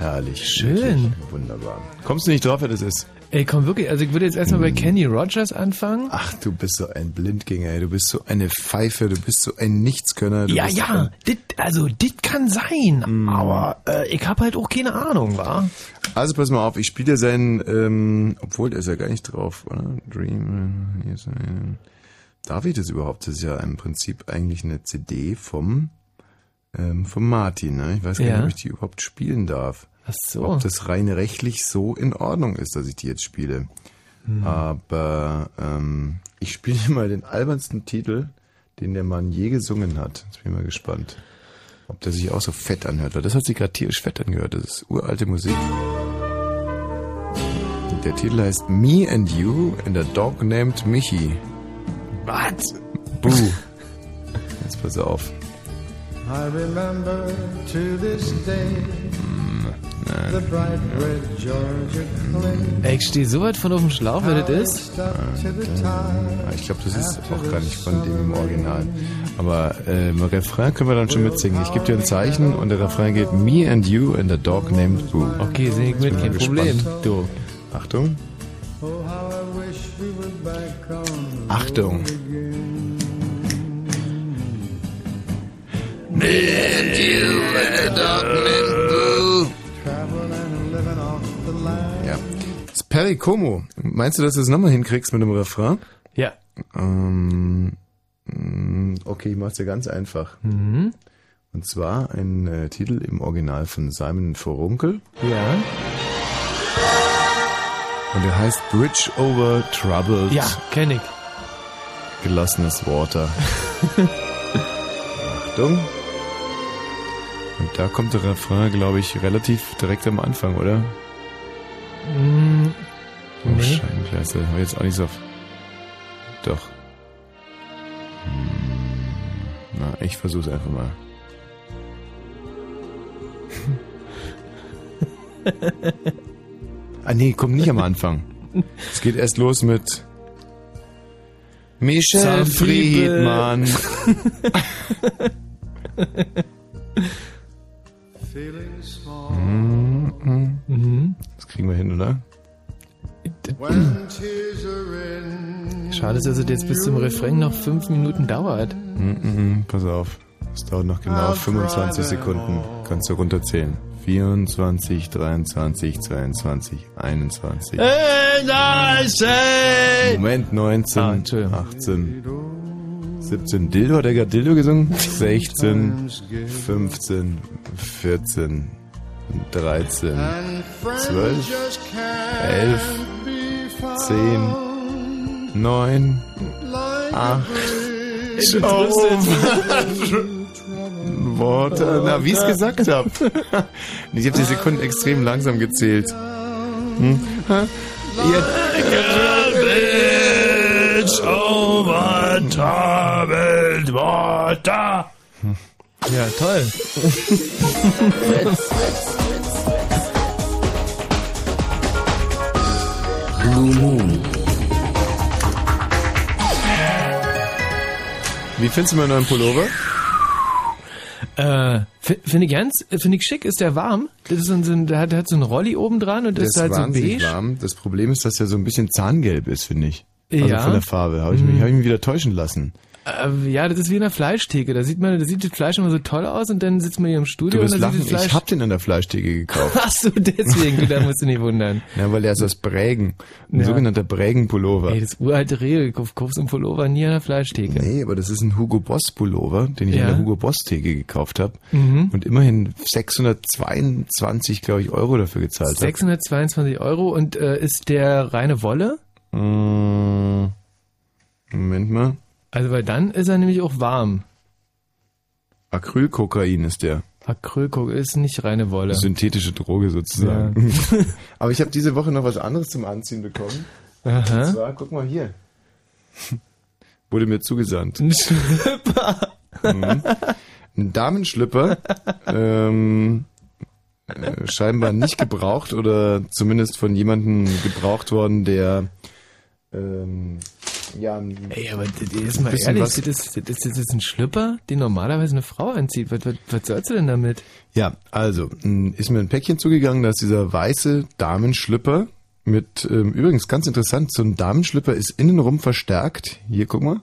Herrlich. Schön. Wirklich Wunderbar. Kommst du nicht drauf, wer das ist? Ey, komm wirklich, also ich würde jetzt erstmal bei Kenny Rogers anfangen. Ach, du bist so ein Blindgänger, ey. Du bist so eine Pfeife, du bist so ein Nichtskönner. Ja, ja, dit, also dit kann sein, Mm. aber äh, ich habe halt auch keine Ahnung, wa? Also pass mal auf, ich spiele seinen, ähm, obwohl der ist ja gar nicht drauf, oder? Dream. hier ist ein- Darf ich das überhaupt? Das ist ja im Prinzip eigentlich eine CD vom, ähm, vom Martin, ne? Ich weiß gar Ja. nicht, ob ich die überhaupt spielen darf. Ach so. Ob das rein rechtlich so in Ordnung ist, dass ich die jetzt spiele. Hm. Aber ähm, ich spiele mal den albernsten Titel, den der Mann je gesungen hat. Jetzt bin ich mal gespannt, ob der sich auch so fett anhört. Weil das hat sich gerade tierisch fett angehört. Das ist uralte Musik. Und der Titel heißt Me and You and a Dog Named Michi. Was? Buh. Jetzt pass auf. I remember to this day Ey, ich stehe so weit von auf dem Schlauch, wer das ist. Ah, Ich glaube, das ist auch gar nicht von dem im Original. Aber äh, im Refrain können wir dann schon mitsingen. Ich gebe dir ein Zeichen und der Refrain geht Me and You and a Dog named Boo. Okay, sing ich mit, kein Problem. Du. Achtung. Oh, how I wish we were back on the Perry Como. Meinst du, dass du es nochmal hinkriegst mit dem Refrain? Ja. Ähm, mm, okay, ich mach's dir ganz einfach. Mhm. Und zwar ein äh, Titel im Original von Simon Vorunkel. Ja. Und der heißt Bridge over Troubled Ja, kenn ich. Gelassenes Water. Achtung. Und da kommt der Refrain, glaube ich, relativ direkt am Anfang, oder? Mm, Oh, nee. Scheibenkleister. Hör jetzt auch nicht so auf. Doch. Hm, Na, ich versuch's einfach mal. ah, nee, kommt nicht am Anfang. Es geht erst los mit Michel Friedmann. Feeling small Mhm. Kriegen wir hin, oder? Schade, dass es jetzt bis zum Refrain noch fünf Minuten dauert. Mhm, mhm, pass auf. Es dauert noch genau 25 Sekunden. Kannst du runterzählen. 24, 23, 22, 21. Moment, 19, Ah, Entschuldigung. 18, 17. Dildo, hat er gerade Dildo gesungen? 16, 15, 14, 13, And friends 12, just can't 11, be found 10, 9, like 8, Du triffst jetzt. Worte, na, wie ich es gesagt habe. Ich habe die Sekunden extrem langsam gezählt. Hm? Bridge over troubled water. Ja, toll. Blue Moon. Wie findest du meinen neuen Pullover? Äh, finde ich ganz, finde ich schick. Ist der warm? Das ist so ein, so ein, der, hat, der hat so ein Rolli oben dran und das ist halt so beige. warm. Das Problem ist, dass er so ein bisschen zahngelb ist, finde ich. Also Ja. von der Farbe. Habe ich, mich, hab ich mich wieder täuschen lassen. Äh, ja, das ist wie in der Fleischtheke. Da sieht man, da sieht das Fleisch immer so toll aus und dann sitzt man hier im Du Studio wirst und dann lachen, sieht das Fleisch. ich hab den an der Fleischtheke gekauft. Ach so, deswegen, du, da musst du nicht wundern. ja, weil er ist aus Brägen. Ein Ja. sogenannter Brägen-Pullover. Ey, das uralte Regel, kauf, kaufst einen Pullover nie an der Fleischtheke. Nee, aber das ist ein Hugo Boss Pullover, den ich Ja. an der Hugo Boss Theke gekauft habe Mhm. und immerhin 622, glaube ich, Euro dafür gezahlt habe. 622 Euro und äh, ist der reine Wolle? Mm, Moment mal. Also, weil dann ist er nämlich auch warm. Acrylkokain ist der. Acrylkokain ist nicht reine Wolle. Synthetische Droge sozusagen. Aber ich habe diese Woche noch was anderes zum Anziehen bekommen. Und Aha. zwar, guck mal hier. Wurde mir zugesandt. Ein Schlüpper. Mhm. Ein Damenschlüpper. ähm, äh, scheinbar nicht gebraucht oder zumindest von jemandem gebraucht worden, der ähm, Ja, Ey, aber jetzt mal ehrlich, was- das ist, das ist jetzt ein Schlüpper, den normalerweise eine Frau anzieht. Was, was, was sollst du denn damit? Ja, also ist mir ein Päckchen zugegangen, da ist dieser weiße Damenschlüpper mit, ähm, übrigens ganz interessant, so ein Damenschlüpper ist innenrum verstärkt. Hier, guck mal.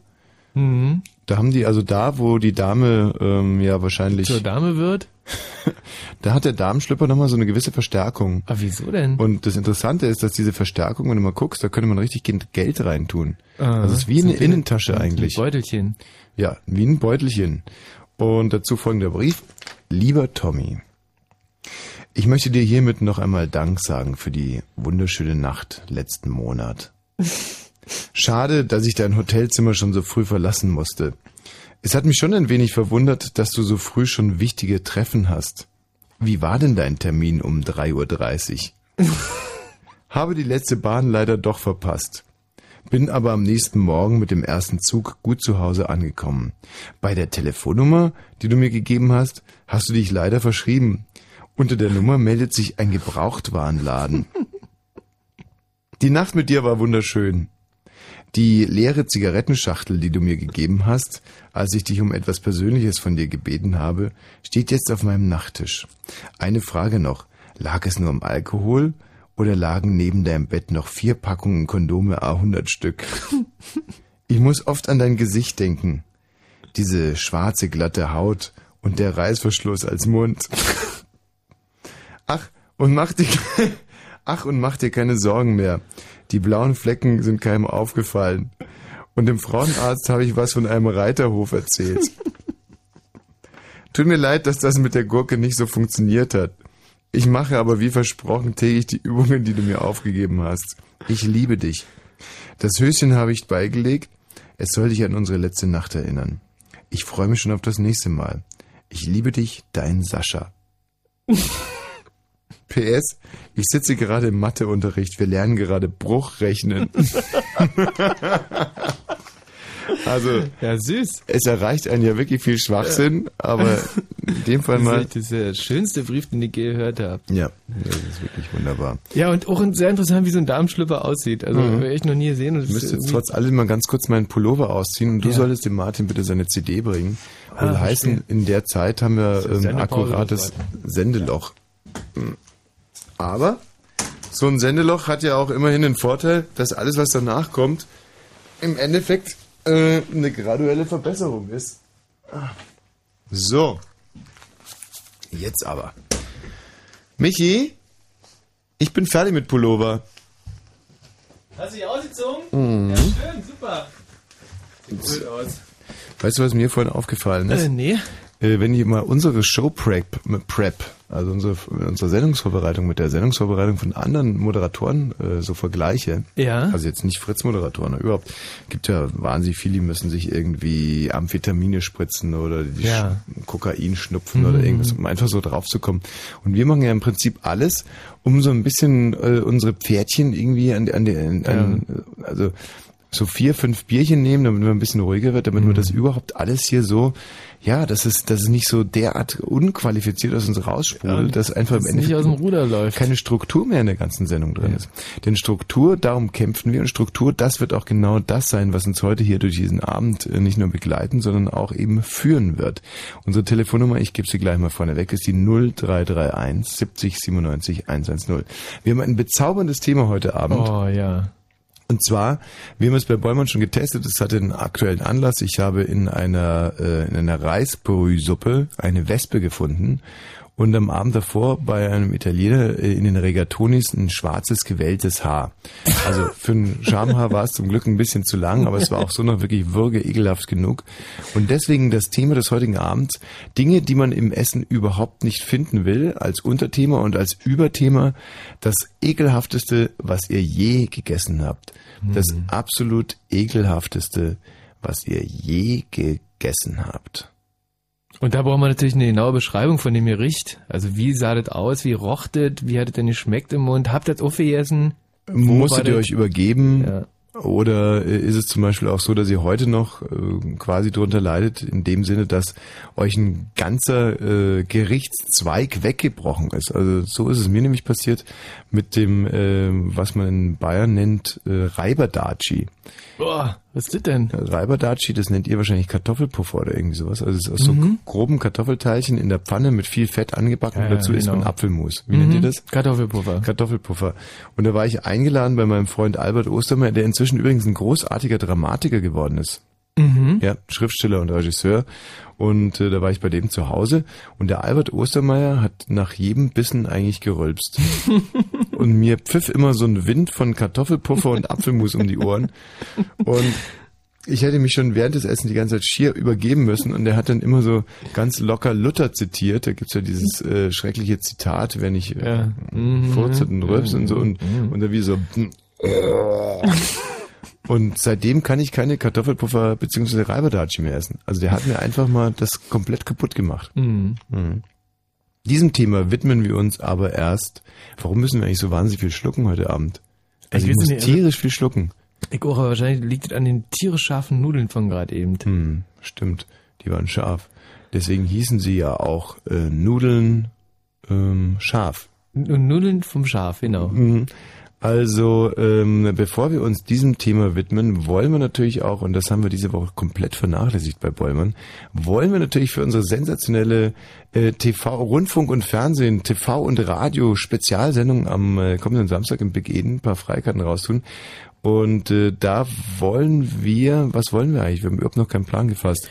Mhm. Da haben die also da, wo die Dame ähm, ja wahrscheinlich, Zur Dame wird? da hat der Damenschlüpper nochmal so eine gewisse Verstärkung. Aber wieso denn? Und das Interessante ist, dass diese Verstärkung, wenn du mal guckst, da könnte man richtig Geld reintun. Ah, also es ist wie eine ein Innentasche Ein eigentlich. Beutelchen. Ja, wie ein Beutelchen. Und dazu folgender Brief. Lieber Tommy, ich möchte dir hiermit noch einmal Dank sagen für die wunderschöne Nacht letzten Monat. Schade, dass ich dein Hotelzimmer schon so früh verlassen musste. Es hat mich schon ein wenig verwundert, dass du so früh schon wichtige Treffen hast. Wie war denn dein Termin um 3.30 Uhr? Habe die letzte Bahn leider doch verpasst. Bin aber am nächsten Morgen mit dem ersten Zug gut zu Hause angekommen. Bei der Telefonnummer, die du mir gegeben hast, hast du dich leider verschrieben. Unter der Nummer meldet sich ein Gebrauchtwarenladen. Die Nacht mit dir war wunderschön. Die leere Zigarettenschachtel, die du mir gegeben hast, als ich dich um etwas Persönliches von dir gebeten habe, steht jetzt auf meinem Nachttisch. Eine Frage noch. Lag es nur um Alkohol oder lagen neben deinem Bett noch vier Packungen Kondome A100 Stück? Ich muss oft an dein Gesicht denken. Diese schwarze glatte Haut und der Reißverschluss als Mund. Ach, und mach dir, ach, und mach dir keine Sorgen mehr. Die blauen Flecken sind keinem aufgefallen. Und dem Frauenarzt habe ich was von einem Reiterhof erzählt. Tut mir leid, dass das mit der Gurke nicht so funktioniert hat. Ich mache aber wie versprochen täglich die Übungen, die du mir aufgegeben hast. Ich liebe dich. Das Höschen habe ich beigelegt. Es soll dich an unsere letzte Nacht erinnern. Ich freue mich schon auf das nächste Mal. Ich liebe dich, dein Sascha. PS, ich sitze gerade im Matheunterricht. Wir lernen gerade Bruchrechnen. also, Ja, süß. es erreicht einen ja wirklich viel Schwachsinn, aber in dem Fall mal. das ist der schönste Brief, den ich je gehört habe. Ja, das ist wirklich wunderbar. Ja, und auch sehr interessant, wie so ein Darmschlüpper aussieht. Also, Mhm. habe ich noch nie gesehen. Ich müsste jetzt trotz allem mal ganz kurz meinen Pullover ausziehen und du Ja. solltest dem Martin bitte seine CD bringen. Ah, Will heißen, verstehe. in der Zeit haben wir Sendepause akkurates Sendeloch. Aber so ein Sendeloch hat ja auch immerhin den Vorteil, dass alles, was danach kommt, im Endeffekt äh, eine graduelle Verbesserung ist. So. Jetzt aber. Michi, ich bin fertig mit Pullover. Hast du dich ausgezogen? Mhm. Ja, schön, super. Sieht gut aus. Weißt du, was mir vorhin aufgefallen ist? Äh, nee. Äh, wenn ich mal unsere Show Prep, Prep also unsere, unsere Sendungsvorbereitung mit der Sendungsvorbereitung von anderen Moderatoren äh, so vergleiche, Ja. also jetzt nicht Fritz-Moderatoren, überhaupt, gibt ja wahnsinnig viele, die müssen sich irgendwie Amphetamine spritzen oder die Ja. Sch- Kokain schnupfen oder irgendwas, um einfach so drauf zu kommen. Und wir machen ja im Prinzip alles, um so ein bisschen äh, unsere Pferdchen irgendwie an, an, an, an also so vier, fünf Bierchen nehmen, damit man ein bisschen ruhiger wird, damit man das überhaupt alles hier so, ja, dass es, dass es nicht so derart unqualifiziert aus uns raussprudelt, dass einfach im dass nicht Endeffekt aus dem Ruder läuft. keine Struktur mehr in der ganzen Sendung drin ist. Denn Struktur, darum kämpfen wir und Struktur, das wird auch genau das sein, was uns heute hier durch diesen Abend äh, nicht nur begleiten, sondern auch eben führen wird. Unsere Telefonnummer, ich gebe sie gleich mal vorne weg, ist die 0331 70 97 110. Wir haben ein bezauberndes Thema heute Abend. Oh, ja. Und zwar, wir haben es bei Bäumann schon getestet, es hatte einen aktuellen Anlass. Ich habe in einer, äh, in einer Reisbrühsuppe eine Wespe gefunden und am Abend davor bei einem Italiener äh, in den Regatonis ein schwarzes gewelltes Haar. Also für ein Schamhaar war es zum Glück ein bisschen zu lang, aber es war auch so noch wirklich würge ekelhaft genug. Und deswegen das Thema des heutigen Abends, Dinge, die man im Essen überhaupt nicht finden will, als Unterthema und als Überthema, das ekelhafteste, was ihr je gegessen habt. Das absolut ekelhafteste, was ihr je gegessen habt. Und da braucht man natürlich eine genaue Beschreibung von dem Gericht. Also wie sah das aus, wie roch das, wie hat es denn geschmeckt im Mund? Habt ihr das aufgegessen? Musstet ihr euch übergeben? Ja. Oder ist es zum Beispiel auch so, dass ihr heute noch äh, quasi drunter leidet, in dem Sinne, dass euch ein ganzer äh, Gerichtszweig weggebrochen ist? Also so ist es mir nämlich passiert mit dem, äh, was man in Bayern nennt, äh, Reiberdaci. Boah, Was ist das denn? Reiberdatschi, das nennt ihr wahrscheinlich Kartoffelpuffer oder irgendwie sowas. Also es ist aus so Mhm. groben Kartoffelteilchen in der Pfanne mit viel Fett angebacken Ja, und dazu ja, isst man genau. Apfelmus. Wie nennt ihr das? Kartoffelpuffer. Kartoffelpuffer. Und da war ich eingeladen bei meinem Freund Albert Ostermeier, der inzwischen übrigens ein großartiger Dramatiker geworden ist. Mhm. Ja, Schriftsteller und Regisseur. Und äh, da war ich bei dem zu Hause und der Albert Ostermeier hat nach jedem Bissen eigentlich gerülpst. und mir pfiff immer so ein Wind von Kartoffelpuffer und Apfelmus um die Ohren. Und ich hätte mich schon während des Essens die ganze Zeit schier übergeben müssen und er hat dann immer so ganz locker Luther zitiert. Da gibt's ja dieses äh, schreckliche Zitat, wenn ich äh, Ja. Mhm. furzt und rülpst und so und, Mhm. und dann wie so und seitdem kann ich keine Kartoffelpuffer bzw. Reiberdatschi mehr essen. Also der hat mir einfach mal das komplett kaputt gemacht. Mhm. Mhm. Diesem Thema widmen wir uns aber erst. Warum müssen wir eigentlich so wahnsinnig viel schlucken heute Abend? Also Ich ich, muss nicht, also- tierisch viel schlucken. Ich auch, aber wahrscheinlich liegt es an den tierisch scharfen Nudeln von gerade eben. Hm, stimmt, die waren scharf. Deswegen hießen sie ja auch äh, Nudeln ähm, scharf. N- Nudeln vom Schaf, genau. Mhm. Also, ähm, bevor wir uns diesem Thema widmen, wollen wir natürlich auch, und das haben wir diese Woche komplett vernachlässigt bei Bollmann, wollen wir natürlich für unsere sensationelle äh, TV, Rundfunk und Fernsehen, TV und Radio Spezialsendung am äh, kommenden Samstag im Big Eden ein paar Freikarten raustun. Und äh, da wollen wir, was wollen wir eigentlich? Wir haben überhaupt noch keinen Plan gefasst.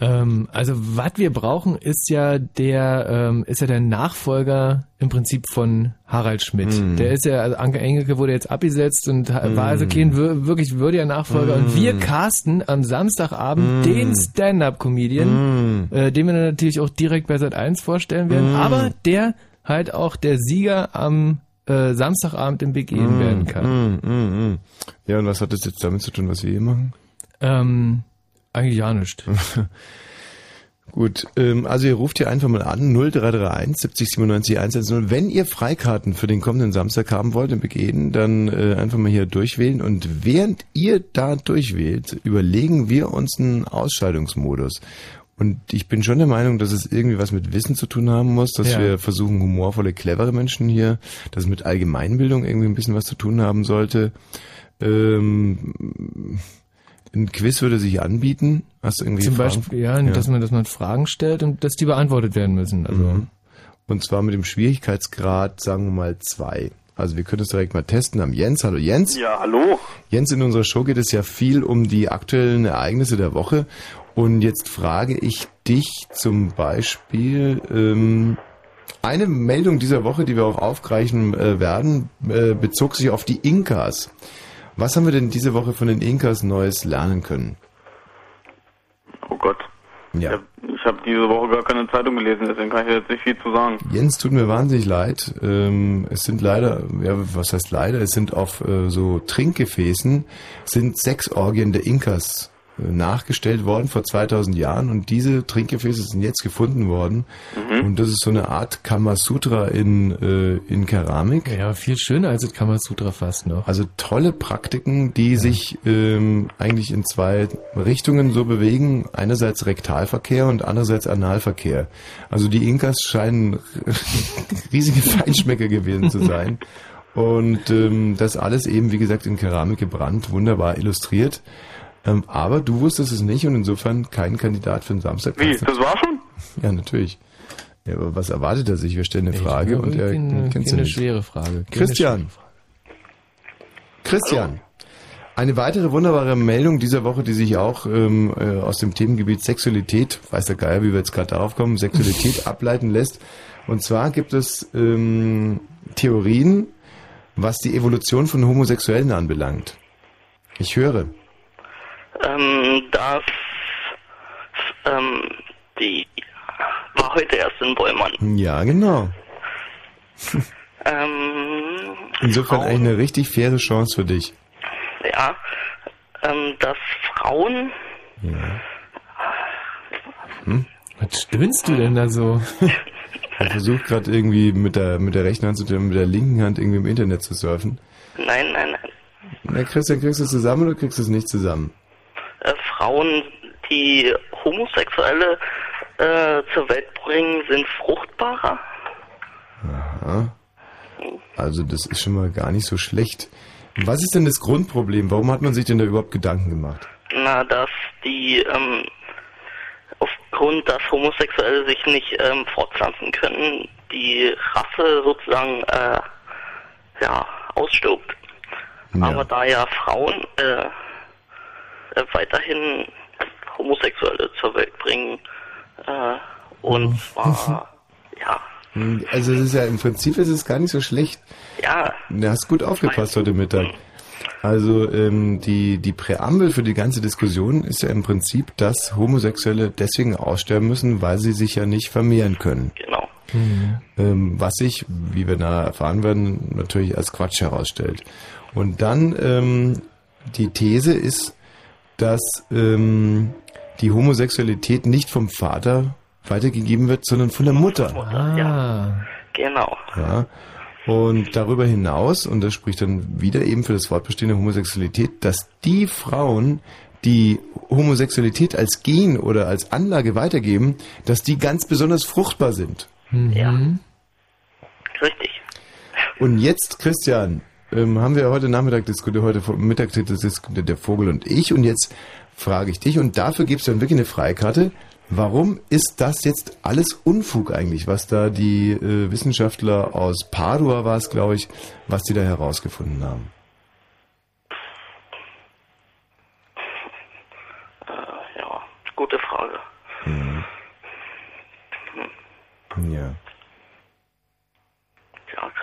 Ähm, also was wir brauchen, ist ja der ähm, ist ja der Nachfolger im Prinzip von Harald Schmidt. Mhm. Der ist ja, also Anke Engelke wurde jetzt abgesetzt und ha- war also kein wir- wirklich würdiger Nachfolger. Und Mhm. wir casten am Samstagabend den Stand-Up-Comedian, äh, den wir dann natürlich auch direkt bei Sat 1 vorstellen werden, Mhm. aber der halt auch der Sieger am äh, Samstagabend im Eden werden kann. Mm, mm, mm. Ja, und was hat das jetzt damit zu tun, was wir hier machen? Ähm, eigentlich ja nicht. Gut, ähm, also ihr ruft hier einfach mal an 0331 70 97 110. Wenn ihr Freikarten für den kommenden Samstag haben wollt im Begehen, dann äh, einfach mal hier durchwählen und während ihr da durchwählt, überlegen wir uns einen Ausschaltungsmodus. Und ich bin schon der Meinung, dass es irgendwie was mit Wissen zu tun haben muss, dass Ja. wir versuchen, humorvolle, clevere Menschen hier, dass es mit Allgemeinbildung irgendwie ein bisschen was zu tun haben sollte. Ähm, ein Quiz würde sich anbieten. Hast du irgendwie Zum Fragen? Beispiel, ja, dass man, dass man Fragen stellt und dass die beantwortet werden müssen. Also Mhm. Und zwar mit dem Schwierigkeitsgrad, sagen wir mal, zwei. Also wir können es direkt mal testen am Jens. Hallo Jens. Ja, hallo. Jens, in unserer Show geht es ja viel um die aktuellen Ereignisse der Woche. Und jetzt frage ich dich zum Beispiel, ähm, eine Meldung dieser Woche, die wir auch aufgreifen äh, werden, äh, bezog sich auf die Inkas. Was haben wir denn diese Woche von den Inkas Neues lernen können? Oh Gott. Ja. Ich habe diese Woche gar keine Zeitung gelesen, deswegen kann ich jetzt nicht viel zu sagen. Jens, tut mir wahnsinnig leid. Ähm, es sind leider, ja, was heißt leider, es sind auf äh, so Trinkgefäßen, sind sechs Orgien der Inkas nachgestellt worden vor 2000 Jahren und diese Trinkgefäße sind jetzt gefunden worden und das ist so eine Art Kamasutra in, äh, in Keramik. ja, viel schöner als das Kamasutra fast noch. Also tolle Praktiken, die sich ähm, eigentlich in zwei Richtungen so bewegen. Einerseits Rektalverkehr und andererseits Analverkehr. Also die Inkas scheinen riesige Feinschmecker gewesen zu sein. Und ähm, das alles eben, wie gesagt, in Keramik gebrannt, wunderbar illustriert. Ähm, aber du wusstest es nicht und insofern kein Kandidat für den Samstag. Wie, das war schon? Ja, natürlich. Ja, aber was erwartet er sich? Wir stellen eine Frage und er kennt sie nicht. schwere Frage. Christian. schwere Frage. Christian. Eine weitere wunderbare Meldung dieser Woche, die sich auch ähm, äh, aus dem Themengebiet Sexualität, weiß der Geier, wie wir jetzt gerade darauf kommen, Sexualität ableiten lässt. Und zwar gibt es ähm, Theorien, was die Evolution von Homosexuellen anbelangt. Ich höre. Ähm, das, ähm, die war heute erst in Bollmann. Ja, genau. Ähm, Insofern Frauen, eigentlich eine richtig faire Chance für dich. ja, ähm, dass Frauen, Was stöhnst du denn da so? Er versucht gerade irgendwie mit der mit der rechten Hand zu mit der linken Hand irgendwie im Internet zu surfen. nein, nein, nein, Na Christian, kriegst du es zusammen oder kriegst du es nicht zusammen? Frauen, die Homosexuelle äh, zur Welt bringen, sind fruchtbarer. Ja. Also das ist schon mal gar nicht so schlecht. Was ist denn das Grundproblem? Warum hat man sich denn da überhaupt Gedanken gemacht? na, dass die ähm, aufgrund, dass Homosexuelle sich nicht ähm, fortpflanzen können, die Rasse sozusagen äh, ja ausstirbt. Ja. Aber da ja Frauen äh, äh, weiterhin Homosexuelle zur Welt bringen äh, und zwar ja Also es ist ja im Prinzip ist es gar nicht so schlecht. ja Du hast gut aufgepasst heute Mittag. Also ähm, die, die Präambel für die ganze Diskussion ist ja im Prinzip, dass Homosexuelle deswegen aussterben müssen, weil sie sich ja nicht vermehren können. genau Ähm, was sich, wie wir nachher erfahren werden, natürlich als Quatsch herausstellt. Und dann ähm, die These ist, dass ähm, die Homosexualität nicht vom Vater weitergegeben wird, sondern von der Mutter. Ah. genau Ja. Und darüber hinaus, und das spricht dann wieder eben für das Fortbestehen der Homosexualität, dass die Frauen, die Homosexualität als Gen oder als Anlage weitergeben, dass die ganz besonders fruchtbar sind. ja Mhm. richtig Und jetzt, Christian, ähm, haben wir heute Nachmittag diskutiert, heute Mittag diskutiert der Vogel und ich. Und jetzt frage ich dich, und dafür gibst du dann wirklich eine Freikarte. Warum ist das jetzt alles Unfug eigentlich, was da die äh, Wissenschaftler aus Padua war es, glaube ich, was die da herausgefunden haben? äh, ja gute Frage Ja. ja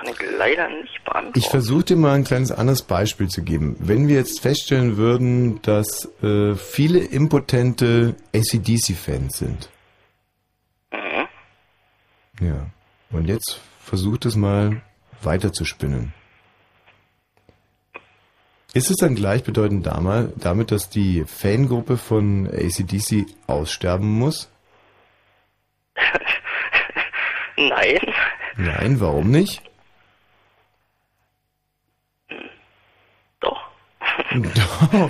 kann ich leider nicht beantworten Ich versuche dir mal ein kleines anderes Beispiel zu geben. Wenn wir jetzt feststellen würden, dass äh, viele impotente ACDC-Fans sind. mhm. Ja. Und jetzt versucht es mal weiter zu spinnen. Ist es dann gleichbedeutend damit, dass die Fangruppe von ACDC aussterben muss? nein Nein, warum nicht? doch Doch.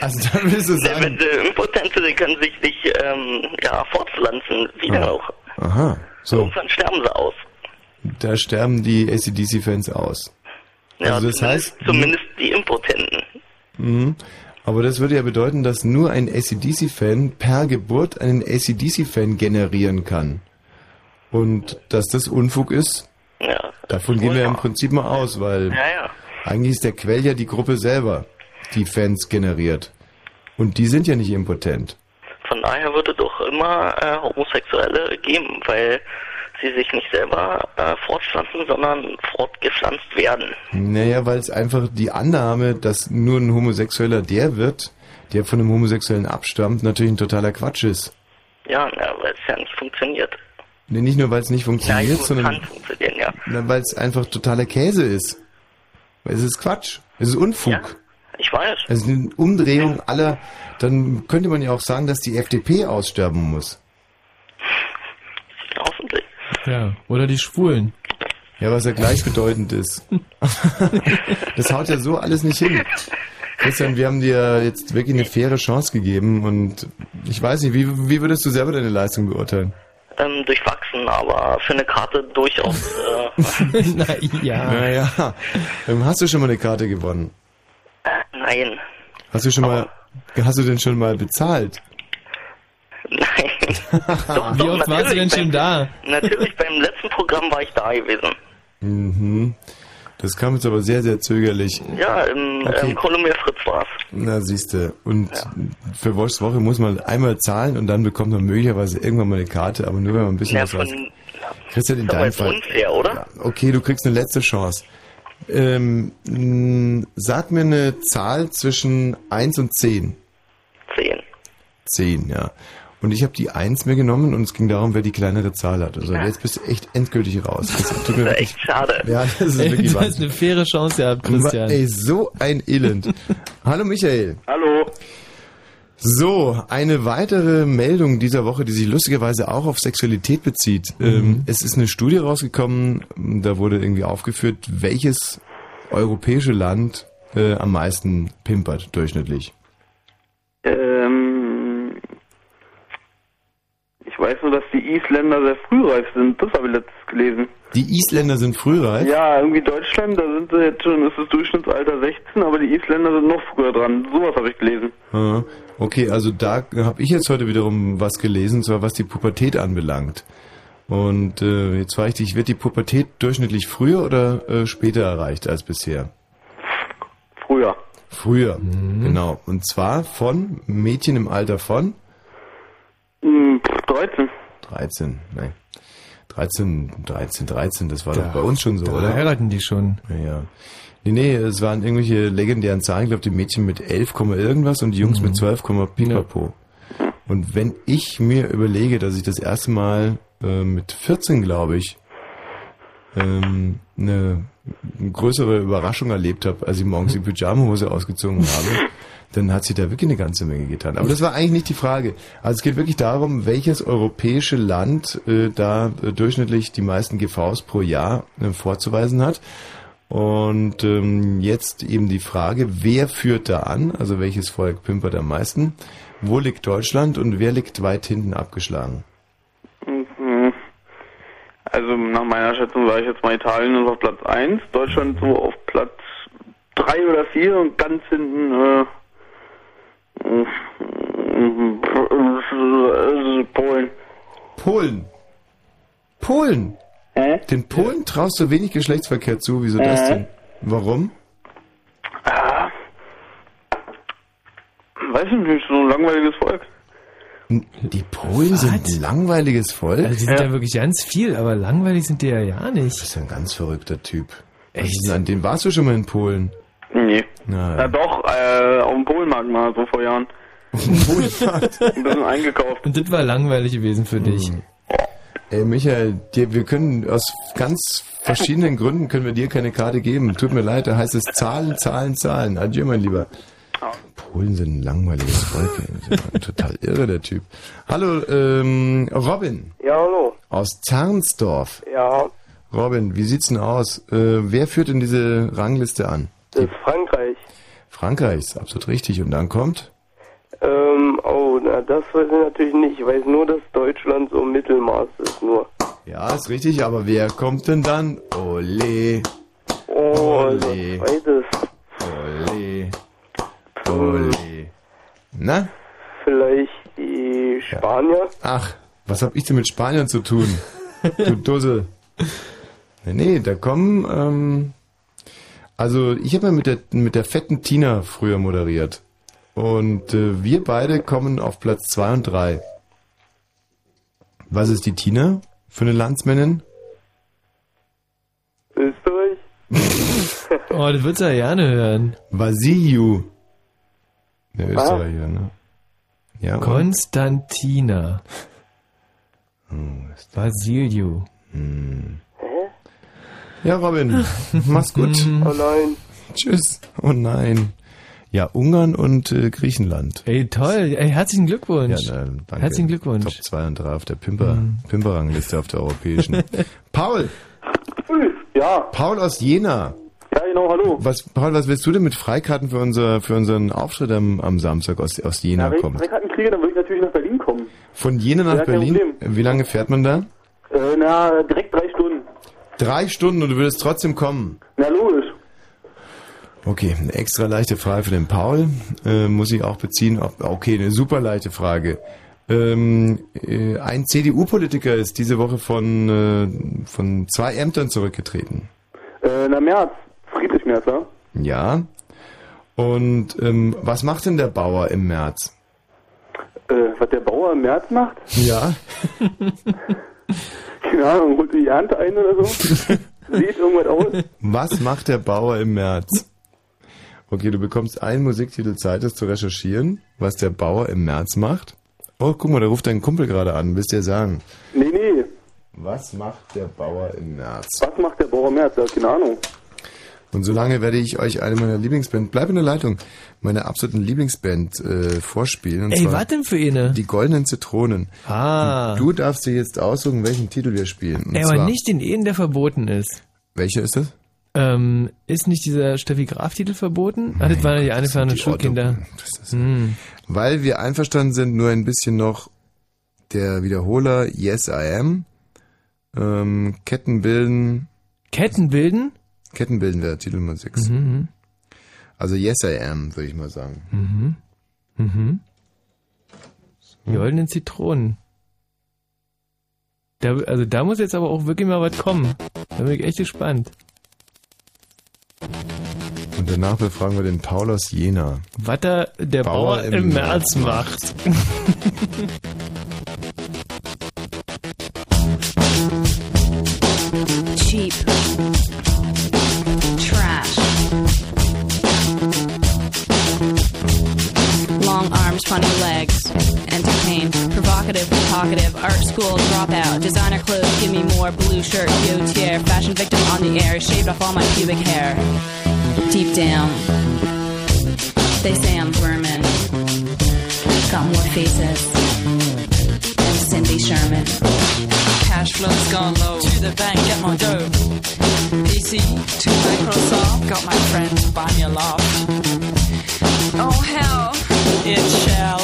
also dann willst du sagen. Impotente, die können sich nicht ähm, ja, fortpflanzen, wie denn Ah. auch. Aha. So, Irgendwann sterben sie aus. da sterben die ACDC-Fans aus. Ja, Also das zumindest, heißt- zumindest die Impotenten. Mhm. Aber das würde ja bedeuten, dass nur ein ACDC-Fan per Geburt einen ACDC-Fan generieren kann. Und dass das Unfug ist, Ja, davon gehen wir ja. im Prinzip mal aus, weil ja. Eigentlich ist der Quell ja die Gruppe selber, die Fans generiert. Und die sind ja nicht impotent. Von daher würde doch immer äh, Homosexuelle geben, weil sie sich nicht selber äh, fortpflanzen, sondern fortgepflanzt werden. Naja, weil es einfach die Annahme, dass nur ein Homosexueller der wird, der von einem Homosexuellen abstammt, natürlich ein totaler Quatsch ist. Ja, ja weil es ja nicht funktioniert. Nee, nicht nur, weil es nicht funktioniert, es sondern ja. Na, weil es einfach totaler Käse ist. Es ist Quatsch. Es ist Unfug. Ja, ich weiß. Es ist eine Umdrehung aller. Dann könnte man ja auch sagen, dass die FDP aussterben muss. Hoffentlich. Ja. Oder die Schwulen. Ja, was ja gleichbedeutend ist. das haut ja so alles nicht hin. Christian, wir haben dir jetzt wirklich eine faire Chance gegeben und ich weiß nicht, wie, wie würdest du selber deine Leistung beurteilen? Ähm, durchwachsen, aber für eine Karte durchaus. Äh, Na ja. Naja, ähm, hast du schon mal eine Karte gewonnen? äh, nein. Hast du schon mal, hast du denn schon mal bezahlt? Nein. doch, Wie oft warst du denn natürlich, schon beim- da? Natürlich, beim letzten Programm war ich da gewesen. Mhm. Das kam jetzt aber sehr, sehr zögerlich. Ja, im Okay. ähm, Columbia Fritz war's. Na, siehste. Und für Woschs Woche muss man einmal zahlen und dann bekommt man möglicherweise irgendwann mal eine Karte, aber nur wenn man ein bisschen Ja, was weiß. von, in ist aber deinem jetzt Fall. unfair, oder? Ja, okay, du kriegst eine letzte Chance. Ähm, mh, sag mir eine Zahl zwischen 1 und 10. Zehn. 10, ja. Und ich habe die 1 mir genommen und es ging darum, wer die kleinere Zahl hat. Also jetzt bist du echt endgültig raus. Das tut mir Das wirklich, echt schade. ja, das ist Ey, wirklich du hast eine faire Chance gehabt, Christian. Ey, so ein Elend. Hallo Michael. Hallo. So, eine weitere Meldung dieser Woche, die sich lustigerweise auch auf Sexualität bezieht. Ähm, es ist eine Studie rausgekommen, da wurde irgendwie aufgeführt, welches europäische Land äh, am meisten pimpert durchschnittlich. Ähm, ich weiß nur, dass die Isländer sehr frühreif sind. Das habe ich letztens gelesen. Die Isländer sind frühreif? Ja, irgendwie Deutschland, da sind sie jetzt schon, ist das Durchschnittsalter 16, aber die Isländer sind noch früher dran. Sowas habe ich gelesen. Ah, Okay, also da habe ich jetzt heute wiederum was gelesen, zwar was die Pubertät anbelangt. Und äh, jetzt frage ich dich, wird die Pubertät durchschnittlich früher oder äh, später erreicht als bisher? Früher. Früher, genau. Und zwar von Mädchen im Alter von 13. 13, nein. 13, 13, 13, das war doch bei uns schon so, Da oder? heiraten die schon. Ja, ja. Nee, nee, es waren irgendwelche legendären Zahlen, ich glaube die Mädchen mit 11, Komma irgendwas und die Jungs mit 12, Komma pipapo. Und wenn ich mir überlege, dass ich das erste Mal äh, mit 14, glaube ich, ähm, eine, eine größere Überraschung erlebt habe, als ich morgens die Pyjama-Hose ausgezogen habe, dann hat sich da wirklich eine ganze Menge getan. Aber das war eigentlich nicht die Frage. Also es geht wirklich darum, welches europäische Land äh, da äh, durchschnittlich die meisten GVs pro Jahr äh, vorzuweisen hat. Und ähm, jetzt eben die Frage, wer führt da an? Also welches Volk pimpert am meisten? Wo liegt Deutschland und wer liegt weit hinten abgeschlagen? Mhm. Also nach meiner Schätzung sage ich jetzt mal Italien ist auf Platz 1, Deutschland so auf Platz 3 oder 4 und ganz hinten äh, Polen. Polen. Polen. Hä? Den Polen traust du wenig Geschlechtsverkehr zu. Wieso das Äh. denn? Warum? Ah. Weiß ich nicht, so ein langweiliges Volk. Die Polen sind ein langweiliges Volk? Also die sind ja. wirklich ganz viel, aber langweilig sind die ja ja Du nicht. bist ein ganz verrückter Typ. Was Echt? An den warst du schon mal in Polen? Nee. Na, Ja doch, äh, auf dem Polenmarkt mal so vor Jahren. Polenmarkt. Ein bisschen eingekauft. Und das war langweilig gewesen für dich. Ey, Michael, dir, wir können aus ganz verschiedenen Gründen können wir dir keine Karte geben. Tut mir leid, da heißt es Zahlen, Zahlen, Zahlen. Adieu, mein Lieber. Polen sind ein langweiliges Volk. Total irre, der Typ. Hallo, ähm, Robin Ja, hallo. aus Zernsdorf. Ja, Robin, wie sieht's denn aus? Äh, wer führt denn diese Rangliste an? Das ist Frankreich. Frankreich ist absolut richtig. Und dann kommt? Ähm, oh, na, das weiß ich natürlich nicht. Ich weiß nur, dass Deutschland so Mittelmaß ist, nur. Ja, ist richtig, aber wer kommt denn dann? Ole, Oh, Ole. zweites. ole, ole. Na? Vielleicht die Spanier. Ach, was hab ich denn mit Spaniern zu tun? Du Dussel. Nee, da kommen, ähm, also ich habe ja mit der, mit der fetten Tina früher moderiert. Und äh, wir beide kommen auf Platz zwei und drei. Was ist die Tina für eine Landsmännin? Österreich. Oh, das würdest du ja gerne hören. Vasiliu. Der Österreicher, ne? Ja? Konstantina. Basilio. Ja, Robin, mach's gut. Oh nein. Tschüss. Oh nein. Ja, Ungarn und äh, Griechenland. Ey, toll. Ey, herzlichen Glückwunsch. Ja, na, danke. Herzlichen Glückwunsch. Top 2 und 3 auf der Pimper, Pimperrangliste auf der europäischen. Paul, Ja, Paul aus Jena. ja genau, hallo. Was, Paul, was willst du denn mit Freikarten für, unser, für unseren Auftritt am, am Samstag aus, aus Jena Ja, wenn ich kommen? Freikarten kriege, dann würde ich natürlich nach Berlin kommen. Von Jena nach Ja, Berlin? Wie lange fährt man da? Äh, na, direkt drei. Drei Stunden und du würdest trotzdem kommen. Na, logisch. Okay, eine extra leichte Frage für den Paul. Äh, muss ich auch beziehen. Ob, okay, eine super leichte Frage. Ähm, äh, ein CDU-Politiker ist diese Woche von, äh, von zwei Ämtern zurückgetreten. Äh, na, März. Friedrich Merz, ja? Ja. Und ähm, was macht denn der Bauer im März? Äh, was der Bauer im März macht? Ja. Keine Ahnung, holt die Ernte ein oder so? Sieht irgendwas aus? Was macht der Bauer im März? Okay, du bekommst einen Musiktitel Zeit, das zu recherchieren, was der Bauer im März macht. Oh, guck mal, da ruft dein Kumpel gerade an. Willst du dir sagen? Nee, nee. Was macht der Bauer im März? Was macht der Bauer im März? Ja, keine Ahnung. Und solange werde ich euch eine meiner Lieblingsband, bleib in der Leitung, meine absoluten Lieblingsband äh, vorspielen. Und Ey, was denn für eine? Die Goldenen Zitronen. Ah. Du darfst dir jetzt aussuchen, welchen Titel wir spielen. Und Ey, aber nicht den Ehen, der verboten ist. Welcher ist das? Ähm, ist nicht dieser Steffi Graf-Titel verboten? Ah, das waren ja die eingefahrenen Die Schulkinder. Hm. Weil wir einverstanden sind, nur ein bisschen noch der Wiederholer Yes I Am. Ähm, Ketten bilden. Ketten bilden? Ketten bilden wäre Titel Nummer 6. Mhm. Also Yes I Am, würde ich mal sagen. Mhm. Mhm. Die goldenen Zitronen. Da, also da muss jetzt aber auch wirklich mal was kommen. Da bin ich echt gespannt. Und danach befragen wir den Paul aus Jena. Was da der Bauer, Bauer im im März März macht. cheap, funny legs, entertained, provocative, talkative, art school dropout, designer clothes, give me more, blue shirt, yo-tier, fashion victim on the air, shaved off all my pubic hair. Deep down, they say I'm vermin. Got more faces than Cindy Sherman. Cash flow's gone low. To the bank, get my dough. PC to Microsoft. Got my friends buy me a loft. Oh hell, it shall.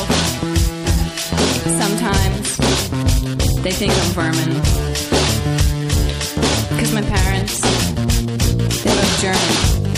Sometimes they think I'm vermin. Cause my parents, they look German.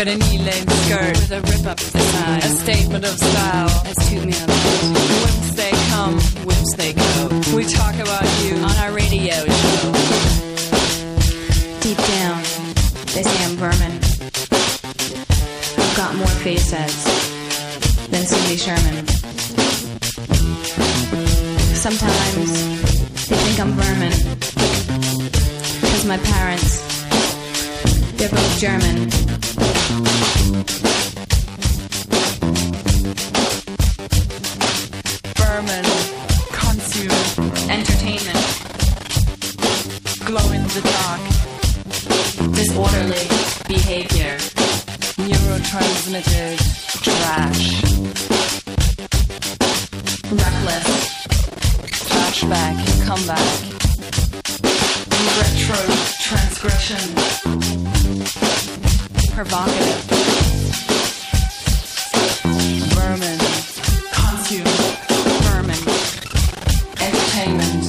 Got a knee-length skirt with a rip up the side. A statement of style. Let's toot me up. Whims they come, whims they go. We talk about you On our radio show. Deep down, they say I'm vermin. I've got more faces than Cindy Sherman. Sometimes they think I'm vermin. Cause my parents, they're both German. vermin. Consume Entertainment, glow in the dark. disorderly behavior. Neurotransmitted trash. Reckless, Flashback, comeback. Retro transgression. Provocative, Vermin. Consume. vermin. Entertainment.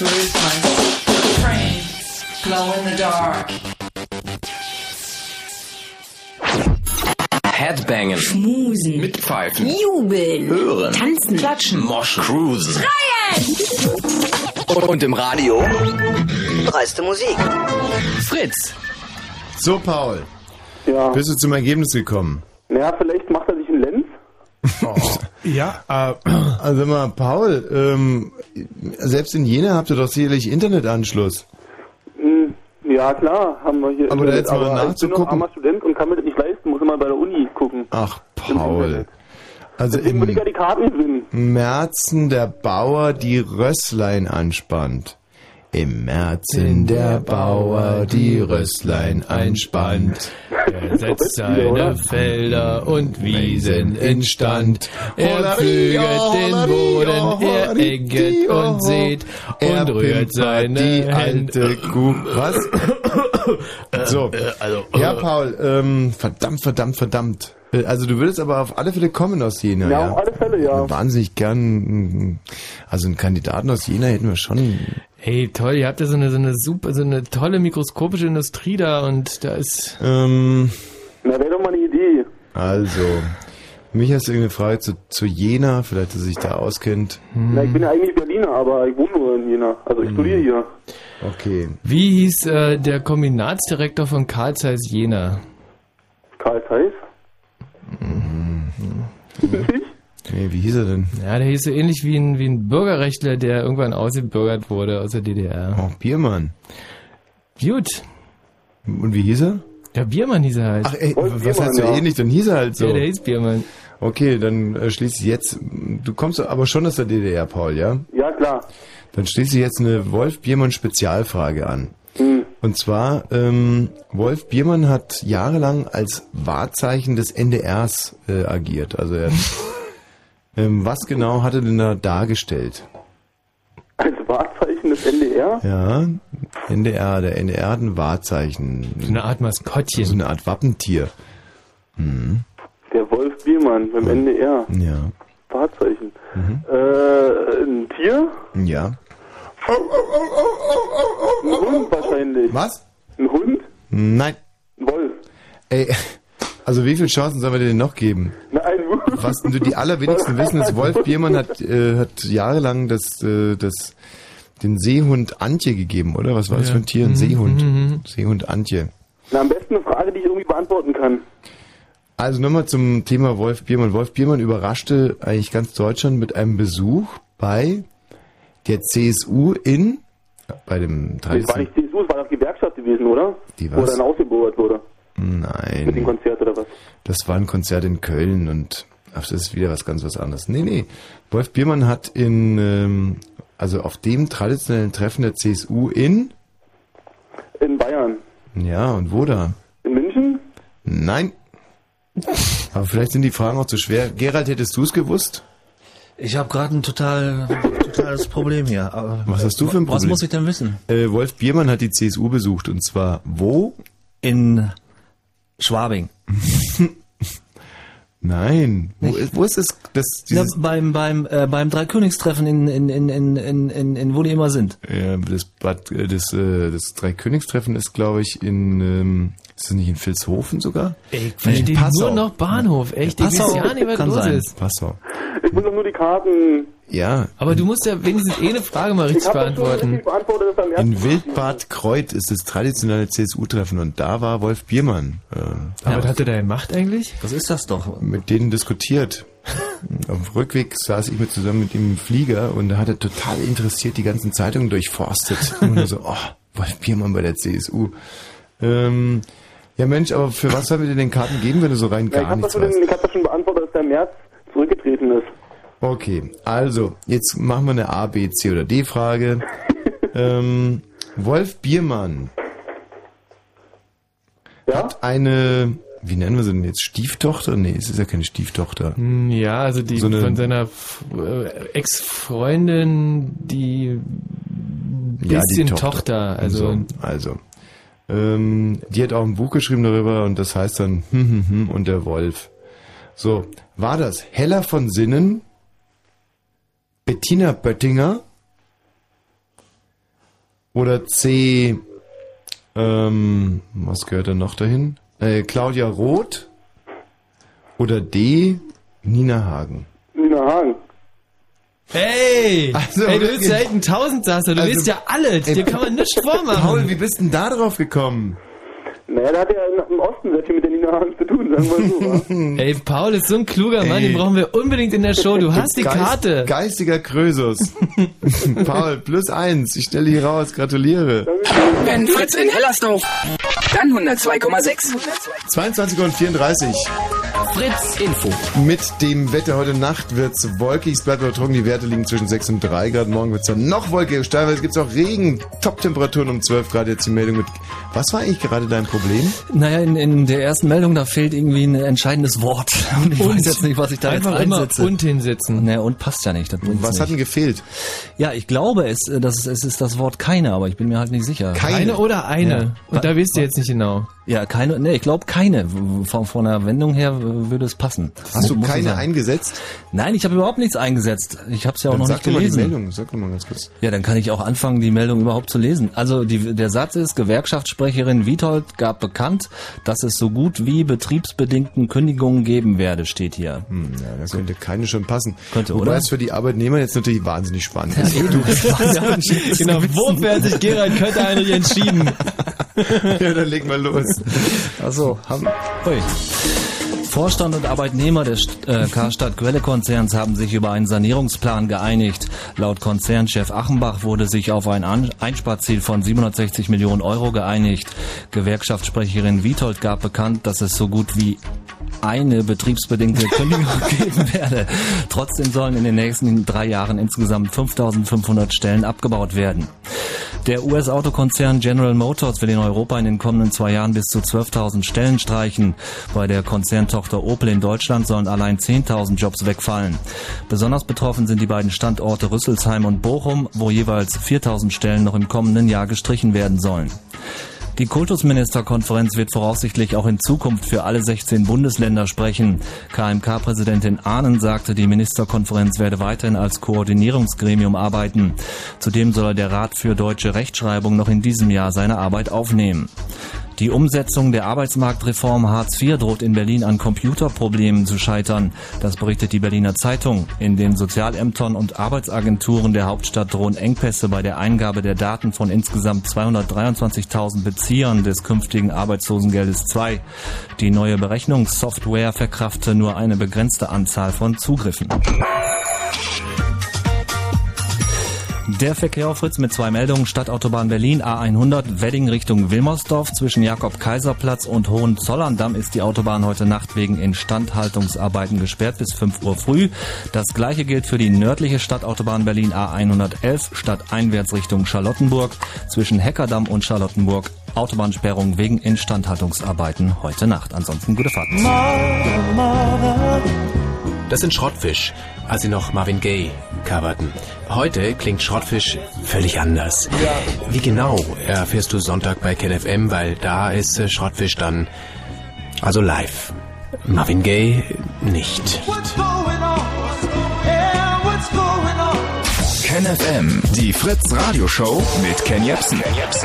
Ruthless. Brains. Glow in the dark. Headbangen. Schmusen. Mitpfeifen. Jubeln. Hören. Tanzen. Klatschen. Moschen. Cruisen. Und im Radio. Dreiste Musik. Fritz. So, Paul. Ja. Bist du zum Ergebnis gekommen? Naja, vielleicht macht er sich einen Lenz. Ja, äh, also mal, Paul, ähm, selbst in Jena habt ihr doch sicherlich Internetanschluss. Hm, Ja, klar, haben wir hier. Aber da jetzt mal aber Ich bin noch nachzugucken. armer Student und kann mir das nicht leisten, muss immer bei der Uni gucken. Ach, Paul. Also Deswegen ja im die Karten gewinnen. Märzen der Bauer die Rösslein anspannt. Im Märzen der Bauer die Rösslein einspannt. Er setzt seine Felder und Wiesen instand. Er pflüget den Boden, er egget und sät und rührt seine die alte Kuh. Was? So. also, Ja, Paul, ähm, verdammt, verdammt, verdammt. Äh, Also du würdest aber auf alle Fälle kommen aus Jena, Ja, ja? auf alle Fälle, ja. Wahnsinnig gern. Also einen Kandidaten aus Jena hätten wir schon. Hey, toll, ihr habt ja so eine, so eine super, so eine tolle mikroskopische Industrie da und da ist, Ähm, Na, wäre doch mal eine Idee. also, mich hast du irgendeine Frage zu, zu Jena, vielleicht, dass er sich da auskennt. Na, ich bin ja eigentlich Berliner, aber ich wohne nur in Jena. Also ich studiere hier. Okay. wie hieß äh, der Kombinatsdirektor von Karl Zeiss Jena? Karl Zeiss? Nee, wie hieß er denn? Ja, der hieß so ähnlich wie ein, wie ein Bürgerrechtler, der irgendwann ausgebürgert wurde aus der DDR. Oh, Biermann. Gut. Und wie hieß er? Der Biermann hieß er halt. Ach ey, was Biermann, heißt so ja. ähnlich? Dann hieß er halt so. Ja, der hieß Biermann. Okay, dann äh, schließe ich jetzt. Du kommst aber schon aus der DDR, Paul, ja? Ja, klar. Dann schließe ich jetzt eine Wolf Biermann Spezialfrage an. Und zwar, ähm, Wolf Biermann hat jahrelang als Wahrzeichen des NDRs äh, agiert. Also er, ähm, was genau hat er denn da dargestellt? Als des NDR? Ja, NDR, der NDR hat ein Wahrzeichen. So eine Art Maskottchen. So eine Art Wappentier. Mhm. Der Wolf Biermann beim NDR. Ja. Wahrzeichen. Äh, ein Tier? Ja. Ein Hund wahrscheinlich. Was? Ein Hund? Nein. Ein Wolf. Ey, also wie viele Chancen sollen wir dir denn noch geben? Na, ein Wolf. Was nur die allerwenigsten wissen, ist, Wolf Biermann hat, äh, hat jahrelang das, äh, das, den Seehund Antje gegeben, oder? Was war das Ja. für ein Tier? Ein Mhm, Seehund. mhm, Seehund Antje. Na, am besten eine Frage, die ich irgendwie beantworten kann. Also nochmal zum Thema Wolf Biermann. Wolf Biermann überraschte eigentlich ganz Deutschland mit einem Besuch bei der CSU in, bei dem Das war nicht CSU, es war das Gewerkschaft gewesen, oder? Die Wo was? dann ausgebohrt wurde. Mit dem Nein, Konzert oder was? das war ein Konzert in Köln und ach, das ist wieder was ganz was anderes. Nee, nee. Wolf Biermann hat in, ähm, also auf dem traditionellen Treffen der CSU in, In Bayern. ja, und wo da? In München? Nein. Aber vielleicht sind die Fragen auch zu schwer. Gerald, hättest du es gewusst? Ich habe gerade ein total, totales Problem hier. Aber Was hast du für ein Problem? Was muss ich denn wissen? Äh, Wolf Biermann hat die CSU besucht und zwar wo? In Schwabing. Nein. Wo, ist- wo ist es? Das, Ja, beim beim äh, beim Dreikönigstreffen in in in in in in, in wo die immer sind. ja, das, Bad, äh, das, äh, das Dreikönigstreffen ist, glaube ich, in, ähm, ist das nicht in Vilshofen sogar? Ey, verstehe Passau. nur noch Bahnhof. Echt, ich Passau weiß ja nicht, was kann los sein. ist. Passau. Ich muss doch nur die Karten. Ja, Aber du musst ja wenigstens eh eine Frage mal Ich richtig beantworten. richtig beantwortet, in Wildbad Kreuth ist das traditionelle CSU-Treffen und da war Wolf Biermann. Äh, Aber was hat er da gemacht eigentlich? Was ist das doch? mit denen diskutiert. Auf dem Rückweg saß ich mit zusammen mit ihm im Flieger und da hat er total interessiert die ganzen Zeitungen durchforstet. Und nur so, oh, Wolf Biermann bei der CSU. Ähm, ja Mensch, aber für was sollen wir dir den Karten geben, wenn du so rein Ja, ich gar habe nichts schon- weißt? ich hab das schon beantwortet, dass der März zurückgetreten ist. Okay, also, jetzt machen wir eine A, B, C oder D Frage. ähm, Wolf Biermann Ja? hat eine, wie nennen wir sie denn jetzt, Stieftochter? Nee, es ist ja keine Stieftochter. Hm, Ja, also die So eine- von seiner äh, Ex-Freundin, die bisschen Tochter. also so, also. Ähm, die hat auch ein Buch geschrieben darüber und das heißt dann hm, hm, hm und der Wolf. So, war das Heller von Sinnen, Bettina Böttinger oder C, ähm, was gehört da noch dahin? Äh, Claudia Roth oder D, Nina Hagen. Nina Hagen. Hey! Also ey, du bist ja echt ein Tausendsasser, du Also- weißt ja alles, dir kann man nichts vormachen. Paul, wie bist denn da drauf gekommen? Naja, der hat ja im Osten sehr viel mit der Nina Hagen zu tun, sagen wir so. Ey, Paul ist so ein kluger Mann, Ey. den brauchen wir unbedingt in der Show. Du hast die Geist- Karte. Geistiger Krösus. Paul, plus eins. Ich stelle hier raus. Gratuliere. Wenn Fritz in Hellersdorf, dann 102,6. 22 und 34. Fritz Info. Mit dem Wetter heute Nacht wird's wolkig. Es bleibt aber trocken. Die Werte liegen zwischen 6 und 3 Grad. Morgen wird's dann noch wolkiger. Teilweise gibt's auch Regen. Top-Temperaturen um 12 Grad. Jetzt die Meldung mit. Was war eigentlich gerade dein Problem? Naja, in, in der ersten Meldung, da fehlt irgendwie ein entscheidendes Wort. Und ich Und weiß jetzt nicht, was ich da jetzt Einfach immer einsetze. und hinsetzen. Ne, und passt ja nicht. Was nicht. hat denn gefehlt? Ja, ich glaube, es, äh, das, es ist das Wort keine, aber ich bin mir halt nicht sicher. Keine. Eine oder eine. Ja. Und da wisst ihr jetzt nicht genau. Ja, keine, ne, ich glaube keine. Von, von der Wendung her würde es passen. Hast du keine eingesetzt? Nein, ich habe überhaupt nichts eingesetzt. Ich habe es ja auch Dann noch sag nicht doch mal die gelesen. Meldung. Sag doch mal ganz kurz. Ja, dann kann ich auch anfangen, die Meldung überhaupt zu lesen. Also die, der Satz ist, Gewerkschaftssprecherin Witold gab bekannt, dass es so gut wie betriebsbedingten Kündigungen geben werde, steht hier. Hm, ja, da könnte keine schon passen. Könnte, Wobei oder? es für die Arbeitnehmer jetzt natürlich wahnsinnig spannend ist. Genau, wofür hat sich Gerald Kötter eigentlich entschieden? ja, dann leg mal los. Also, haben. Ui. Vorstand und Arbeitnehmer des äh, Karstadt Quelle Konzerns haben sich über einen Sanierungsplan geeinigt. Laut Konzernchef Achenbach wurde sich auf ein Einsparziel von 760 Millionen Euro geeinigt. Gewerkschaftssprecherin Witold gab bekannt, dass es so gut wie eine betriebsbedingte Kündigung geben werde. Trotzdem sollen in den nächsten drei Jahren insgesamt 5500 Stellen abgebaut werden. Der US-Autokonzern General Motors will in Europa in den kommenden zwei Jahren bis zu 12.000 Stellen streichen. Bei der Konzerntochter Opel in Deutschland sollen allein 10.000 Jobs wegfallen. Besonders betroffen sind die beiden Standorte Rüsselsheim und Bochum, wo jeweils 4.000 Stellen noch im kommenden Jahr gestrichen werden sollen. Die Kultusministerkonferenz wird voraussichtlich auch in Zukunft für alle 16 Bundesländer sprechen. KMK-Präsidentin Ahnen sagte, die Ministerkonferenz werde weiterhin als Koordinierungsgremium arbeiten. Zudem soll der Rat für deutsche Rechtschreibung noch in diesem Jahr seine Arbeit aufnehmen. Die Umsetzung der Arbeitsmarktreform Hartz IV droht in Berlin an Computerproblemen zu scheitern. Das berichtet die Berliner Zeitung. In den Sozialämtern und Arbeitsagenturen der Hauptstadt drohen Engpässe bei der Eingabe der Daten von insgesamt 223.000 Beziehern des künftigen Arbeitslosengeldes II. Die neue Berechnungssoftware verkrafte nur eine begrenzte Anzahl von Zugriffen. Der Verkehr auf Fritz mit zwei Meldungen. Stadtautobahn Berlin A100 Wedding Richtung Wilmersdorf zwischen Jakob-Kaiser-Platz und Hohenzollern-Damm ist die Autobahn heute Nacht wegen Instandhaltungsarbeiten gesperrt bis 5 Uhr früh. Das gleiche gilt für die nördliche Stadtautobahn Berlin A111 stadteinwärts Richtung Charlottenburg zwischen Heckerdamm und Charlottenburg. Autobahnsperrung wegen Instandhaltungsarbeiten heute Nacht. Ansonsten gute Fahrt. Das sind Schrottfisch, als sie noch Marvin Gaye coverten. Heute klingt Schrottfisch völlig anders. Wie genau erfährst du Sonntag bei KenFM, weil da ist äh, Schrottfisch dann also live. Marvin Gaye nicht. KenFM, die Fritz Radio Show mit Ken Jepsen.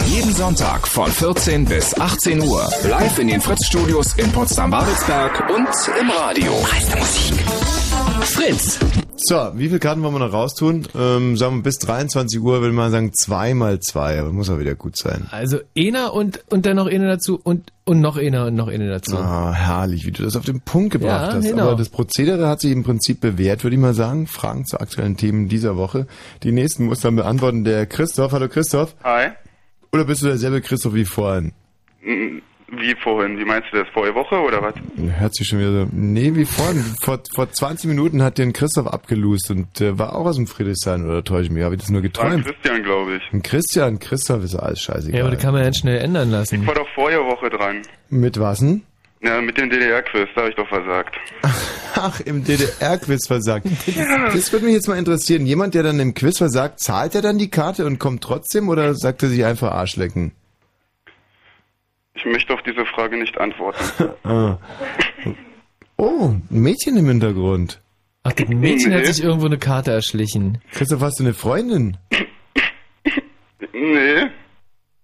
Jeden Sonntag von 14 bis 18 Uhr. Live in den Fritz Studios in Potsdam-Babelsberg und im Radio. Meiste Musik. Fritz. So, wie viele Karten wollen wir noch raustun? Ähm, sagen wir bis 23 Uhr, will man sagen, zwei mal zwei, aber muss auch wieder gut sein. Also einer und, und dann noch einer dazu und, und noch einer und noch einer dazu. Ah, herrlich, wie du das auf den Punkt gebracht Ja, hast. genau. Aber das Prozedere hat sich im Prinzip bewährt, würde ich mal sagen. Fragen zu aktuellen Themen dieser Woche. Die nächsten muss dann beantworten der Christoph. Hallo Christoph. Hi. Oder bist du derselbe Christoph wie vorhin? Mm, Wie vorhin? Wie meinst du das? Vorige Woche oder was? Hört sich schon wieder so. Nee, wie vorhin. Vor, vor 20 Minuten hat den Christoph abgelust und äh, war auch aus dem Friedrichshain, oder täusche ich mich? Habe ich das nur War geträumt? Christian, glaube ich. Ein Christian, Christoph ist alles scheißegal. Ja, aber das kann man ja schnell ändern lassen. Ich war doch vorige Woche dran. Mit was denn? Ja, mit dem DDR-Quiz, da habe ich doch versagt. Ach, im DDR-Quiz versagt. Das würde mich jetzt mal interessieren. Jemand, der dann im Quiz versagt, zahlt er dann die Karte und kommt trotzdem oder sagt er sich einfach Arschlecken? Ich möchte auf diese Frage nicht antworten. Ah. Oh, ein Mädchen im Hintergrund. Ach, das Mädchen hat sich irgendwo eine Karte erschlichen. Christoph, hast du eine Freundin? Nee,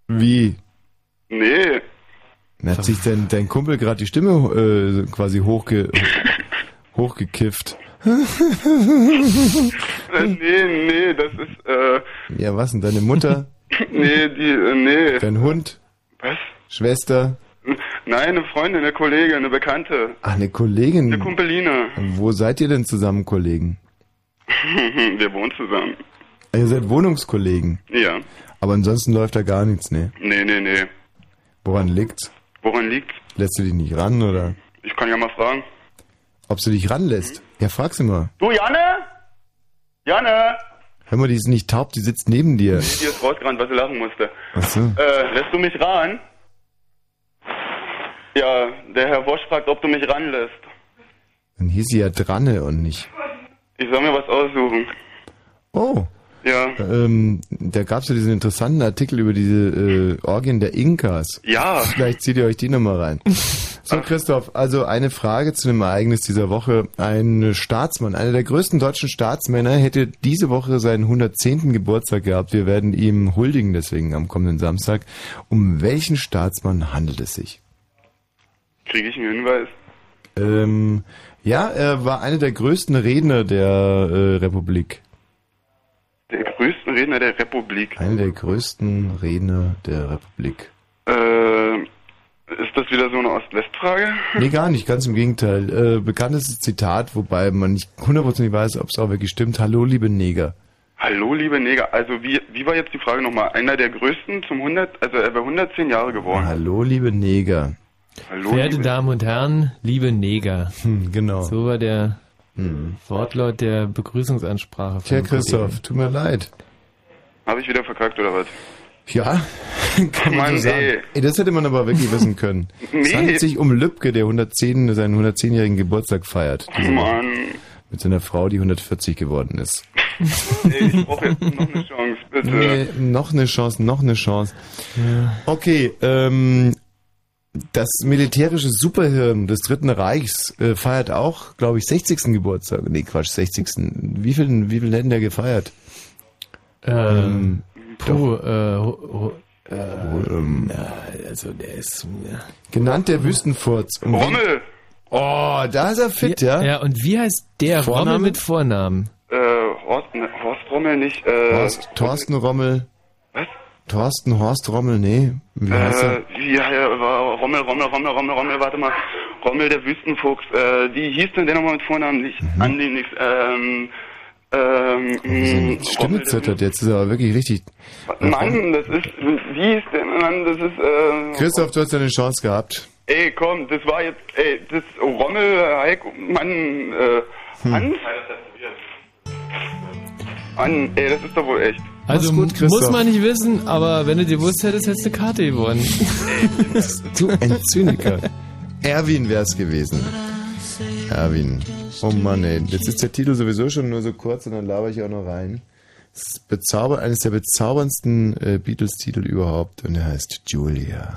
Wie? nee. Hat sich dein, dein Kumpel gerade die Stimme äh, quasi hochge hochgekifft? Äh, nee, nee, das ist, äh, Ja, was denn? Deine Mutter? nee, die, äh, nee. Dein Hund? Was? Schwester? Nein, eine Freundin, eine Kollegin, eine Bekannte. Ach, eine Kollegin. Eine Kumpeline. Wo seid ihr denn zusammen, Kollegen? Wir wohnen zusammen. Ihr seid Wohnungskollegen. Ja. Aber ansonsten läuft da gar nichts, ne? Nee, nee, nee. Woran liegt's? Woran liegt's? Lässt du dich nicht ran oder? Ich kann ja mal fragen. Ob sie dich ranlässt? Ja, frag sie mal. Du, Janne? Janne? Hör mal, die ist nicht taub, die sitzt neben dir. Die ist rausgerannt, weil sie lachen musste. Ach so. Äh, lässt du mich ran? Ja, der Herr Wosch fragt, ob du mich ranlässt. Dann hieß sie ja Dranne und nicht. Ich soll mir was aussuchen. Oh. Ja. Ähm, da gab's ja diesen interessanten Artikel über diese äh, Orgien der Inkas. Ja. Vielleicht zieht ihr euch die nochmal rein. So, Christoph, also eine Frage zu dem Ereignis dieser Woche. Ein Staatsmann, einer der größten deutschen Staatsmänner, hätte diese Woche seinen 110. Geburtstag gehabt. Wir werden ihm huldigen deswegen am kommenden Samstag. Um welchen Staatsmann handelt es sich? Kriege ich einen Hinweis? Ähm, ja, er war einer der größten Redner der äh, Republik. Der größte Redner der Republik. Einer der größten Redner der Republik. Äh, ist das wieder so eine Ost-West-Frage? Nee, gar nicht, ganz im Gegenteil. Äh, bekanntestes Zitat, wobei man nicht hundertprozentig weiß, ob es auch wirklich stimmt. Hallo, liebe Neger. Hallo, liebe Neger. Also, wie, wie war jetzt die Frage nochmal? Einer der größten zum 100, also er wäre 110 Jahre geworden. Hallo, liebe Neger. Hallo, Verehrte liebe- Damen und Herren, liebe Neger. Hm, genau. So war der Wortlaut der Begrüßungsansprache. von Tja. Christoph, tut mir leid. Habe ich wieder verkackt oder was? Ja, kann man so sagen. ey. Ey, das hätte man aber wirklich wissen können. Es Nee. handelt sich um Lübcke, der 110, seinen 110-jährigen Geburtstag feiert. Woche. Mann. Mit seiner Frau, die 140 geworden ist. Ey, ich brauche jetzt noch eine Chance, bitte. Nee, noch eine Chance, noch eine Chance. Okay, ähm, das militärische Superhirn des Dritten Reichs äh, feiert auch, glaube ich, 60. Geburtstag. Nee, Quatsch, 60. Wie viel, wie viel hätten der gefeiert? Ähm, puh, äh, ho, ho, äh, ähm, na, also der ist... Ja. Genannt der Wüstenfurz. Rommel. Oh, da ist er fit, ja? Ja, und wie heißt der Vorname? Rommel mit Vornamen? Äh, Horst, ne, Horst Rommel nicht, äh... Horst, Thorsten Rommel. Was? Thorsten Horst Rommel, nee. Wie heißt er? Äh, ja, war Rommel, Rommel, Rommel, Rommel, Rommel, warte mal. Rommel, der Wüstenfuchs. Äh, wie hieß denn der nochmal mit Vornamen? Nicht Mhm. Andi, nicht, ähm, ähm, Seine mh, Stimme zittert, jetzt ist er aber wirklich richtig. Mann, das ist, wie hieß der, Mann, das ist, äh, Christoph, du hast deine Chance gehabt. ey, komm, das war jetzt, ey, das Rommel, Heiko, Mann, äh, Hm. Hans? Mann, ey, das ist doch wohl echt. Also gut, muss man nicht wissen, aber wenn du dir gewusst hättest, hättest du eine Karte gewonnen. Du ein Zyniker. Erwin wär's gewesen. Erwin. Oh Mann, ey. Jetzt ist der Titel sowieso schon nur so kurz und dann laber ich auch noch rein. Das ist bezauber eines der bezauberndsten äh, Beatles-Titel überhaupt und er heißt Julia.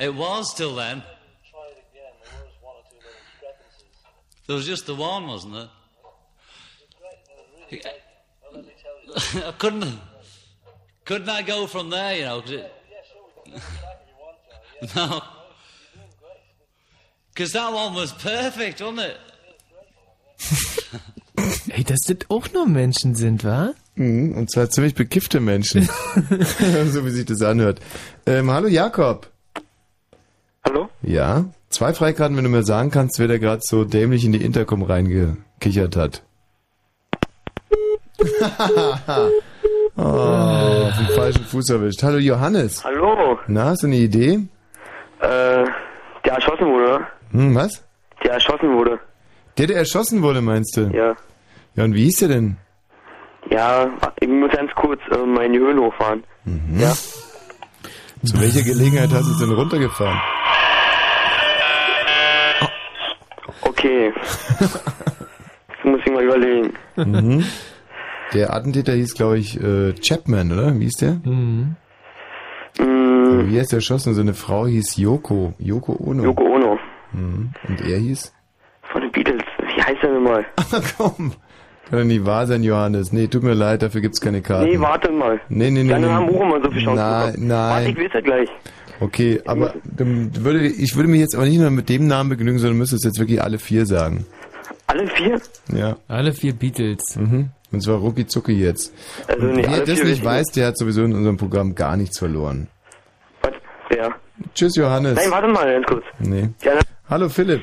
It was till then. There was just the one, wasn't there? I couldn't. Couldn't I go from there? You know, 'cause it, no, because that one was perfect, wasn't it? Ey, dass das auch nur Menschen sind, wa? Mhm, und zwar ziemlich bekiffte Menschen. so wie sich das anhört. Ähm, hallo Jakob. Hallo? Ja, zwei Freikarten, wenn du mir sagen kannst, wer da gerade so dämlich in die Intercom reingekichert hat. oh, auf den falschen Fuß erwischt. Hallo Johannes. Hallo? Na, hast du eine Idee? Äh, der erschossen wurde. Hm, was? Der erschossen wurde. Der, der erschossen wurde, meinst du? Ja. Ja, und wie hieß der denn? Ja, ich muss ganz kurz äh, meine Höhen hochfahren. Mhm. Ja. Zu welcher Gelegenheit hast du es denn runtergefahren? Okay. Jetzt muss ich mal überlegen. Mhm. Der Attentäter hieß, glaube ich, äh, Chapman, oder? Wie hieß der? Mhm. Mm, Wie heißt der erschossen? Seine Frau hieß Yoko. Yoko Ono. Yoko Ono. Mhm. Und er hieß? Von den Beatles. Wie heißt der denn mal? Komm. Kann doch nicht wahr sein, Johannes. Nee, tut mir leid, dafür gibt's keine Karten. Nee, warte mal. Nee, nee, nee. Deine nee. haben auch immer so viel Chancen Nein, bekommen. Warte, ich nein. weiß ja gleich. Okay, aber dann würde, ich würde mich jetzt aber nicht nur mit dem Namen begnügen, sondern müsstest jetzt wirklich alle vier sagen. Alle vier? Ja. Alle vier Beatles. Mhm. Und zwar rucki zucki jetzt. Also nicht wer alle das vier nicht weiß, der hat sowieso in unserem Programm gar nichts verloren. Ja. Tschüss, Johannes. Nein, warte mal ganz kurz. Nee. Gerne. Hallo, Philipp.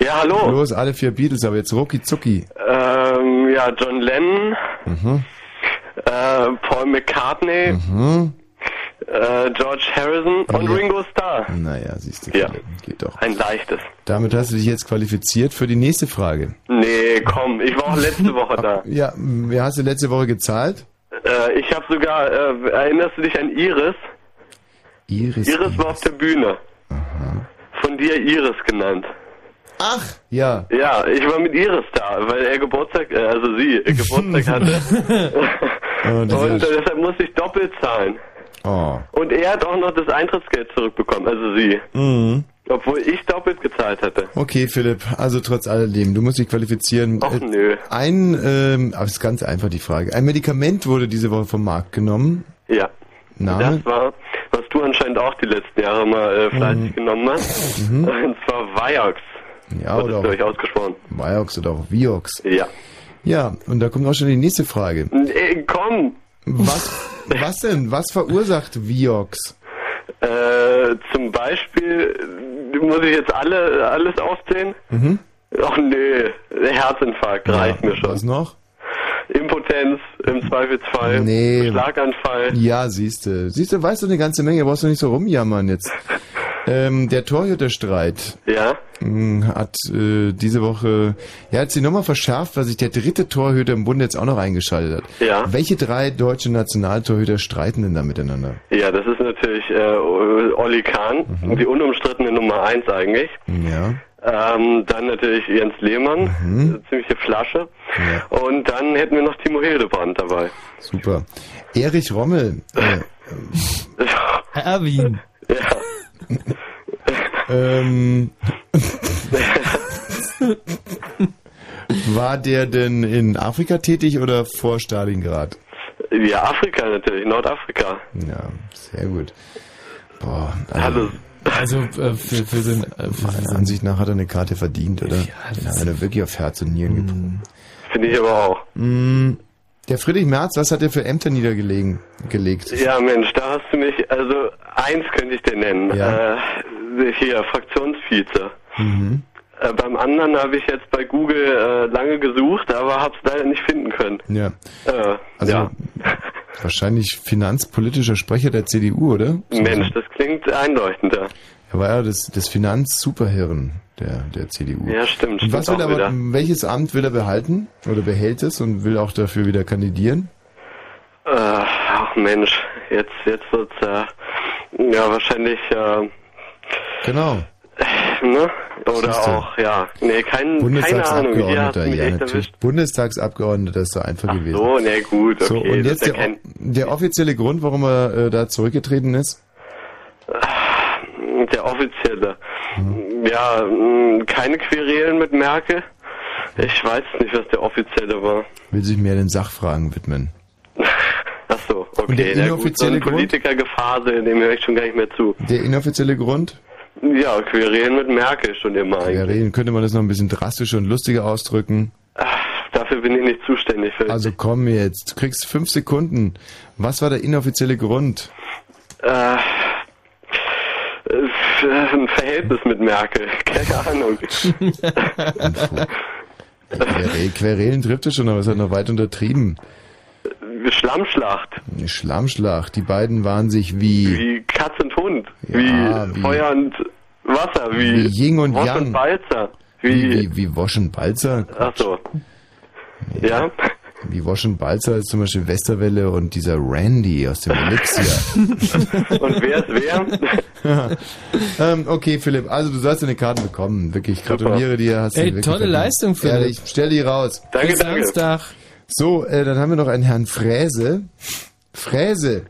Ja, hallo. Los, alle vier Beatles, aber jetzt rucki zucki. Ähm, ja, John Lennon, Mhm. äh, Paul McCartney, Mhm. Äh, George Harrison und Ja. Ringo Starr. Naja, siehst du, Ja. Geht doch. Ein leichtes. Damit hast du dich jetzt qualifiziert für die nächste Frage. Nee, komm, ich war auch letzte Woche da. Ja, wer hast du letzte Woche gezahlt? Äh, ich habe sogar, äh, erinnerst du dich an Iris? Iris. Iris war auf der Bühne. Von dir Iris genannt. Ach, ja. Ja, ich war mit Iris da, weil er Geburtstag, äh, also sie äh, Geburtstag hatte. Oh, Und deshalb musste ich doppelt zahlen. Oh. Und er hat auch noch das Eintrittsgeld zurückbekommen, also sie. Mhm. Obwohl ich doppelt gezahlt hatte. Okay, Philipp, also trotz alledem, du musst dich qualifizieren. Ach, Äh, nö. Ein, ähm, aber es ist ganz einfach die Frage. Ein Medikament wurde diese Woche vom Markt genommen. Ja. Name? Das war, was du anscheinend auch die letzten Jahre mal äh, fleißig genommen hast. Mhm. Und zwar Vioxx. Ja, Wird oder es durch ausgesprochen. Vioxx oder auch Vioxx. Ja. Ja, und da kommt auch schon die nächste Frage. Ey, komm! Was, was denn? Was verursacht Vioxx? Äh, zum Beispiel, muss ich jetzt alle alles aufzählen? Mhm. Ach nö, Herzinfarkt reicht mir schon. Was noch? Impotenz im Zweifelsfall. Nee. Schlaganfall. Ja, siehste. Siehste, weißt du eine ganze Menge, brauchst du nicht so rumjammern jetzt. Ähm, der Torhüterstreit Ja. mh, hat äh, diese Woche, ja, hat sie nochmal verschärft, weil sich der dritte Torhüter im Bund jetzt auch noch eingeschaltet hat. Ja. Welche drei deutsche Nationaltorhüter streiten denn da miteinander? Ja, das ist natürlich äh, Olli Kahn, Mhm. die unumstrittene Nummer eins eigentlich. Ja. Ähm, dann natürlich Jens Lehmann, Mhm. äh, ziemliche Flasche. Und dann hätten wir noch Timo Hildebrand dabei. Super. Erich Rommel, äh, Erwin. Ähm, war der denn in Afrika tätig oder vor Stalingrad? Ja, Afrika natürlich, Nordafrika. Ja, sehr gut. Boah, Hallo. Also äh, für, für so ein, äh, für Meiner Ansicht nach hat er eine Karte verdient, oder? Den hat er wirklich auf Herz und Nieren geprüft. Finde ich aber auch. Mm, Der Friedrich Merz, was hat er für Ämter niedergelegen, gelegt? Ja, Mensch, da hast du mich, also eins könnte ich dir nennen. Ja. Äh, hier, Fraktionsvize. Mhm. Äh, beim anderen habe ich jetzt bei Google äh, lange gesucht, aber habe es leider nicht finden können. Ja. Äh, Also ja. wahrscheinlich finanzpolitischer Sprecher der CDU, oder? Mensch, das klingt einleuchtender. Er war ja das, das Finanzsuperhirn der, der CDU. Ja, stimmt. Und was stimmt will er, wieder. welches Amt will er behalten? Oder behält es und will auch dafür wieder kandidieren? Äh, ach Mensch, jetzt, jetzt wird's äh, ja wahrscheinlich äh, Genau. ne? Oder auch, ja. Nee, kein, keine Ahnung. Bundestagsabgeordneter, ja, natürlich. Bundestagsabgeordneter ist so einfach gewesen. So, nee, gut, okay. So, und jetzt der, der offizielle Grund, warum er äh, da zurückgetreten ist? Der offizielle. Hm. Ja, mh, keine Querelen mit Merkel. Ich weiß nicht, was der offizielle war. Will sich mehr den Sachfragen widmen. Ach so, okay. Und der na gut, so inoffizielle Grund? Politikergefase, dem höre ich schon gar nicht mehr zu. Der inoffizielle Grund? Ja, Querelen mit Merkel schon immer eigentlich. Reden könnte man das noch ein bisschen drastischer und lustiger ausdrücken. Dafür bin ich nicht zuständig. Für Also komm jetzt, du kriegst fünf Sekunden. Was war der inoffizielle Grund? Äh, ein Verhältnis mit Merkel. Keine Ahnung. Querel, Querelen trifft es schon, aber es hat noch weit untertrieben. Schlammschlacht. Eine Schlammschlacht. Die beiden waren sich wie, Wie Katz und Hund. Ja, wie, wie- Feuer und Wasser. Wie, wie Ying und Wosch Yang. und Balzer. wie, Wie, wie, wie Wosch und Balzer. ach so. Ja? Wie und Balzer ist zum Beispiel Westerwelle und dieser Randy aus dem Elixir. Und wer ist wer? ähm, okay, Philipp, also du sollst deine Karten bekommen. Wirklich, ich gratuliere dir. Hast du Ey, wirklich tolle verdient. Leistung, Philipp. Ehrlich, stell die raus. Danke, Bis danke. Samstag. So, äh, dann haben wir noch einen Herrn Fräse. Fräse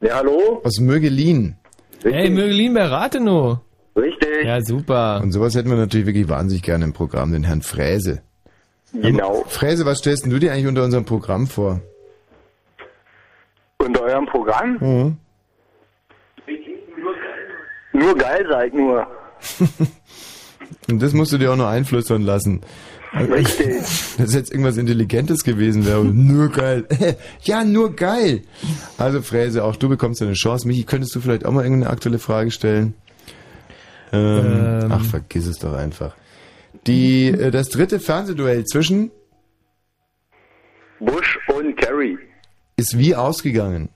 Ja, hallo? aus Mögelin. Hey, Mögelin bei Rathenow. Richtig. Ja, super. Und sowas hätten wir natürlich wirklich wahnsinnig gerne im Programm, den Herrn Fräse. Genau. Fräse, was stellst du dir eigentlich unter unserem Programm vor? Unter eurem Programm? Mhm. Nur geil seid nur. Und das musst du dir auch noch einflüstern lassen. Richtig. Das ist jetzt irgendwas Intelligentes gewesen wäre. Nur geil. ja, nur geil. Also Fräse, auch du bekommst eine Chance. Michi, könntest du vielleicht auch mal irgendeine aktuelle Frage stellen? Ähm, Ähm. Ach, vergiss es doch einfach. Die, äh, das dritte Fernsehduell zwischen Bush und Kerry. ist wie ausgegangen.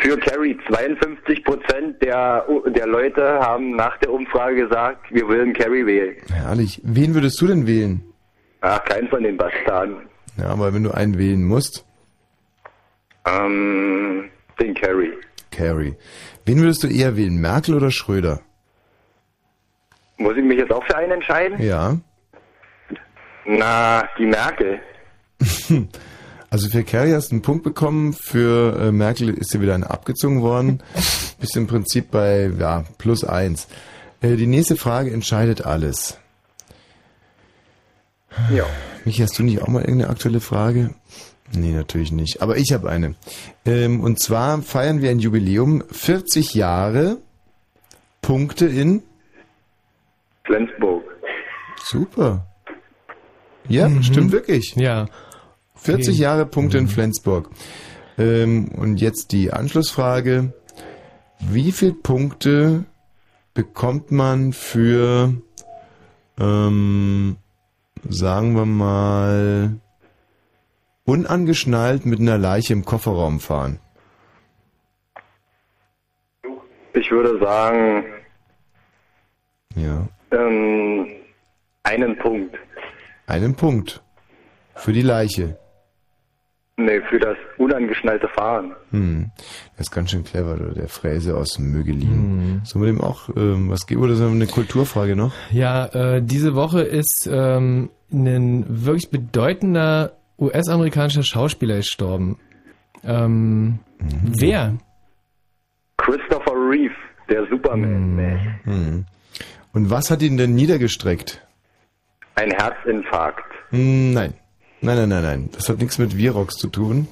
Für Kerry 52 Prozent der, der Leute haben nach der Umfrage gesagt, wir wollen Kerry wählen. Herrlich. Wen würdest du denn wählen? Ach, kein von den Bastarden. Ja, aber wenn du einen wählen musst, Ähm, den Kerry. Carrie. Wen würdest du eher wählen, Merkel oder Schröder? Muss ich mich jetzt auch für einen entscheiden? Ja. Na, die Merkel. Also für Kerry hast du einen Punkt bekommen, für äh, Merkel ist sie wieder eine abgezogen worden. Bist im Prinzip bei ja, plus eins. Äh, die nächste Frage entscheidet alles. Ja. Michi, hast du nicht auch mal irgendeine aktuelle Frage? Nee, natürlich nicht. Aber ich habe eine. Ähm, und zwar feiern wir ein Jubiläum, 40 Jahre Punkte in Flensburg. Super. Ja, stimmt wirklich. Ja. 40 Okay. Jahre Punkte in Flensburg. Ähm, und jetzt die Anschlussfrage. Wie viel Punkte bekommt man für, ähm, sagen wir mal, unangeschnallt mit einer Leiche im Kofferraum fahren? Ich würde sagen, Ja. Ähm, einen Punkt. Einen Punkt. Für die Leiche. Nee, für das unangeschnallte Fahren. Hm. Das ist ganz schön clever, der Fräse aus Mögelin. Sollen wir dem auch ähm, was geben oder sollen wir eine Kulturfrage noch? Ja, äh, diese Woche ist ähm, ein wirklich bedeutender US-amerikanischer Schauspieler gestorben. Ähm, Wer? Christopher Reeve, der Superman. Hm. Und was hat ihn denn niedergestreckt? Ein Herzinfarkt. Hm, Nein. Nein, nein, nein, nein. Das hat nichts mit Virox zu tun.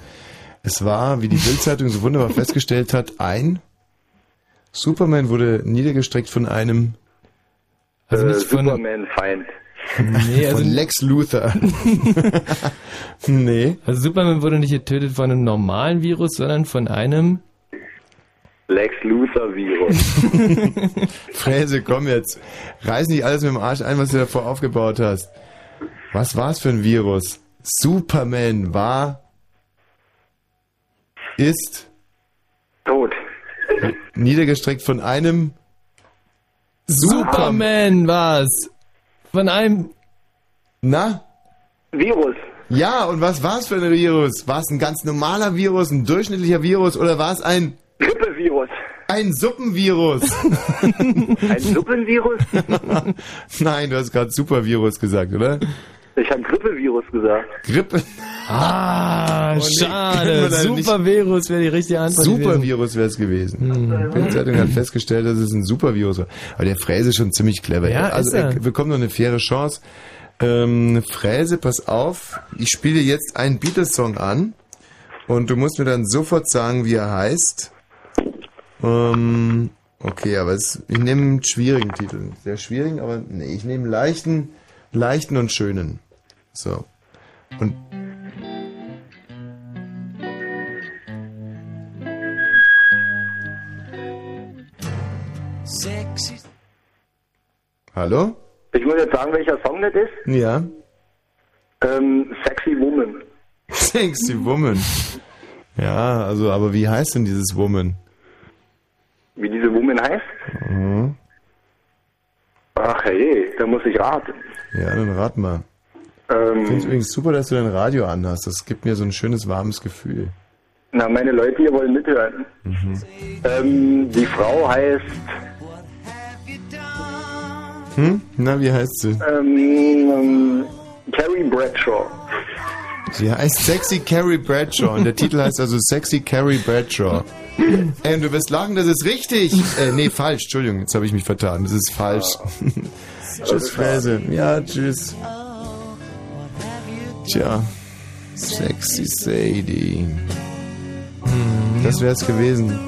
Es war, wie die Bildzeitung so wunderbar festgestellt hat, ein Superman wurde niedergestreckt von einem Also äh, Superman-Feind. Nee, also von Lex Luthor. nee. Also Superman wurde nicht getötet von einem normalen Virus, sondern von einem Lex Luthor-Virus. Fräse, komm jetzt. Reiß nicht alles mit dem Arsch ein, was du davor aufgebaut hast. Was war's für ein Virus? Superman war, ist Tot. niedergestreckt von einem Superman war's. Von einem Na? Virus. Ja, und was war's für ein Virus? War es ein ganz normaler Virus, ein durchschnittlicher Virus oder war es ein Grippevirus. ein Suppenvirus? Ein Suppenvirus? Nein, du hast gerade Supervirus gesagt, oder? Ich habe Grippevirus gesagt. Grippe. Ah, Oh, nee, schade. Supervirus wäre die richtige Antwort. gewesen. Supervirus wäre es gewesen. Die Bildzeitung hat festgestellt, dass es ein Supervirus war. Aber der Fräse ist schon ziemlich clever. Ja, also ist er. wir bekommen noch eine faire Chance. Ähm, Fräse, pass auf. Ich spiele jetzt einen Beatles-Song an. Und du musst mir dann sofort sagen, wie er heißt. Ähm, okay, aber es, ich nehme einen schwierigen Titel. Sehr schwierigen, aber nee, ich nehme einen leichten, leichten und schönen. So. Und Sexy. hallo? Ich muss jetzt sagen, welcher Song das ist. Ja. Ähm, Sexy Woman. Sexy Woman. Ja, also, aber wie heißt denn dieses Woman? Wie diese Woman heißt? Mhm. Ach hey, da muss ich raten. Ja, dann rat mal. Ich finde es Ähm, übrigens super, dass du dein Radio anhast. Das gibt mir so ein schönes, warmes Gefühl. na, meine Leute hier wollen mithören. Mhm. Ähm, die Frau heißt Hm? Na, wie heißt sie? ähm, ähm, Carrie Bradshaw. Sie heißt Sexy Carrie Bradshaw und der Titel heißt also Sexy Carrie Bradshaw. Ey, und du wirst lachen, das ist richtig. Äh, nee, falsch, Entschuldigung, jetzt habe ich mich vertan. Das ist falsch. tschüss, Fräse. Ja, tschüss. Tja, Sexy Sadie. Das wäre es gewesen.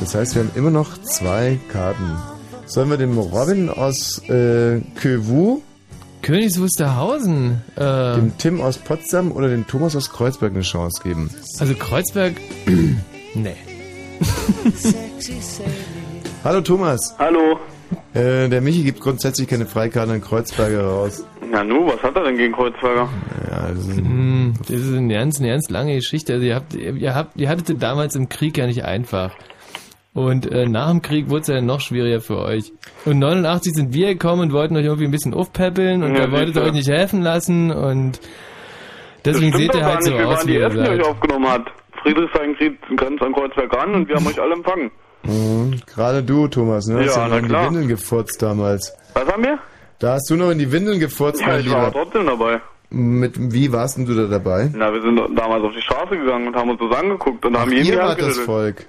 Das heißt, wir haben immer noch zwei Karten Sollen wir dem Robin aus äh, Kövu, Königs Wusterhausen. Äh, dem Tim aus Potsdam oder dem Thomas aus Kreuzberg eine Chance geben? also Kreuzberg. nee. Hallo Thomas. Hallo. Äh, der Michi gibt grundsätzlich keine Freikarten an Kreuzberger raus. Na nu, was hat er denn gegen Kreuzberger? Ja, das ist Hm, das ist eine ganz, eine ganz lange Geschichte. Also ihr habt, ihr habt, ihr hattet damals im Krieg ja nicht einfach. Und äh, nach dem Krieg wurde es ja noch schwieriger für euch. Und 89 sind wir gekommen und wollten euch irgendwie ein bisschen aufpäppeln und Ja, da wolltet ihr euch nicht helfen lassen und deswegen seht ihr halt so nicht. Wir aus, waren wie die ihr Ersten, die euch seid. aufgenommen hat. Friedrichshain grenzt an Kreuzberg an und wir haben euch alle empfangen. Mhm. Gerade du, Thomas, ne? Hast Ja, ja na noch in die klar. Windeln gefurzt damals. Was haben wir? Da hast du noch in die Windeln gefurzt, Ja, mein ich war Lieber. trotzdem dabei. Mit, wie warst denn du da dabei? Na, wir sind damals auf die Straße gegangen und haben uns das angeguckt und haben Ach, jeden ihr wart das. Volk.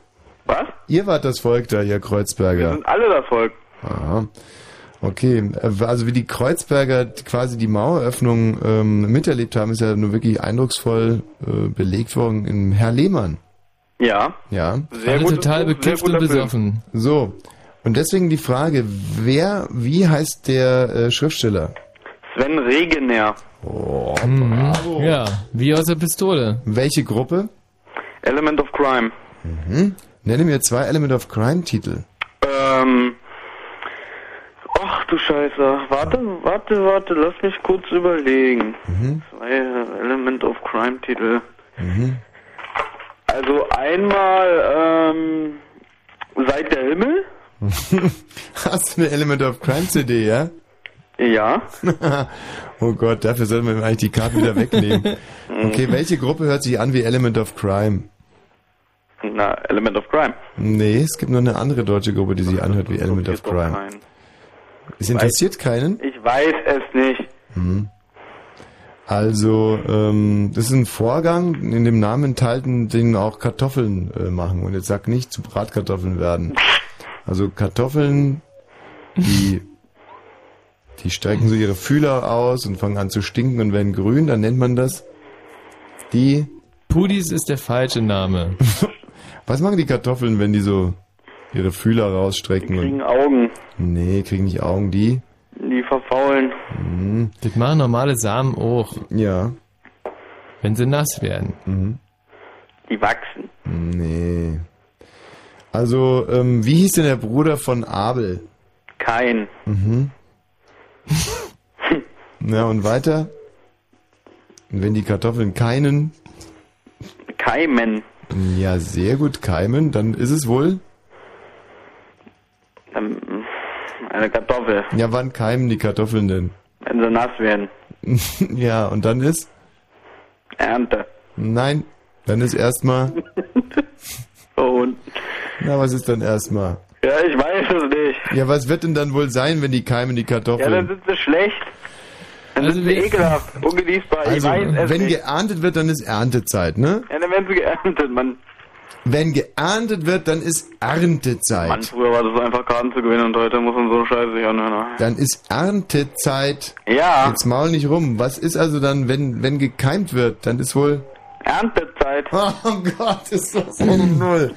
Ihr wart das Volk da, ihr Kreuzberger. Wir sind alle das Volk. Aha. Okay, äh, also wie die Kreuzberger quasi die Maueröffnung ähm, miterlebt haben, ist ja nur wirklich eindrucksvoll äh, belegt worden in Herr Lehmann. Ja. Ja. Sehr Alle total bekifft und guter Film. besoffen. So. Und deswegen die Frage, wer, wie heißt der äh, Schriftsteller? Sven Regener. Oh, Mhm. Ja, wie aus der Pistole. Welche Gruppe? Element of Crime. Mhm. Nenne mir zwei Element of Crime Titel. Ähm. Ach du Scheiße. Warte, warte, warte. Lass mich kurz überlegen. Mhm. Zwei Element of Crime Titel. Mhm. Also einmal ähm, Seit der Himmel. Hast du eine Element of Crime CD, ja? Ja. oh Gott, dafür sollten wir ihm eigentlich die Karten wieder wegnehmen. Okay, welche Gruppe hört sich an wie Element of Crime? Na, Element of Crime. Nee, es gibt noch eine andere deutsche Gruppe, die sich anhört wie Element of Crime. Es interessiert keinen? Ich weiß es nicht. Mhm. Also, ähm, das ist ein Vorgang, in dem Namen enthalten, den auch Kartoffeln äh, machen. Und jetzt sag nicht, zu Bratkartoffeln werden. Also Kartoffeln, die, die strecken so ihre Fühler aus und fangen an zu stinken und werden grün, dann nennt man das die... Pudis ist der falsche Name. Was machen die Kartoffeln, wenn die so ihre Fühler rausstrecken? Kriegen und, Augen. nee, kriegen nicht Augen, die... Die verfaulen. Mhm. Das machen normale Samen auch. Ja. Wenn sie nass werden. Mhm. Die wachsen. Nee. Also, ähm, wie hieß denn der Bruder von Abel? Kein. Mhm. Na und weiter? Und wenn die Kartoffeln keinen, Keimen. Ja sehr gut keimen, dann ist es wohl, Ähm, Eine Kartoffel. ja wann keimen die Kartoffeln denn? Wenn sie nass werden. ja, und dann ist, Ernte. nein, dann ist erstmal, Und. na was ist dann erstmal? Ja, ich weiß es nicht. Ja, was wird denn dann wohl sein, wenn die keimen, die Ja, dann Kartoffeln? sind sie schlecht. Dann Also sie wir- ekelhaft, ungenießbar. Also, weiß wenn nicht. geerntet wird, dann ist Erntezeit, ne? Ja, dann werden sie geerntet, Mann. Wenn geerntet wird, dann ist Erntezeit. Mann, früher war das einfach Karten zu gewinnen und heute muss man so Scheiße sich anhören. Dann ist Erntezeit. Ja. Jetzt maul nicht rum. Was ist also dann, wenn, wenn gekeimt wird? Dann ist wohl. Erntezeit. Oh Gott, ist das eine Null.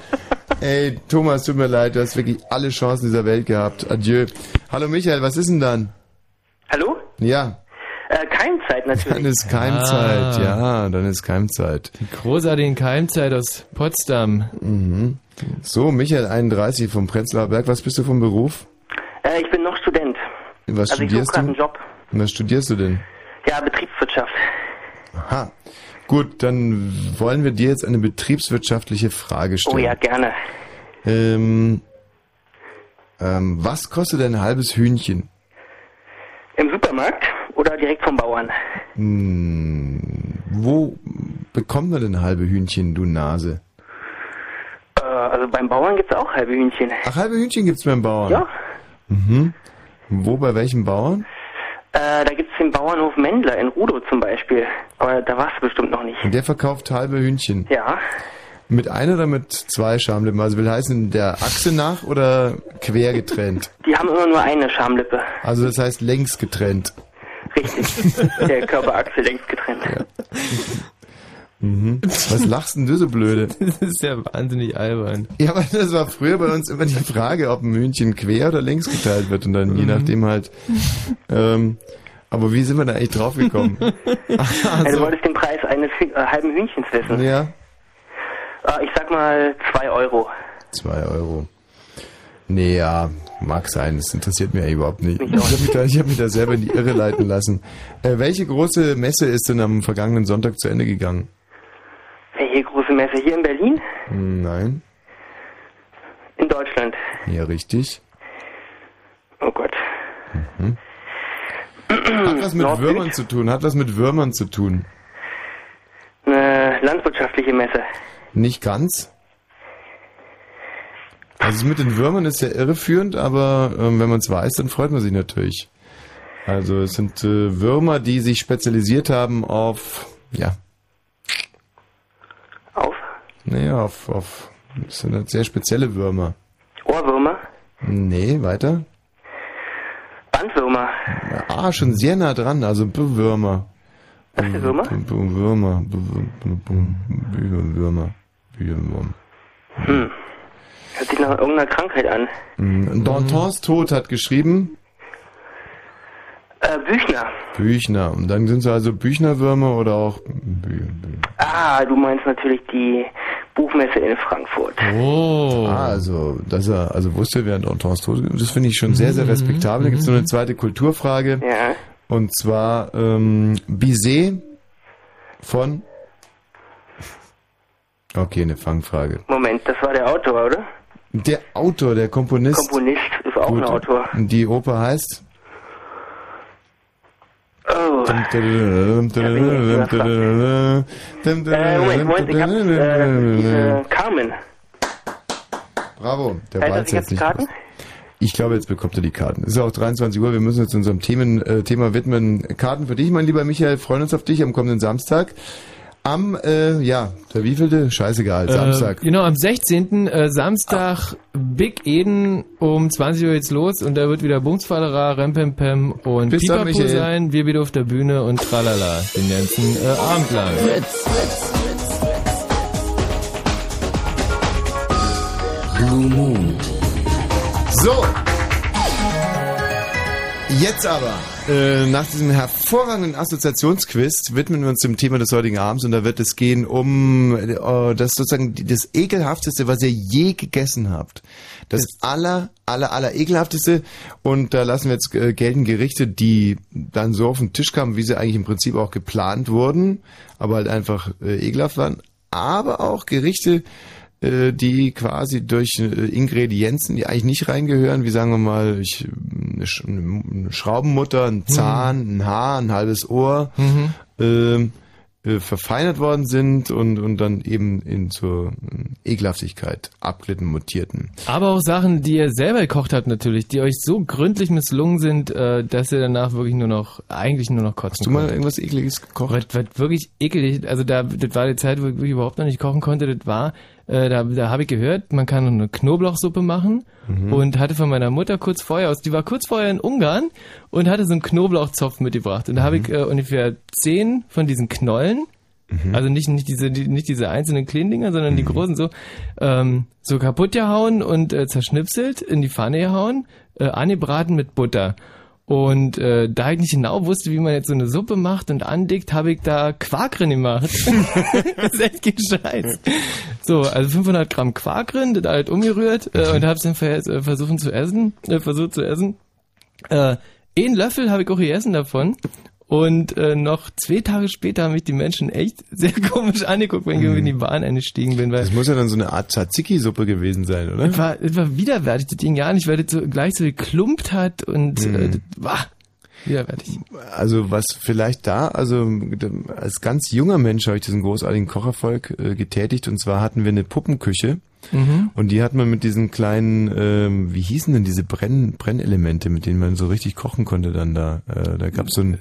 Ey, Thomas, tut mir leid, du hast wirklich alle Chancen dieser Welt gehabt. Adieu. Hallo Michael, was ist denn dann? Hallo? Ja, Äh, Keimzeit dann natürlich. ist Keimzeit. Ah. Ja, dann ist Keimzeit. Die großartigen Keimzeit aus Potsdam. Mhm. So, Michael 31 vom Prenzlauer Berg. Was bist du vom Beruf? Äh, ich bin noch Student. Was also ich studierst gerade du? einen Job. Was studierst du denn? Ja, Betriebswirtschaft. Aha. Gut, dann wollen wir dir jetzt eine betriebswirtschaftliche Frage stellen. Oh ja, gerne. Ähm, ähm, was kostet ein halbes Hühnchen? Im Supermarkt oder direkt vom Bauern? Hm, wo bekommt man denn halbe Hühnchen, du Nase? Äh, also beim Bauern gibt's auch halbe Hühnchen. Ach, halbe Hühnchen gibt's beim Bauern? Ja. Mhm. Wo, bei welchem Bauern? Äh, da gibt's den Bauernhof Mendler in Rudow zum Beispiel. Aber da warst du bestimmt noch nicht. Der verkauft halbe Hühnchen. Ja. Mit einer oder mit zwei Schamlippen? Also will heißen, der Achse nach oder quer getrennt? Die haben immer nur eine Schamlippe. Also das heißt längs getrennt. Richtig. Der Körperachse längst getrennt. Mhm. Was lachst denn du so blöde? Das ist ja wahnsinnig albern. Ja, aber das war früher bei uns immer die Frage, ob ein Hühnchen quer oder längs geteilt wird und dann je Mhm. nachdem halt. Ähm, aber wie sind wir da eigentlich drauf gekommen? Also, du wolltest den Preis eines äh, halben Hühnchens wissen. ja, Äh, ich sag mal 2 Euro. zwei Euro. Nee, ja, mag sein. Das interessiert mich eigentlich überhaupt nicht. Ich habe mich, da- ich hab mich da selber in die Irre leiten lassen. Äh, welche große Messe ist denn am vergangenen Sonntag zu Ende gegangen? Welche große Messe hier in Berlin? Hm, Nein. In Deutschland. Ja, richtig. Oh Gott. Mhm. Hat was mit? Würmern zu tun, hat was mit Würmern zu tun. Eine landwirtschaftliche Messe. Nicht ganz. Also mit den Würmern ist sehr irreführend, aber ähm, wenn man es weiß, dann freut man sich natürlich. Also es sind äh, Würmer, die sich spezialisiert haben auf, ja. Auf? Naja, auf, auf, das sind halt sehr spezielle Würmer. Ohrwürmer? Nee, weiter. Bandwürmer? Ah, schon sehr nah dran, also Bewürmer. Was für Würmer? Be- Be- Würmer. Be- Be- Be- Be- Würmer. Würmer. Hm. Hört sich nach irgendeiner Krankheit an. Mhm. Dantons Tod hat geschrieben, Äh, Büchner. Büchner. Und dann sind sie also Büchnerwürmer oder auch Bü Bü Ah, du meinst natürlich die Buchmesse in Frankfurt. Oh. Ah, also, dass er, also wusste, wer Dantons Tod das finde ich schon sehr, sehr respektabel. Da gibt es noch eine zweite Kulturfrage. Ja. Und zwar, ähm, Bizet von, okay, eine Fangfrage. Moment, das war der Autor, oder? Der Autor, der Komponist. Komponist ist auch ein Gut. Autor. Die Oper heißt? Oh. Äh, Moment, Moment, ich hab, äh, diese Carmen. Bravo, der Heißt das jetzt nicht. Karten? Ich glaube, jetzt bekommt er die Karten. Es ist auch 23 Uhr, wir müssen uns unserem Themen, äh, Thema widmen. Karten für dich, mein lieber Michael, freuen uns auf dich am kommenden Samstag. Am, äh, ja, der wievielte? Scheißegal, Samstag. Äh, genau, am 16. Äh, Samstag Big Eden um 20 Uhr jetzt los und da wird wieder Bumsfallera, Rempempem und Bis Pipapo sein. Wir wieder auf der Bühne und tralala den ganzen äh, Abend lang. Blue Moon. So. Jetzt aber, äh, nach diesem hervorragenden Assoziationsquiz widmen wir uns dem Thema des heutigen Abends und da wird es gehen um äh, das sozusagen das ekelhafteste, was ihr je gegessen habt. Das aller, aller, aller ekelhafteste und da lassen wir jetzt äh, gelten Gerichte, die dann so auf den Tisch kamen, wie sie eigentlich im Prinzip auch geplant wurden, aber halt einfach äh, ekelhaft waren. Aber auch Gerichte, äh, die quasi durch äh, Ingredienzen, die eigentlich nicht reingehören, wie sagen wir mal, ich, eine, Sch eine Schraubenmutter, ein Zahn, ein Haar, ein halbes Ohr, Mhm. ähm, äh, verfeinert worden sind und, und dann eben in zur äh, Ekelhaftigkeit abglitten, mutierten. Aber auch Sachen, die ihr selber gekocht habt natürlich, die euch so gründlich misslungen sind, äh, dass ihr danach wirklich nur noch, eigentlich nur noch kotzen Hast du mal konntet. irgendwas Ekliges gekocht? Was, was wirklich ekelig, also da, das war die Zeit, wo ich wirklich überhaupt noch nicht kochen konnte, das war, äh, da, da habe ich gehört, man kann eine Knoblauchsuppe machen Mhm. und hatte von meiner Mutter kurz vorher aus, die war kurz vorher in Ungarn und hatte so einen Knoblauchzopf mitgebracht und da habe ich Mhm. äh, ungefähr zehn von diesen Knollen, Mhm. also nicht, nicht diese, die, nicht diese einzelnen kleinen Dinger, sondern die großen so, ähm, so kaputt gehauen und äh, zerschnipselt, in die Pfanne gehauen, äh, angebraten mit Butter. Und äh, da ich nicht genau wusste, wie man jetzt so eine Suppe macht und andickt, habe ich da Quark drin gemacht. das ist echt kein. So, also 500 Gramm Quark drin, das halt umgerührt äh, und habe es dann ver äh, zu essen. Äh, versucht zu essen. Äh, einen Löffel habe ich auch gegessen davon. Und äh, noch zwei Tage später haben mich die Menschen echt sehr komisch angeguckt, wenn ich irgendwie in die Bahn eingestiegen bin. Weil Das muss ja dann so eine Art Tzatziki-Suppe gewesen sein, oder? es war, es war widerwärtig, das Ding ja nicht, weil das so gleich so geklumpt hat und Mhm. äh, das war widerwärtig. Also was vielleicht da, also als ganz junger Mensch habe ich diesen großartigen Kocherfolg äh, getätigt und zwar hatten wir eine Puppenküche Mhm. und die hat man mit diesen kleinen, ähm, wie hießen denn diese Brenn, Brennelemente, mit denen man so richtig kochen konnte dann da. Äh, da gab es so ein,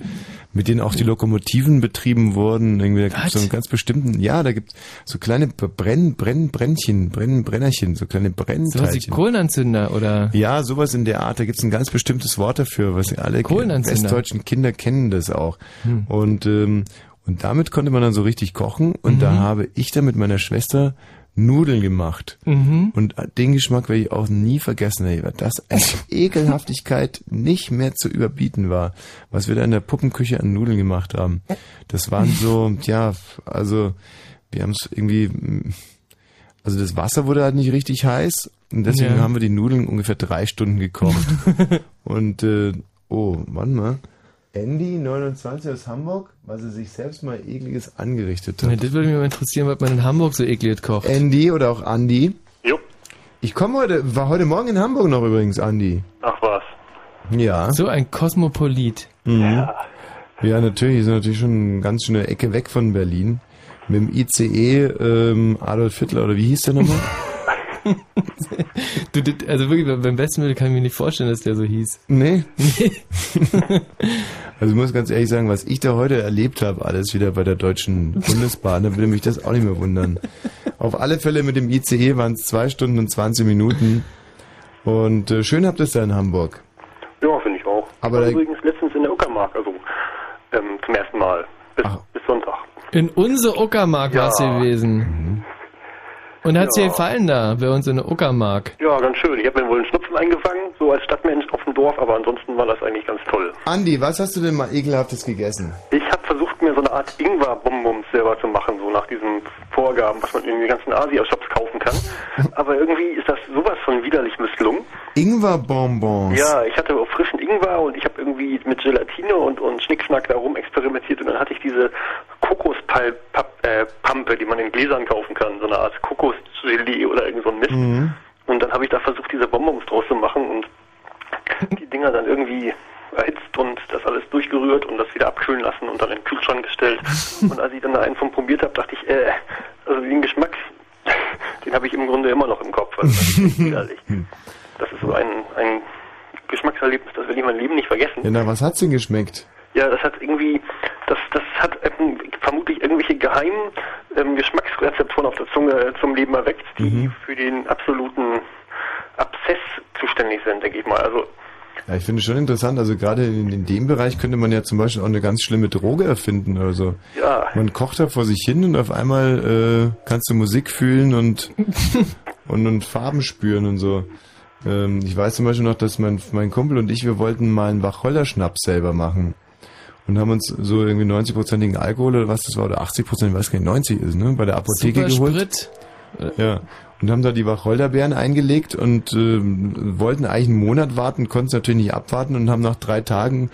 mit denen auch die Lokomotiven betrieben wurden. Irgendwie, da gibt es so einen ganz bestimmten, ja, da gibt so kleine Brenn, Brenn, Brennchen, Brenn, Brennerchen, so kleine So was wie Brennteilchen. Kohlenanzünder oder Ja, sowas in der Art. Da gibt's ein ganz bestimmtes Wort dafür, was alle westdeutschen Kinder kennen das auch. Hm. Und ähm, Und damit konnte man dann so richtig kochen und da Mhm. habe ich dann mit meiner Schwester Nudeln gemacht. Mhm. Und den Geschmack werde ich auch nie vergessen, ey, weil das eine Ekelhaftigkeit nicht mehr zu überbieten war, was wir da in der Puppenküche an Nudeln gemacht haben. Das waren so, ja, also wir haben es irgendwie, also das Wasser wurde halt nicht richtig heiß und deswegen Ja. haben wir die Nudeln ungefähr drei Stunden gekocht. und, äh, oh, warte mal. Andy, 29 aus Hamburg, was er sich selbst mal ekliges angerichtet hat. Ja, das würde mich mal interessieren, was man in Hamburg so eklig kocht. Andy oder auch Andy. Jo. Ich komme heute, war heute Morgen in Hamburg noch übrigens, Andy. Ach was. Ja. So ein Kosmopolit. Mhm. Ja, natürlich, ist natürlich schon eine ganz schöne Ecke weg von Berlin. Mit dem ICE ähm, Adolf Hitler, oder wie hieß der nochmal? Du, also wirklich, beim besten Willen kann ich mir nicht vorstellen, dass der so hieß. Nee. also ich muss ganz ehrlich sagen, was ich da heute erlebt habe, alles wieder bei der Deutschen Bundesbahn, da würde mich das auch nicht mehr wundern. Auf alle Fälle mit dem ICE waren es zwei Stunden und 20 Minuten. Und äh, schön habt ihr es da in Hamburg. Ja, finde ich auch. Aber ich war übrigens letztens in der Uckermark, also ähm, zum ersten Mal. Bis, bis Sonntag. In unser Uckermark Ja. warst du gewesen. Und hat's dir gefallen da, bei uns in der Uckermark? Ja, ganz schön. Ich habe mir wohl einen Schnupfen eingefangen, so als Stadtmensch auf dem Dorf, aber ansonsten war das eigentlich ganz toll. Andi, was hast du denn mal ekelhaftes gegessen? Ich habe versucht, mir so eine Art Ingwer-Bonbons selber zu machen, so nach diesen Vorgaben, was man in den ganzen Asia-Shops kaufen kann. Aber irgendwie ist das sowas von widerlich misslungen. Ingwer-Bonbons. Ja, ich hatte auch frischen Ingwer und ich habe irgendwie mit Gelatine und, und Schnickschnack darum experimentiert und dann hatte ich diese Kokospampe, die man in Gläsern kaufen kann, so eine Art Kokosgelee oder irgend so ein Mist. Mhm. Und dann habe ich da versucht, diese Bonbons draus zu machen und die Dinger dann irgendwie erhitzt und das alles durchgerührt und das wieder abkühlen lassen und dann in den Kühlschrank gestellt. Und als ich dann da einen von probiert habe, dachte ich, äh, also den Geschmack, den habe ich im Grunde immer noch im Kopf. Also das ist widerlich. Das ist so ein, ein Geschmackserlebnis, das will ich mein Leben nicht vergessen. Ja, na, was hat's denn geschmeckt? Ja, das hat irgendwie, das, das hat ähm, vermutlich irgendwelche geheimen ähm, Geschmacksrezeptoren auf der Zunge zum Leben erweckt, die Mhm. für den absoluten Abszess zuständig sind, denke ich mal. Also Ja, ich finde es schon interessant, also gerade in, in dem Bereich könnte man ja zum Beispiel auch eine ganz schlimme Droge erfinden oder so. Ja. Man kocht da vor sich hin und auf einmal äh, kannst du Musik fühlen und, und, und Farben spüren und so. Ähm, ich weiß zum Beispiel noch, dass mein, mein Kumpel und ich, wir wollten mal einen Wacholder-Schnaps selber machen. Und haben uns so irgendwie 90-prozentigen Alkohol oder was das war, oder 80 Prozent, ich weiß gar nicht, 90 ist, ne, bei der Apotheke Super geholt. Sprit. Ja. Und haben da die Wacholderbeeren eingelegt und ähm, wollten eigentlich einen Monat warten, konnten es natürlich nicht abwarten und haben nach drei Tagen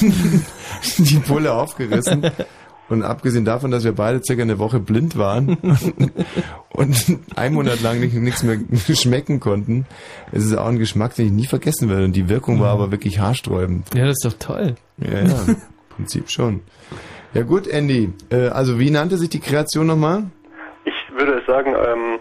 die Pulle aufgerissen. Und abgesehen davon, dass wir beide circa eine Woche blind waren und einen Monat lang nicht, nichts mehr schmecken konnten, ist es auch ein Geschmack, den ich nie vergessen werde. Und die Wirkung war aber wirklich haarsträubend. Ja, das ist doch toll. Ja, ja, im Prinzip schon. Ja gut, Andy. Äh, also wie nannte sich die Kreation nochmal? ich würde sagen, ähm,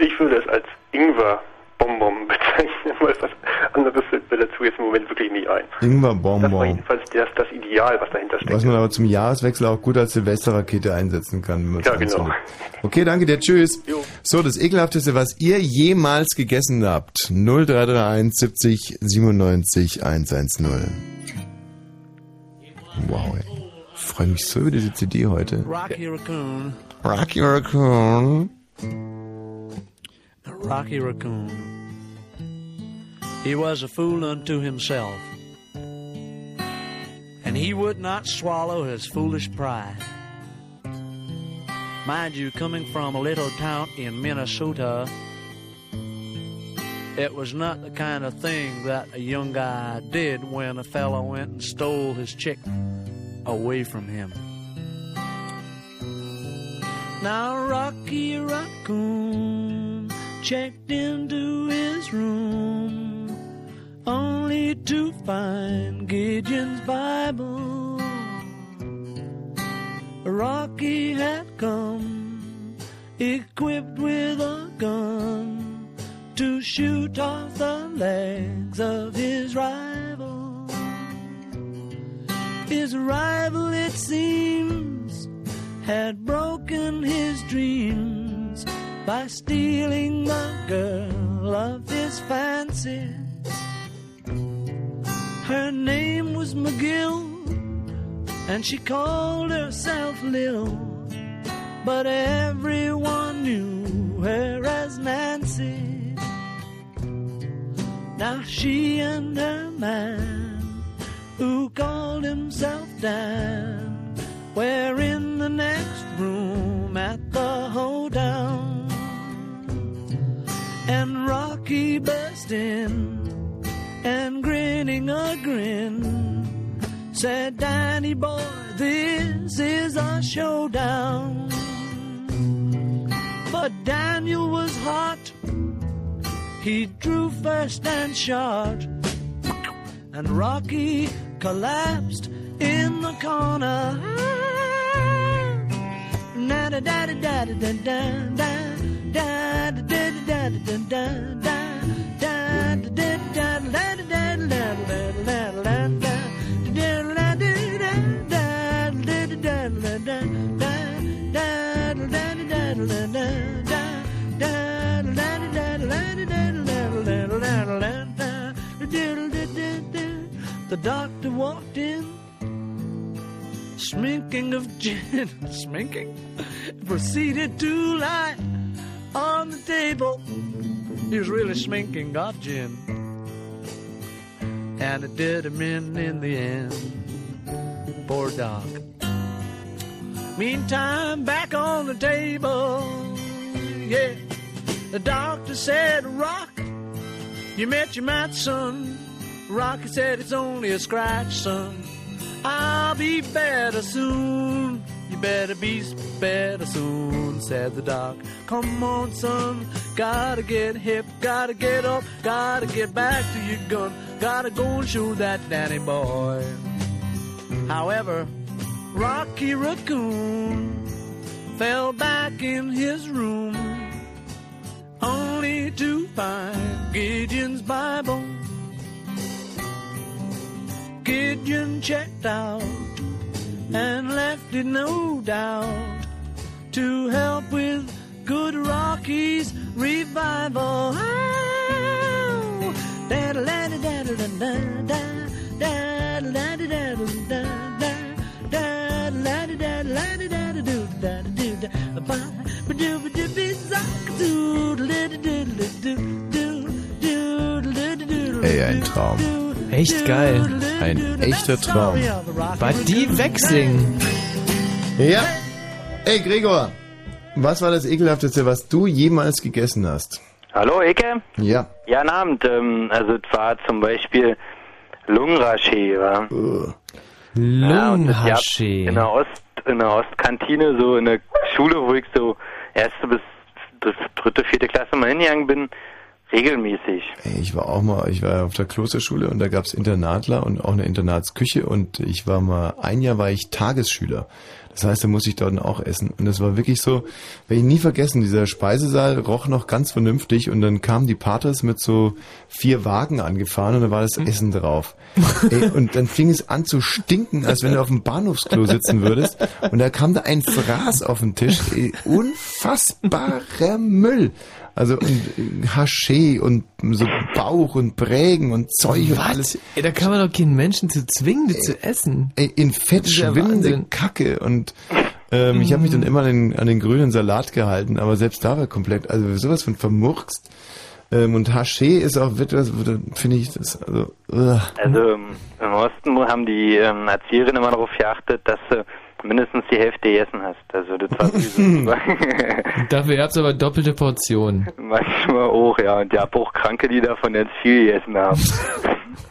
ich würde es als Ingwer-Bonbon bezeichnen, weil was anderes fällt mir dazu jetzt im Moment wirklich nicht ein. Das war Ingwer-Bonbon. jedenfalls das, das Ideal, was dahinter steckt. Was man aber zum Jahreswechsel auch gut als Silvesterrakete einsetzen kann. Wenn Ja, genau. anzündet. Okay, danke dir. Tschüss. So, das ekelhafteste, was ihr jemals gegessen habt. 0331 70 97 110. Wow, ey. Ich freue mich so über diese CD heute. Rocky Raccoon. Rocky Raccoon. Rocky Raccoon. He was a fool unto himself, and he would not swallow his foolish pride. Mind you, coming from a little town in Minnesota, it was not the kind of thing that a young guy did when a fellow went and stole his chick away from him. Now Rocky Raccoon checked into his room only to find Gideon's Bible. Rocky had come equipped with a gun to shoot off the legs of his rival. His rival, it seems, had broken his dreams by stealing the girl of his fancy. Her name was McGill, and she called herself Lil. But everyone knew her as Nancy. Now she and her man, who called himself Dan, were in the next room at the hoedown. And Rocky burst in, and grinning a grin, said, Danny boy, this is a showdown. But Daniel was hot. He drew first and shot. And Rocky collapsed in the corner. The doctor walked in, sminking of gin, sminking, proceeded to lie on the table. He was really sminking of gin, and it did him in in the end. Poor doc. Meantime, back on the table, yeah, the doctor said, "Rock, you met your match, son." Rocky said it's only a scratch, son. I'll be better soon. You better be better soon, said the doc. Come on, son. Gotta get hip, gotta get up, gotta get back to your gun. Gotta go and shoot that Danny boy. However, Rocky Raccoon fell back in his room only to find Gideon's Bible. Gideon checked out and left it no doubt to help with good Rocky's revival. Ey, ein Traum. Echt geil. Ein echter Traum. War die wegsingen? Ja. Ey, Gregor. Was war das ekelhafteste, was du jemals gegessen hast? Hallo, Ecke? Ja. Ja, guten Abend. Ähm, also, es war zum Beispiel Lungenraché, wa? Ja, und das gab's Lungenhaché. In der, Ost, in der Ostkantine, so in der Schule, wo ich so erste bis dr- dritte, vierte Klasse mal hingegangen bin, regelmäßig. Ey, ich war auch mal, ich war auf der Klosterschule und da gab's Internatler und auch eine Internatsküche und ich war mal, ein Jahr war ich Tagesschüler. Das heißt, da musste ich dort auch essen. Und das war wirklich so, werde ich nie vergessen, dieser Speisesaal roch noch ganz vernünftig und dann kamen die Paters mit so vier Wagen angefahren und da war das Essen drauf. Ey, und dann fing es an zu stinken, als wenn du auf dem Bahnhofsklo sitzen würdest. Und da kam da ein Fraß auf den Tisch. Ey, unfassbarer Müll. Also und äh, Haché und so Bauch und Prägen und Zeug und alles. Ey, da kann man doch keinen Menschen zu zwingen, das zu essen. Ey, in Fett ja schwimmende. Kacke und ähm, ich habe mich dann immer an den, an den grünen Salat gehalten, aber selbst da war komplett, also sowas von vermurkst. Ähm, und Haché ist auch etwas, finde ich das, also, ugh. Also im Osten haben die ähm, Erzieherinnen immer darauf geachtet, dass du mindestens die Hälfte gegessen hast. Also das war Dafür gab's aber doppelte Portionen. manchmal auch, ja. Und ja, auch Kranke, die davon jetzt viel gegessen haben.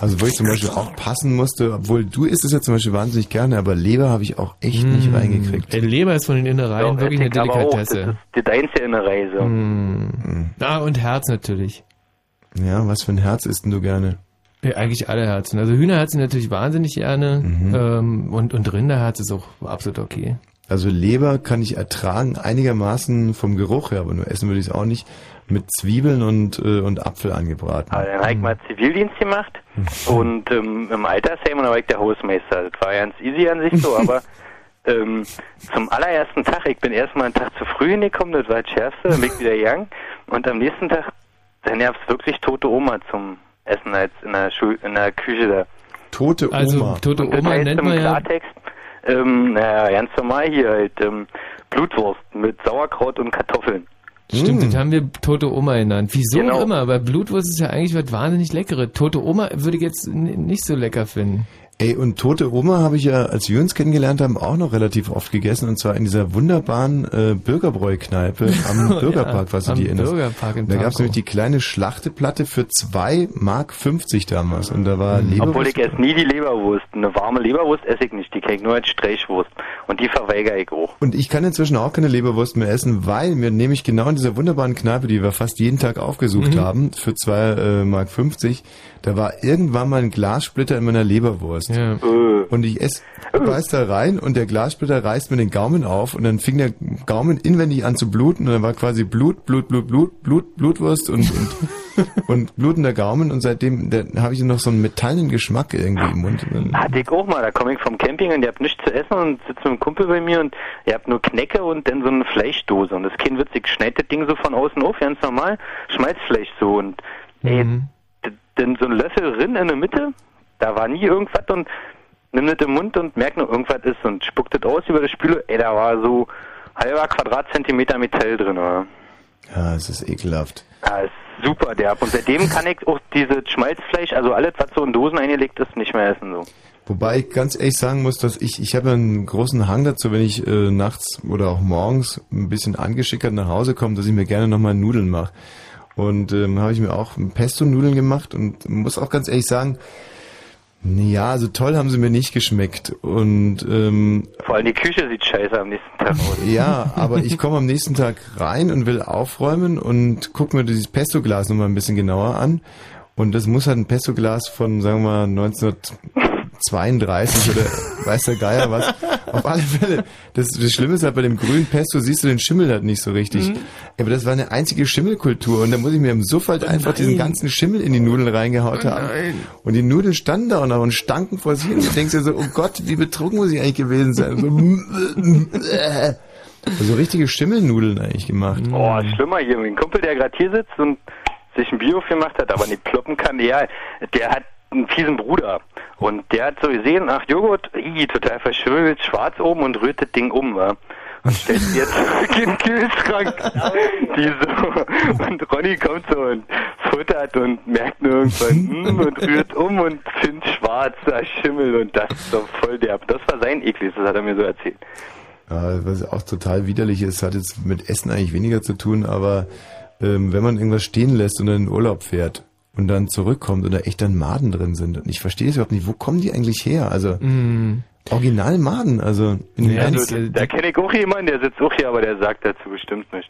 Also wo ich zum Beispiel auch passen musste, obwohl du isst es ja zum Beispiel wahnsinnig gerne, aber Leber habe ich auch echt nicht reingekriegt. Ey, Leber ist von den Innereien Doch, wirklich eine aber auch. Delikatesse. Das ist die einzige Innerei so. Mm. Ah, und Herz natürlich. Ja, was für ein Herz isst denn du gerne? Ja, eigentlich alle Herzen. Also Hühnerherzen natürlich wahnsinnig gerne. Mhm. Ähm, und, und Rinderherz ist auch absolut okay. Also Leber kann ich ertragen, einigermaßen vom Geruch her, aber nur essen würde ich es auch nicht, mit Zwiebeln und, äh, und Apfel angebraten. Aber dann habe ich mal Zivildienst gemacht und ähm, im Altersheim und da war ich der Hausmeister. Das war ganz easy an sich so, aber ähm, zum allerersten Tag, ich bin erstmal einen Tag zu früh hingekommen, das war das Schärfste, dann bin ich wieder gegangen und am nächsten Tag, dann gab es wirklich tote Oma zum essen als in der, Schul in der Küche da. Tote Also, tote das Oma heißt nennt im man ja. Klartext, ähm, naja, ganz normal hier halt, ähm, Blutwurst mit Sauerkraut und Kartoffeln. Stimmt, das haben wir tote Oma genannt. Wieso Genau. immer, weil Blutwurst ist ja eigentlich was wahnsinnig Leckeres. Tote Oma würde ich jetzt nicht so lecker finden. Ey, und Tote Oma habe ich ja, als wir uns kennengelernt haben, auch noch relativ oft gegessen. Und zwar in dieser wunderbaren äh, Bürgerbräu-Kneipe am Ja, Bürgerpark, was du dir erinnerst. Bürgerpark in da gab es nämlich die kleine Schlachteplatte für 2 Mark 50 damals. Und da war Leberwurst. Obwohl ich esse nie die Leberwurst. Eine warme Leberwurst esse ich nicht, die kenne ich nur als Streichwurst. Und die verweigere ich auch. Und ich kann inzwischen auch keine Leberwurst mehr essen, weil mir nämlich genau in dieser wunderbaren Kneipe, die wir fast jeden Tag aufgesucht Mhm. haben, für 2 äh, Mark 50, da war irgendwann mal ein Glassplitter in meiner Leberwurst. Und ich esse, beiß da rein und der Glassplitter reißt mir den Gaumen auf und dann fing der Gaumen inwendig an zu bluten und dann war quasi Blut, Blut, Blut, Blut, Blut, Blutwurst und, und, und blutender Gaumen und seitdem habe ich noch so einen metallenen Geschmack irgendwie im Mund. Hatte ich auch mal, da komme ich vom Camping und ihr habt nichts zu essen und sitzt mit einem Kumpel bei mir und ihr habt nur Knecke und dann so eine Fleischdose und das ist kein Witz, ich schneide das Ding so von außen auf, ganz normal, Schmalzfleisch so und ey, d- dann so ein Löffel rin in der Mitte, da war nie irgendwas und nimm das im Mund und merk nur irgendwas ist und spuckt das aus über die Spüle, ey, da war so halber Quadratzentimeter Metall drin, oder? Ja, es ist ekelhaft. Ja, ist super derb. Und seitdem kann ich auch dieses Schmalzfleisch, also alles, was so in Dosen eingelegt ist, nicht mehr essen. So. Wobei ich ganz ehrlich sagen muss, dass ich, ich habe einen großen Hang dazu, wenn ich äh, nachts oder auch morgens ein bisschen angeschickert nach Hause komme, dass ich mir gerne nochmal Nudeln mache. Und ähm, habe ich mir auch Pesto-Nudeln gemacht und muss auch ganz ehrlich sagen, ja, so toll haben sie mir nicht geschmeckt. Und ähm, Vor allem die Küche sieht scheiße am nächsten Tag aus. ja, aber ich komme am nächsten Tag rein und will aufräumen und gucke mir dieses Pesto-Glas nochmal ein bisschen genauer an. Und das muss halt ein Pesto-Glas von, sagen wir mal, 1932 oder weiß der Geier was. Auf alle Fälle. Das, das Schlimme ist halt, bei dem grünen Pesto siehst du den Schimmel halt nicht so richtig. Mhm. Aber das war eine einzige Schimmelkultur. Und da muss ich mir im Suff halt einfach diesen ganzen Schimmel in die Nudeln reingehaut Oh haben. nein. Und die Nudeln standen da noch und stanken vor sich hin. Und du denkst dir so, oh Gott, wie betrunken muss ich eigentlich gewesen sein? So, also richtige Schimmelnudeln eigentlich gemacht. Oh, ist schlimmer hier. Ein Kumpel, der gerade hier sitzt und sich ein Bier gemacht hat, aber nicht ploppen kann, ja, der hat einen fiesen Bruder. Und der hat so gesehen, ach Joghurt, ii, total verschwimmelt, schwarz oben und rührt das Ding um, wa? Und stellt jetzt den Kühlschrank. Die so. Und Ronny kommt so und futtert und merkt nur irgendwann, hm, und rührt um und findet schwarz, da Schimmel und das ist so voll derb. Das war sein Eklig, das hat er mir so erzählt. Ja, was auch total widerlich ist, hat jetzt mit Essen eigentlich weniger zu tun, aber ähm, wenn man irgendwas stehen lässt und in den Urlaub fährt und dann zurückkommt und da echt dann Maden drin sind. Und ich verstehe es überhaupt nicht, wo kommen die eigentlich her? Also Mm. original Maden, also in Ja, Also, da kenne ich auch jemanden, der sitzt auch hier, aber der sagt dazu bestimmt nicht.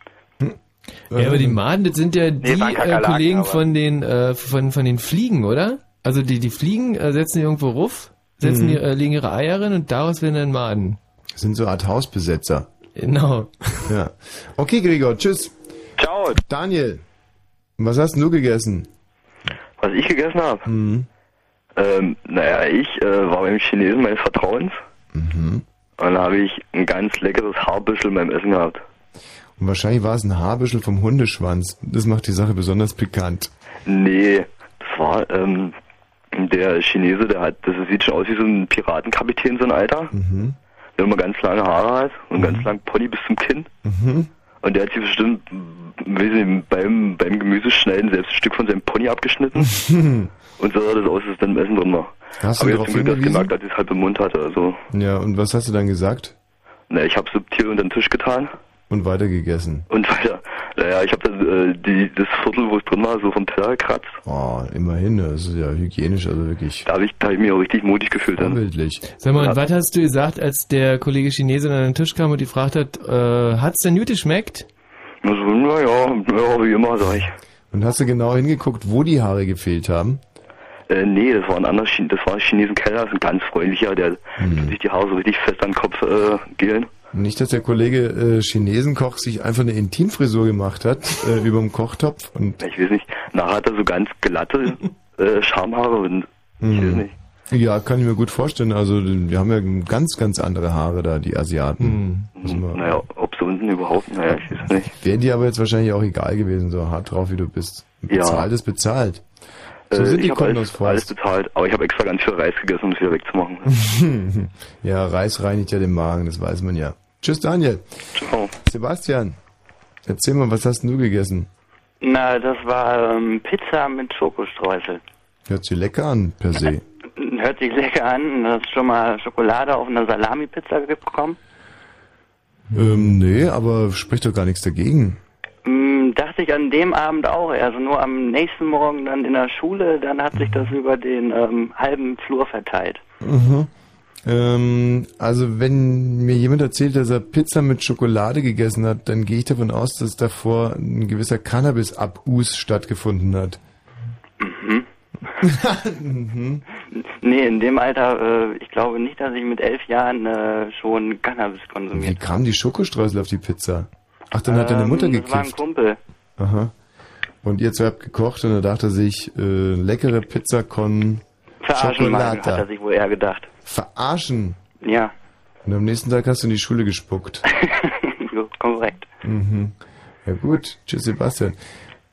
Ja, aber die Maden, das sind ja die waren äh, Kollegen von den äh, von von den Fliegen, oder? Also die die Fliegen äh, setzen die irgendwo ruf, setzen Mhm. die, äh, legen ihre Eier rein und daraus werden dann Maden. sind so eine Art Hausbesetzer. Genau. Ja. Okay, Gregor, tschüss. Ciao. Daniel, was hast denn du gegessen? Was ich gegessen habe? Mhm. Ähm, naja, ich äh, war beim Chinesen meines Vertrauens Mhm. und dann habe ich ein ganz leckeres Haarbüschel beim Essen gehabt. Und wahrscheinlich war es ein Haarbüschel vom Hundeschwanz. Das macht die Sache besonders pikant. Nee, das war ähm, der Chinese, der hat, das sieht schon aus wie so ein Piratenkapitän, so ein Alter, Mhm. der immer ganz lange Haare hat und ganz lang Pony bis zum Kinn. Mhm. Und der hat sich bestimmt, weiß nicht, beim, beim Gemüseschneiden selbst ein Stück von seinem Pony abgeschnitten. und so sah das aus, dass es dann im Essen drin war. Hast du Aber darauf Glück erst hingewiesen? gemerkt, als ich es halb im Mund hatte. Also, Ja, und was hast du dann gesagt? na, ich habe subtil unter den Tisch getan Und weitergegessen. und weiter. Naja, ich habe dann äh, die, das Viertel, wo es drin war, so vom Teller gekratzt. Oh, immerhin, das ist ja hygienisch, also wirklich Da habe ich, da hab ich mich auch richtig mutig gefühlt. Dann. vorbildlich. Sag mal, und was hast du gesagt, als der Kollege Chinese an den Tisch kam und die gefragt hat, äh, hat's denn gut geschmeckt? Also, naja, ja, wie immer, sag ich. Und hast du genau hingeguckt, wo die Haare gefehlt haben? Äh, nee, das war ein anderer Chine das war ein Chinesen Keller, das ist ein ganz freundlicher, der Hm. tut sich die Haare so richtig fest an den Kopf äh, gelen. Nicht, dass der Kollege äh, Chinesenkoch sich einfach eine Intimfrisur gemacht hat äh, über dem Kochtopf und Ich weiß nicht, nachher hat er so ganz glatte äh, Schamhaare und ich weiß nicht. ja, kann ich mir gut vorstellen. Also wir haben ja ganz, ganz andere Haare da, die Asiaten. Wir- Naja, ob so unten überhaupt, naja, ich weiß nicht. Wäre dir aber jetzt wahrscheinlich auch egal gewesen, so hart drauf wie du bist. Ja. Bezahlt ist bezahlt. So Äh, sind die Kunden alles, alles bezahlt, aber ich habe extra ganz viel Reis gegessen, um es wieder wegzumachen. ja, Reis reinigt ja den Magen, das weiß man ja. Tschüss, Daniel. Ciao. Sebastian, erzähl mal, was hast denn du gegessen? Na, das war ähm, Pizza mit Schokostreusel. Hört sich lecker an, per se. Hört sich lecker an. Hast du schon mal Schokolade auf einer Salami-Pizza bekommen? Ähm, nee, aber spricht doch gar nichts dagegen. Hm, dachte ich an dem Abend auch. Also nur am nächsten Morgen dann in der Schule, dann hat sich das über den ähm, halben Flur verteilt. Mhm. Ähm, also wenn mir jemand erzählt, dass er Pizza mit Schokolade gegessen hat, dann gehe ich davon aus, dass davor ein gewisser Cannabis-Abus stattgefunden hat. Mhm. mhm. Nee, in dem Alter, äh, ich glaube nicht, dass ich mit elf Jahren äh, schon Cannabis Wie konsumiert kamen die Schokostreusel auf die Pizza? Ach, dann hat deine Mutter Ähm, Das war ein gekifft. Kumpel. Aha. Und ihr zwei habt gekocht und er dachte sich, äh, leckere Pizza con Verarschen hat er sich wohl eher gedacht. Verarschen? Ja, Und am nächsten Tag hast du in die Schule gespuckt. korrekt. Mhm. Ja gut, tschüss Sebastian.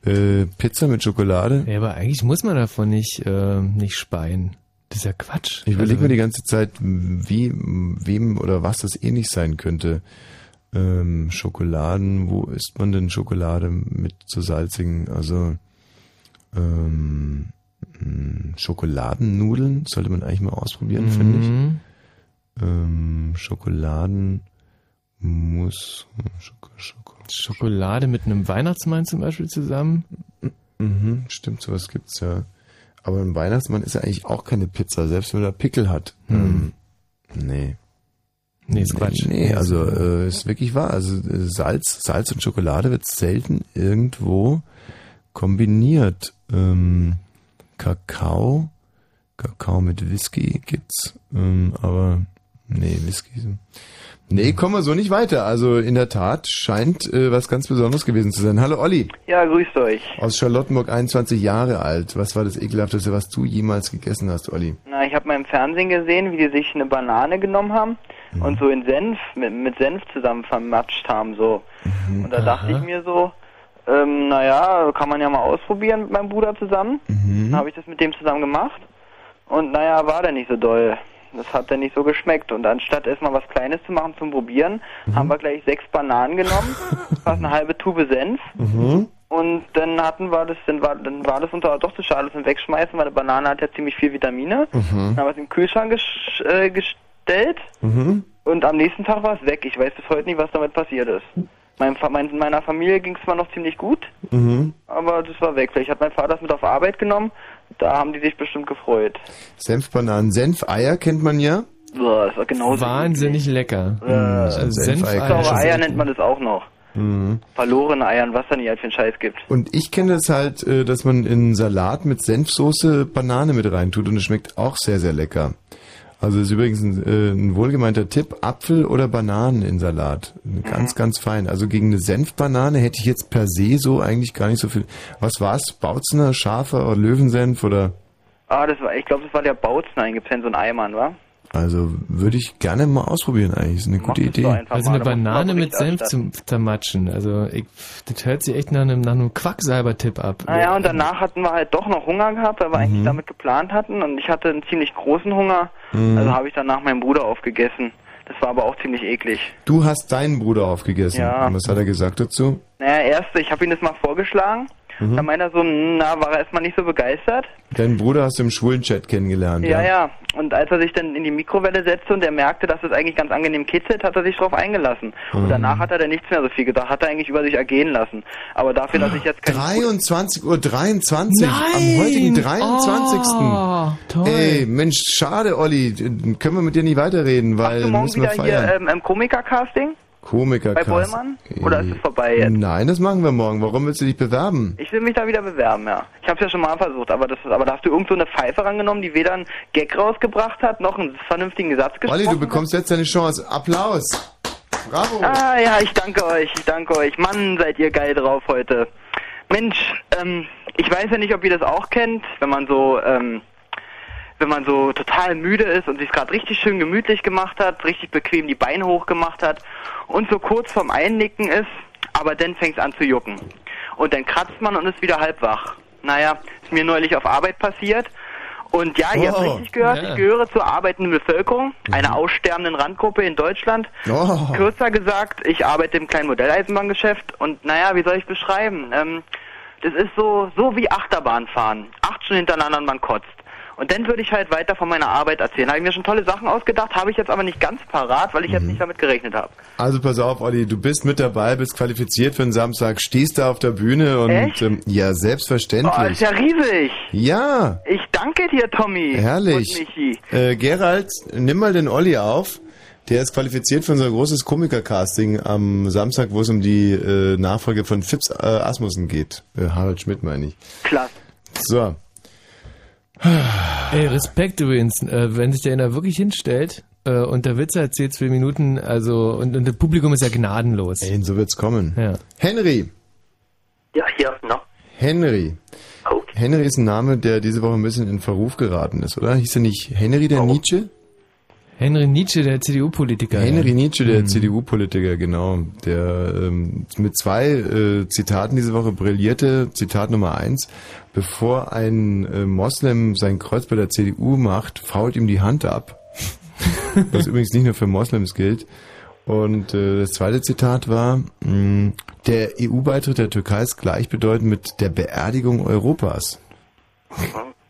Äh, Pizza mit Schokolade? Ja, aber eigentlich muss man davon nicht, äh, nicht speien. Das ist ja Quatsch. Ich überlege Also- mir die ganze Zeit, wie, wem oder was das ähnlich sein könnte. Ähm, Schokoladen, wo isst man denn Schokolade mit so salzigen, also ähm, mh, Schokoladennudeln sollte man eigentlich mal ausprobieren, finde ich. Mhm. Ähm, Schokoladenmus, Schoko, Schoko. Schokolade mit einem Weihnachtsmann zum Beispiel zusammen. Mhm, stimmt, sowas gibt's ja. Aber ein Weihnachtsmann ist ja eigentlich auch keine Pizza, selbst wenn er Pickel hat. Ähm, nee. Nee, ist Quatsch. Nee, also äh, ist wirklich wahr. Also äh, Salz, Salz und Schokolade wird selten irgendwo kombiniert. Ähm, Kakao, Kakao mit Whisky gibt's, ähm, aber nee, Whisky. so- Nee, kommen wir so nicht weiter. Also in der Tat scheint äh, was ganz Besonderes gewesen zu sein. Hallo Olli. Ja, grüßt euch. Aus Charlottenburg, 21 Jahre alt. Was war das ekelhafteste, was du jemals gegessen hast, Olli? Na, ich habe mal im Fernsehen gesehen, wie die sich eine Banane genommen haben Mhm. und so in Senf, mit, mit Senf zusammen vermatscht haben, so. Mhm. Und da dachte ich mir so, ähm, naja, kann man ja mal ausprobieren mit meinem Bruder zusammen. Mhm. Dann habe ich das mit dem zusammen gemacht. Und naja, war der nicht so doll. Das hat dann nicht so geschmeckt. Und anstatt erstmal was Kleines zu machen zum Probieren, Mhm. haben wir gleich sechs Bananen genommen, fast eine halbe Tube Senf. Mhm. Und dann hatten wir das, dann war, dann war das uns aber doch zu schade, das Wegschmeißen, weil eine Banane hat ja ziemlich viel Vitamine. Mhm. Dann haben wir es im Kühlschrank gesch äh, gestellt Mhm. und am nächsten Tag war es weg. Ich weiß bis heute nicht, was damit passiert ist. Mein, mein, meiner Familie ging es zwar noch ziemlich gut, Mhm. aber das war weg. Vielleicht hat mein Vater es mit auf Arbeit genommen. Da haben die sich bestimmt gefreut. Senfbananen. Senfeier kennt man ja. Boah, das war genauso. Wahnsinnig lecker. Äh, Also Senfeier. Senfeier. Saure Eier nennt man das auch noch. Mhm. Verlorene Eier und was da nicht halt für einen Scheiß gibt. Und ich kenne das halt, äh, dass man in Salat mit Senfsoße Banane mit reintut und es schmeckt auch sehr, sehr lecker. Also ist übrigens ein, äh, ein wohlgemeinter Tipp, Apfel oder Bananen in Salat. Ganz, ganz fein. Also gegen eine Senfbanane hätte ich jetzt per se so eigentlich gar nicht so viel. Was war's? Bautzner, Schafer oder Löwensenf oder? Ah, das war, ich glaube, das war der Bautzner, in so einen Eimann, wa? Also würde ich gerne mal ausprobieren eigentlich. Ist eine gute das doch Idee. Also eine Banane mit Senf zum Zermatschen. Also ich, das hört sich echt nach einem, nach einem Quacksalber-Tipp ab. Naja, und danach hatten wir halt doch noch Hunger gehabt, weil wir eigentlich damit geplant hatten. Und ich hatte einen ziemlich großen Hunger. Mhm. Also habe ich danach meinen Bruder aufgegessen. Das war aber auch ziemlich eklig. Du hast deinen Bruder aufgegessen. Ja. Und was hat er gesagt dazu? Naja, erst, ich habe ihm das mal vorgeschlagen. Mhm. Da meinte er so, na, war er erstmal nicht so begeistert. Deinen Bruder hast du im Schwulenchat kennengelernt. Ja, ja. Und als er sich dann in die Mikrowelle setzte und er merkte, dass es eigentlich ganz angenehm kitzelt, hat er sich drauf eingelassen. Mhm. Und danach hat er dann nichts mehr so viel gedacht, hat er eigentlich über sich ergehen lassen. Aber dafür, dass ich jetzt kein 23.23 Uhr 23, am heutigen 23. Oh, toll. Ey, Mensch, schade, Olli. Können wir mit dir nicht weiterreden, weil du morgen müssen wir wieder feiern. hier ähm, im Komiker-Casting Komiker bei Bollmann? Oder ist es vorbei jetzt? Nein, das machen wir morgen. Warum willst du dich bewerben? Ich will mich da wieder bewerben, ja. Ich habe es ja schon mal versucht, aber das, aber da hast du irgend so eine Pfeife rangenommen, die weder einen Gag rausgebracht hat, noch einen vernünftigen Satz gesprochen. Olli, du bekommst jetzt deine Chance. Applaus. Bravo. Ah ja, ich danke euch, ich danke euch. Mann, seid ihr geil drauf heute. Mensch, ähm, ich weiß ja nicht, ob ihr das auch kennt, wenn man so, ähm, wenn man so total müde ist und sich gerade richtig schön gemütlich gemacht hat, richtig bequem die Beine hochgemacht hat und so kurz vorm Einnicken ist, aber dann fängt es an zu jucken. Und dann kratzt man und ist wieder halb wach. naja, ist mir neulich auf Arbeit passiert. Und ja, ihr habt Oh, richtig gehört, ja. ich gehöre zur arbeitenden Bevölkerung, einer aussterbenden Randgruppe in Deutschland. Oh. Kürzer gesagt, ich arbeite im kleinen Modelleisenbahngeschäft und naja, wie soll ich beschreiben? Ähm, das ist so, so wie Achterbahn fahren. Acht Stunden hintereinander und man kotzt. Und dann würde ich halt weiter von meiner Arbeit erzählen. Habe ich mir schon tolle Sachen ausgedacht, habe ich jetzt aber nicht ganz parat, weil ich Mhm. jetzt nicht damit gerechnet habe. Also pass auf, Olli, du bist mit dabei, bist qualifiziert für den Samstag, stehst da auf der Bühne und Echt? ähm, ja, Oh, selbstverständlich. ist ja riesig. ja, Ich danke dir, Tommy. herrlich. Äh, Gerald, nimm mal den Olli auf. Der ist qualifiziert für unser großes Komiker-Casting am Samstag, wo es um die äh, Nachfolge von Fips äh, Asmussen geht. Äh, Harald Schmidt meine ich. Klasse. So. Ey, Respekt übrigens, äh, wenn sich der einer wirklich hinstellt äh, und der Witze erzählt zwei Minuten, also und, und das Publikum ist ja gnadenlos. Ey, so wird's kommen. Ja. Henry. Ja, hier, na. Henry. Henry ist ein Name, der diese Woche ein bisschen in Verruf geraten ist, oder? Hieß er nicht Henry der Nietzsche? Henry Nietzsche, der CDU-Politiker. Henry ja. Nietzsche, der Mhm. CDU-Politiker, genau, der ähm, mit zwei äh, Zitaten diese Woche brillierte. Zitat Nummer eins: Bevor ein äh, Moslem sein Kreuz bei der CDU macht, fault ihm die Hand ab. Was übrigens nicht nur für Moslems gilt. Und äh, das zweite Zitat war: mh, Der EU-Beitritt der Türkei ist gleichbedeutend mit der Beerdigung Europas.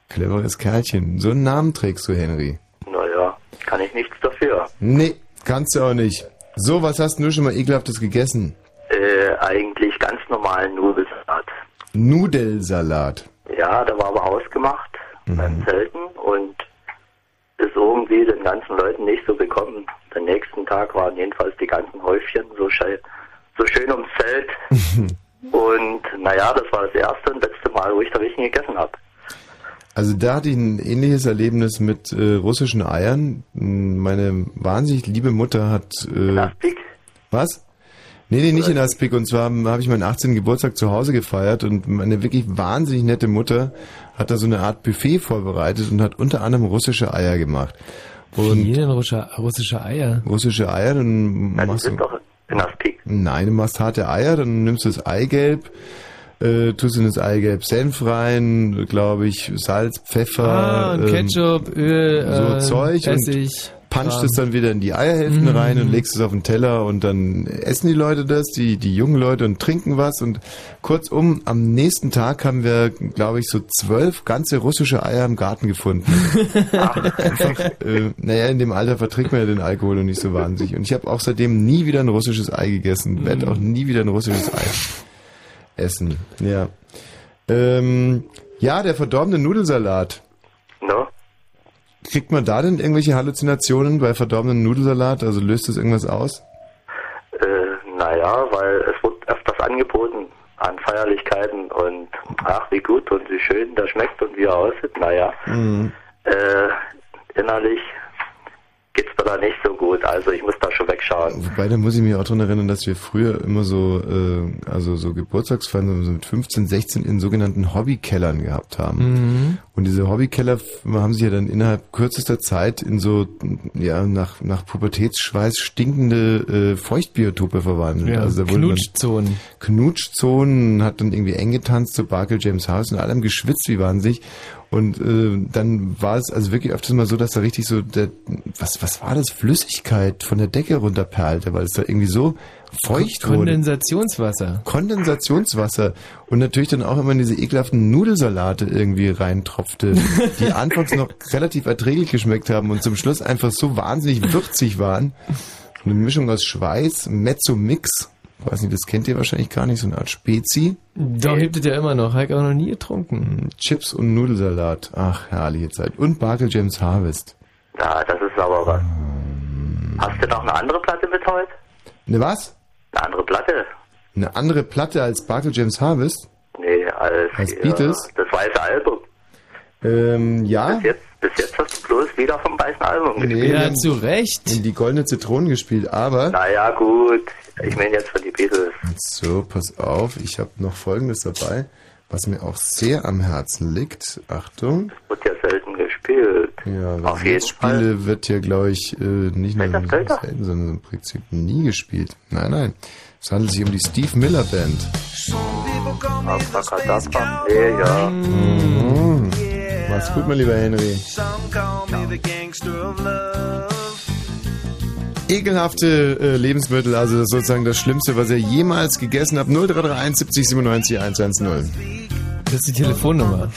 Cleveres Kerlchen. So einen Namen trägst du, Henry. Kann ich nichts dafür. Nee, kannst du auch nicht. So, was hast du schon mal ekelhaftes gegessen? Äh, eigentlich ganz normalen Nudelsalat. Nudelsalat. Ja, da war aber ausgemacht Mhm. beim Zelten und ist irgendwie den ganzen Leuten nicht so bekommen. Den nächsten Tag waren jedenfalls die ganzen Häufchen so, schei- so schön ums Zelt. und naja, das war das erste und letzte Mal, wo ich da richtig gegessen habe. Also da hatte ich ein ähnliches Erlebnis mit äh, russischen Eiern. Meine wahnsinnig liebe Mutter hat... Äh, was? Nee, nee, nicht in Aspik. Und zwar habe ich meinen 18. Geburtstag zu Hause gefeiert und meine wirklich wahnsinnig nette Mutter hat da so eine Art Buffet vorbereitet und hat unter anderem russische Eier gemacht. Und Wie denn russische, russische Eier? russische Eier, dann machst du... In Aspik. Nein, du machst harte Eier, dann nimmst du das Eigelb, äh, tust in das Eigelb Senf rein, glaube ich, Salz, Pfeffer, Ah, und ähm, Ketchup, Öl, so äh, Zeug Essig. und punchst es dann wieder in die Eierhälften Mhm. rein und legst es auf den Teller und dann essen die Leute das, die, die jungen Leute und trinken was und kurzum, am nächsten Tag haben wir, glaube ich, so zwölf ganze russische Eier im Garten gefunden. Einfach, äh, naja, in dem Alter verträgt man ja den Alkohol noch nicht so wahnsinnig. Und ich habe auch seitdem nie wieder ein russisches Ei gegessen, werde auch nie wieder ein russisches Ei essen. Ja. Ähm, ja, der verdorbene Nudelsalat. No? Kriegt man da denn irgendwelche Halluzinationen bei verdorbenem Nudelsalat? Also löst das irgendwas aus? Äh, naja, weil es wird öfters angeboten an Feierlichkeiten und ach, wie gut und wie schön der schmeckt und wie er aussieht. Naja, Mhm. äh, innerlich geht's mir da nicht so gut. Also ich muss da schon wegschauen. Wobei, da muss ich mich auch dran erinnern, dass wir früher immer so, äh, also so Geburtstagsfeiern so mit 15, 16 in sogenannten Hobbykellern gehabt haben. Mhm. Und diese Hobbykeller haben sich ja dann innerhalb kürzester Zeit in so, ja, nach, nach Pubertätsschweiß stinkende äh, Feuchtbiotope verwandelt. Ja, also Knutschzonen. Knutschzonen, hat dann irgendwie eng getanzt zu Barkel James House und allem geschwitzt wie wahnsinnig. Und äh, dann war es also wirklich öfters mal so, dass da richtig so, der, was, was war das, Flüssigkeit von der Decke runterperlte, weil es da irgendwie so feucht wurde. Kondensationswasser. Kondensationswasser und natürlich dann auch immer in diese ekelhaften Nudelsalate irgendwie reintropfte, die anfangs noch relativ erträglich geschmeckt haben und zum Schluss einfach so wahnsinnig würzig waren. Eine Mischung aus Schweiß, Mezzo-Mix, weiß nicht, das kennt ihr wahrscheinlich gar nicht, so eine Art Spezi. Doch, gibt es ja immer noch. Habe ich auch noch nie getrunken. Chips und Nudelsalat. Ach, herrliche Zeit. Und Barkel James Harvest. Ja, das ist aber was. Hast du noch eine andere Platte mit heute? Ne was? Eine andere Platte? Eine andere Platte als Barkel James Harvest? Nee, als, Als äh, Beatles? das weiße Album. Ähm, ja. Bis jetzt, bis jetzt hast du bloß wieder vom weißen Album gespielt. wir haben Recht. In die goldene Zitrone gespielt, aber... Naja, gut. Ich meine jetzt von die Beatles. So, pass auf, ich habe noch Folgendes dabei, was mir auch sehr am Herzen liegt. Achtung. Wird ja selten gespielt. Ja, Auf jeden spiele, wird hier, glaube ich, äh, nicht nur selten, sondern im Prinzip nie gespielt. Nein, nein. Es handelt sich um die Steve Miller Band. Abracadabra. Nee, ja. Mhm. Mach's gut, mein lieber Henry. Some call me the gangster of love. Ekelhafte äh, Lebensmittel, also das ist sozusagen das Schlimmste, was ihr jemals gegessen habt. 0331 70 97 110. Das ist die Telefonnummer.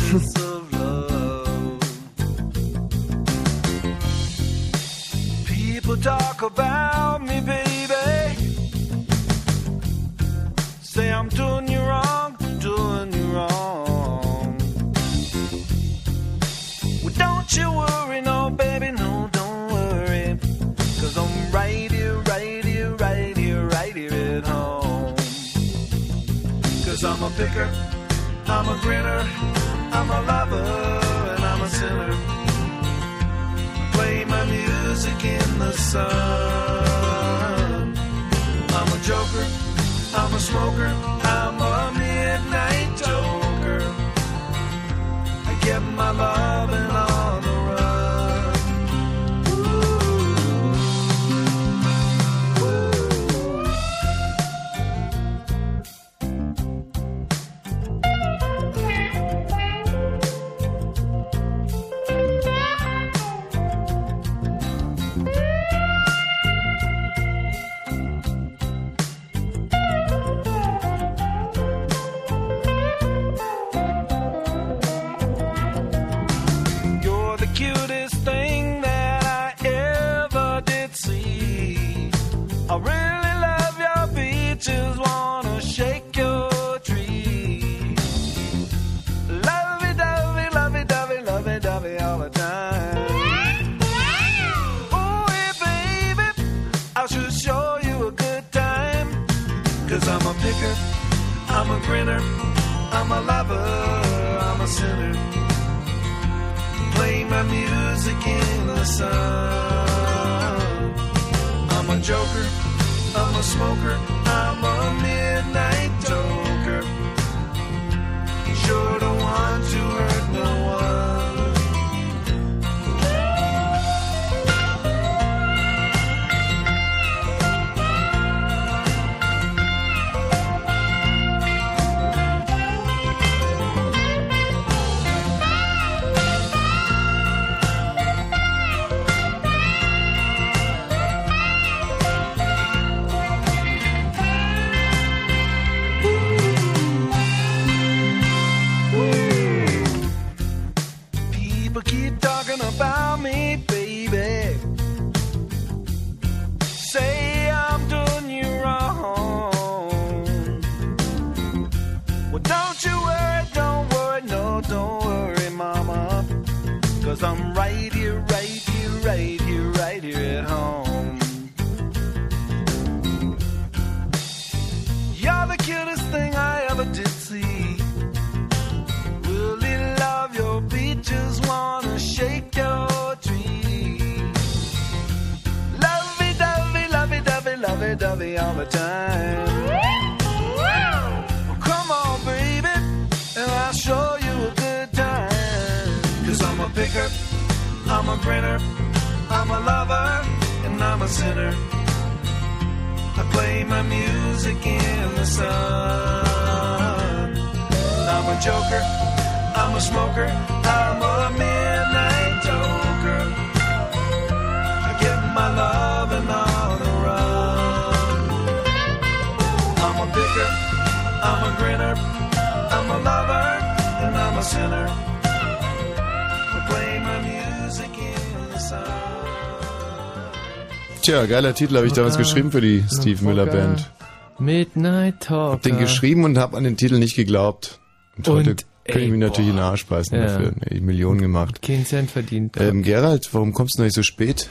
People talk about me, baby. Picker, I'm a grinner, I'm a lover, and I'm a sinner play my music in the sun. I'm a joker, I'm a smoker, I'm a midnight joker. I get my loving I'm a grinner, I'm a lover, I'm a sinner play my music in the sun. I'm a joker, I'm a smoker, I'm a midnight joker. Sure Cause I'm right here, right here, right here, right here at home. You're the cutest thing I ever did see. Really love your beaches, wanna shake your tree. Lovey dovey, lovey dovey, lovey dovey all the time. I'm a grinner, I'm a lover, and I'm a sinner. I play my music in the sun. I'm a joker, I'm a smoker, I'm a midnight joker. I get my loving on the run. I'm a picker, I'm a grinner, I'm a lover, and I'm a sinner. I play my music. Tja, geiler Titel habe ich damals geschrieben für die Steve Miller Band. Midnight Talker. Hab den geschrieben und hab an den Titel nicht geglaubt. Und, heute Und, kann ich ey, mir natürlich in den. Arsch beißen Ja. dafür. Nee, Millionen gemacht. Keinen Cent verdient. Ähm, Gerald, warum kommst du noch nicht so spät?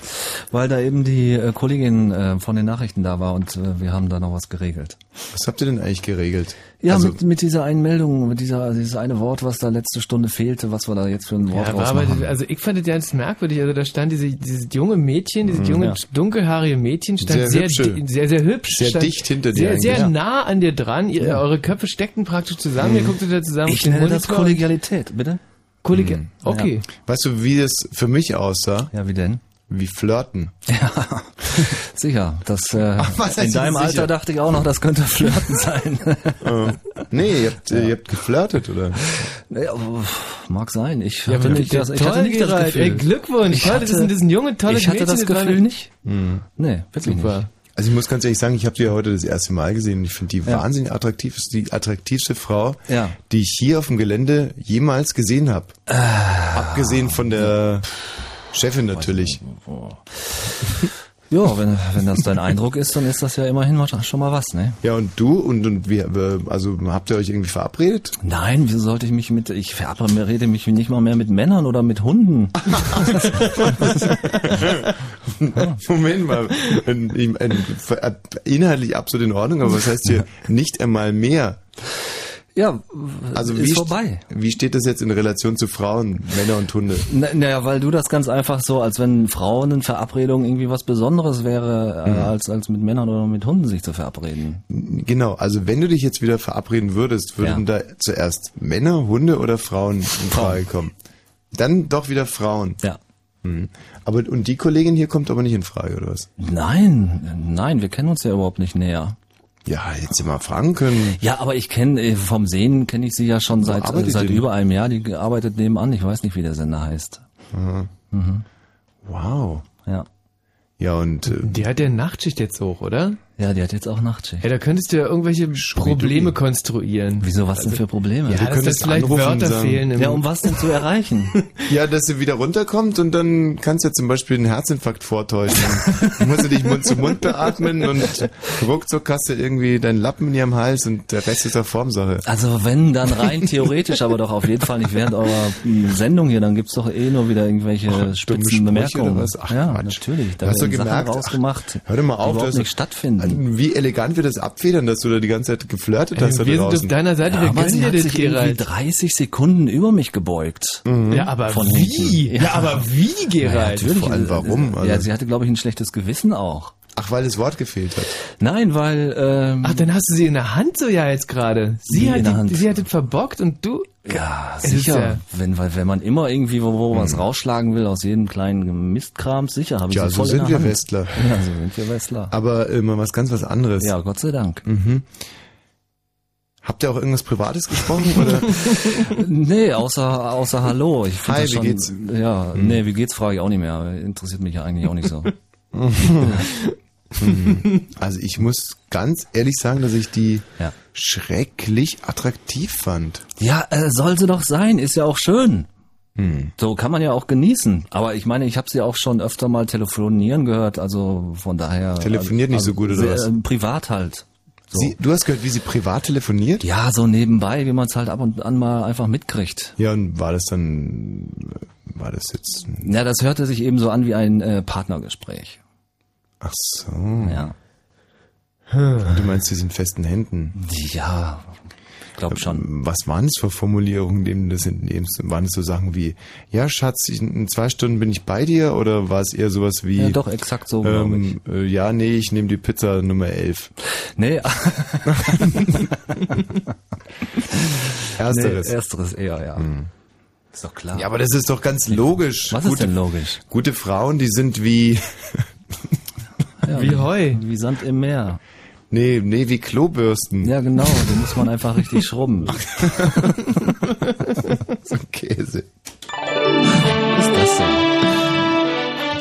Weil da eben die äh, Kollegin äh, von den Nachrichten da war und äh, wir haben da noch was geregelt. Was habt ihr denn eigentlich geregelt? Ja, Also- mit, mit dieser einen Meldung, mit dieser, dieses eine Wort, was da letzte Stunde fehlte, was wir da jetzt für ein Wort Ja, war aber, also ich fand das ganz merkwürdig. Also da stand diese, dieses junge Mädchen, dieses Mhm, junge ja. dunkelhaarige Mädchen stand Sehr sehr, sehr, sehr hübsch. Sehr stand dicht hinter dir Sehr, sehr Ja. nah an dir dran. Ihr, Ja. Eure Köpfe steckten praktisch zusammen. Ihr Mhm. gucktet da zusammen Ich nenne das. Kollegialität, bitte? Kollegial. Mhm. Okay. Weißt du, wie das für mich aussah? Ja, wie denn? Wie flirten. Sicher, das äh, Ach, was in deinem sicher? Alter dachte ich auch noch, das könnte Flirten sein. Äh, nee, ihr habt, ihr habt geflirtet, oder? Ja, mag sein. Ich Ja, hatte nicht das, ich toll, hatte nicht das. Gefühl. Ey, Glückwunsch. Ich Toll, hatte, das sind- das sind junge, tolle Ich hatte Mädchen, das Gefühl nicht. Hm. Nee, wirklich Super. nicht. Also ich muss ganz ehrlich sagen, ich habe die ja heute das erste Mal gesehen und ich finde die Ja. wahnsinnig attraktiv. Ist die attraktivste Frau, Ja. die ich hier auf dem Gelände jemals gesehen habe. Abgesehen von der Chefin natürlich. Ja, wenn, wenn das dein Eindruck ist, dann ist das ja immerhin schon mal was, ne? Ja, und du? Und, und wie, äh, also habt ihr euch irgendwie verabredet? Nein, wieso sollte ich mich mit, ich verabrede mich nicht mal mehr mit Männern oder mit Hunden. Moment mal. Inhaltlich absolut in Ordnung, aber was heißt hier nicht einmal mehr? Ja, also ist wie, vorbei. Wie steht das jetzt in Relation zu Frauen, Männer und Hunde? Na- Naja, weil du das ganz einfach so, als wenn Frauen in Verabredung irgendwie was Besonderes wäre, äh, Mhm. als, als mit Männern oder mit Hunden sich zu verabreden. Genau, also wenn du dich jetzt wieder verabreden würdest, würden da zuerst Männer, Hunde oder Frauen in Frage kommen? Dann doch wieder Frauen. Ja. Mhm. Aber und die Kollegin hier kommt aber nicht in Frage, oder was? Nein, nein, wir kennen uns ja überhaupt nicht näher. Ja, sie mal fragen können. Ja, aber ich kenne äh, vom Sehen kenne ich sie ja schon seit äh, seit über einem Jahr. Die arbeitet nebenan. Ich weiß nicht, wie der Sender heißt. Aha. Mhm. Wow. Ja. Ja, und äh, Die hat ja Nachtschicht jetzt hoch, oder? Ja, die hat jetzt auch Nachtschicht. Ja, da könntest du ja irgendwelche Probleme konstruieren. Wieso, was denn für Probleme? Ja, Du dass könntest vielleicht Wörter sagen- fehlen. Im Ja, um was denn zu erreichen? Ja, dass sie wieder runterkommt und dann kannst du ja zum Beispiel einen Herzinfarkt vortäuschen. Dann musst du dich Mund zu Mund beatmen und ruckzuck hast du irgendwie deinen Lappen in ihrem Hals und der Rest ist ja Formsache. Also wenn, dann rein theoretisch, aber doch auf jeden Fall nicht während eurer m, Sendung hier. Dann gibt's doch eh nur wieder irgendwelche dumme spitzen Bemerkungen. Ach, ja, Quatsch. natürlich. Da Hast du gemerkt? rausgemacht, Hör doch mal die auf, überhaupt dass- nicht stattfinden. Wie elegant wir das abfedern, dass du da die ganze Zeit geflirtet hast da wir sind auf deiner Seite, wir aber gönnen dir hat das, sich irgendwie Gerald. 30 Sekunden über mich gebeugt. Ja, aber Von wie? hinten. Ja, aber wie, Gerald? Ja, natürlich. Vor allem warum? Ja, Also- sie hatte, glaube ich, ein schlechtes Gewissen auch. Ach, weil das Wort gefehlt hat. Nein, weil... Ähm, Ach, dann hast du sie in der Hand so ja jetzt gerade. Sie in hat, der die- Hand? sie hat das verbockt und du... Ja, Es sicher. ja- wenn, weil, wenn man immer irgendwie wo, wo was rausschlagen will aus jedem kleinen Mistkram, sicher habe ich Ja, sie so voll in sind der wir Hand. Westler. Ja, so sind wir Westler. Aber äh, mal was ganz was anderes. Ja, Gott sei Dank. Mhm. Habt ihr auch irgendwas Privates gesprochen? Oder? nee, außer, außer Hallo. Ich Hi, das wie schon, geht's? Ja, Mhm. nee, wie geht's, frage ich auch nicht mehr. Interessiert mich ja eigentlich auch nicht so. Mhm. Also ich muss ganz ehrlich sagen, dass ich die Ja. schrecklich attraktiv fand. Ja, äh, soll sie doch sein, ist ja auch schön. Hm. So kann man ja auch genießen. Aber ich meine, ich habe sie auch schon öfter mal telefonieren gehört, also von daher. Telefoniert nicht so gut, oder was? äh, Privat halt. So. Sie, du hast gehört, wie sie privat telefoniert? Ja, so nebenbei, wie man es halt ab und an mal einfach mitkriegt. Ja, und war das dann, war das jetzt, Ja, das hörte sich eben so an wie ein äh, Partnergespräch. Ach so. Ja. Du meinst, sind in festen Händen? Ja, ich glaube schon. Was waren das für Formulierungen, das in, eben, waren es so Sachen wie, ja Schatz, in zwei Stunden bin ich bei dir, oder war es eher sowas wie, Ja, doch, exakt so, ähm, äh, ja, nee, ich nehme die Pizza Nummer 11. Nee. Ersteres. Nee, ersteres eher, ja. Ist doch klar. Ja, aber das ist doch ganz logisch. Was ist denn logisch? Gute Frauen, die sind wie, Ja, Wie Heu. Wie Sand im Meer. nee, nee, wie Klobürsten. Ja, genau, die muss man einfach richtig schrubben. so ein Käse. Was ist das denn?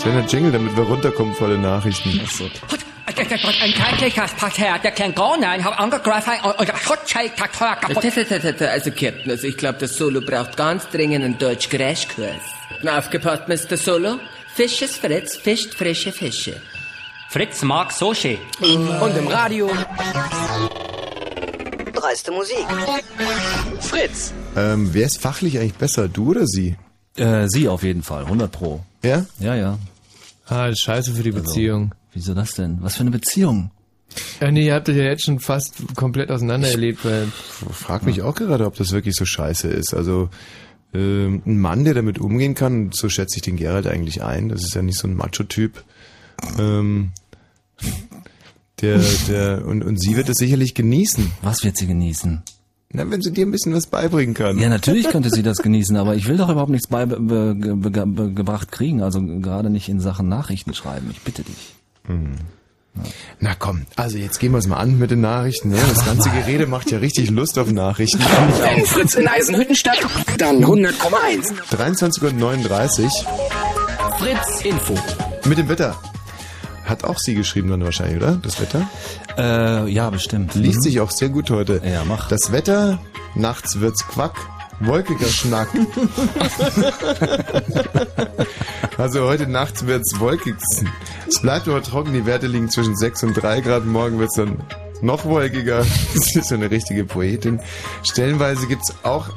Kleiner Jingle, damit wir runterkommen vor den Nachrichten. Ein tägliches Parterre, der gar nicht, hab angegriffen und der Schutzschildtakteur kaputt. Also, Captain, also ich glaube, das Solo braucht ganz dringend einen Deutsch-Crashkurs. Na, aufgepasst, Mr. Solo. Fisches Fritz fischt frische Fische. Fritz mag Sushi. Und im Radio. Dreiste Musik. Fritz. Ähm, wer ist fachlich eigentlich besser, du oder sie? Äh, sie auf jeden Fall, 100 pro. Ja? Ja, ja. Ah, das ist scheiße für die Also, Beziehung. Wieso das denn? Was für eine Beziehung? Ja, nee, ihr habt euch ja jetzt schon fast komplett auseinander erlebt, weil Frag mich auch gerade, ob das wirklich so scheiße ist. Also ähm, ein Mann, der damit umgehen kann, so schätze ich den Gerald eigentlich ein. Das ist ja nicht so ein Macho-Typ. Ähm, der, der, und, und sie wird es sicherlich genießen. Was wird sie genießen? Na, wenn sie dir ein bisschen was beibringen kann. Ja, natürlich könnte sie das genießen, aber ich will doch überhaupt nichts beigebracht kriegen, also gerade nicht in Sachen Nachrichten schreiben. Ich bitte dich. Hm. Na komm, also jetzt gehen wir es mal an mit den Nachrichten. Ne? Das ganze Gerede macht ja richtig Lust auf Nachrichten. Wenn Fritz in Eisenhüttenstadt, dann 100,1. 23.39 Uhr Fritz Info. mit dem Wetter. Hat auch sie geschrieben dann wahrscheinlich, oder? Das Wetter? Äh, ja, bestimmt. Liest Mhm. sich auch sehr gut heute. Ja, mach. Das Wetter, nachts wird's Quack, wolkiger Schnack. also heute nachts wird's wolkig. Es bleibt aber trocken, die Werte liegen zwischen 6 und 3 Grad. Morgen wird's dann noch wolkiger. Das ist so eine richtige Poetin. Stellenweise gibt's auch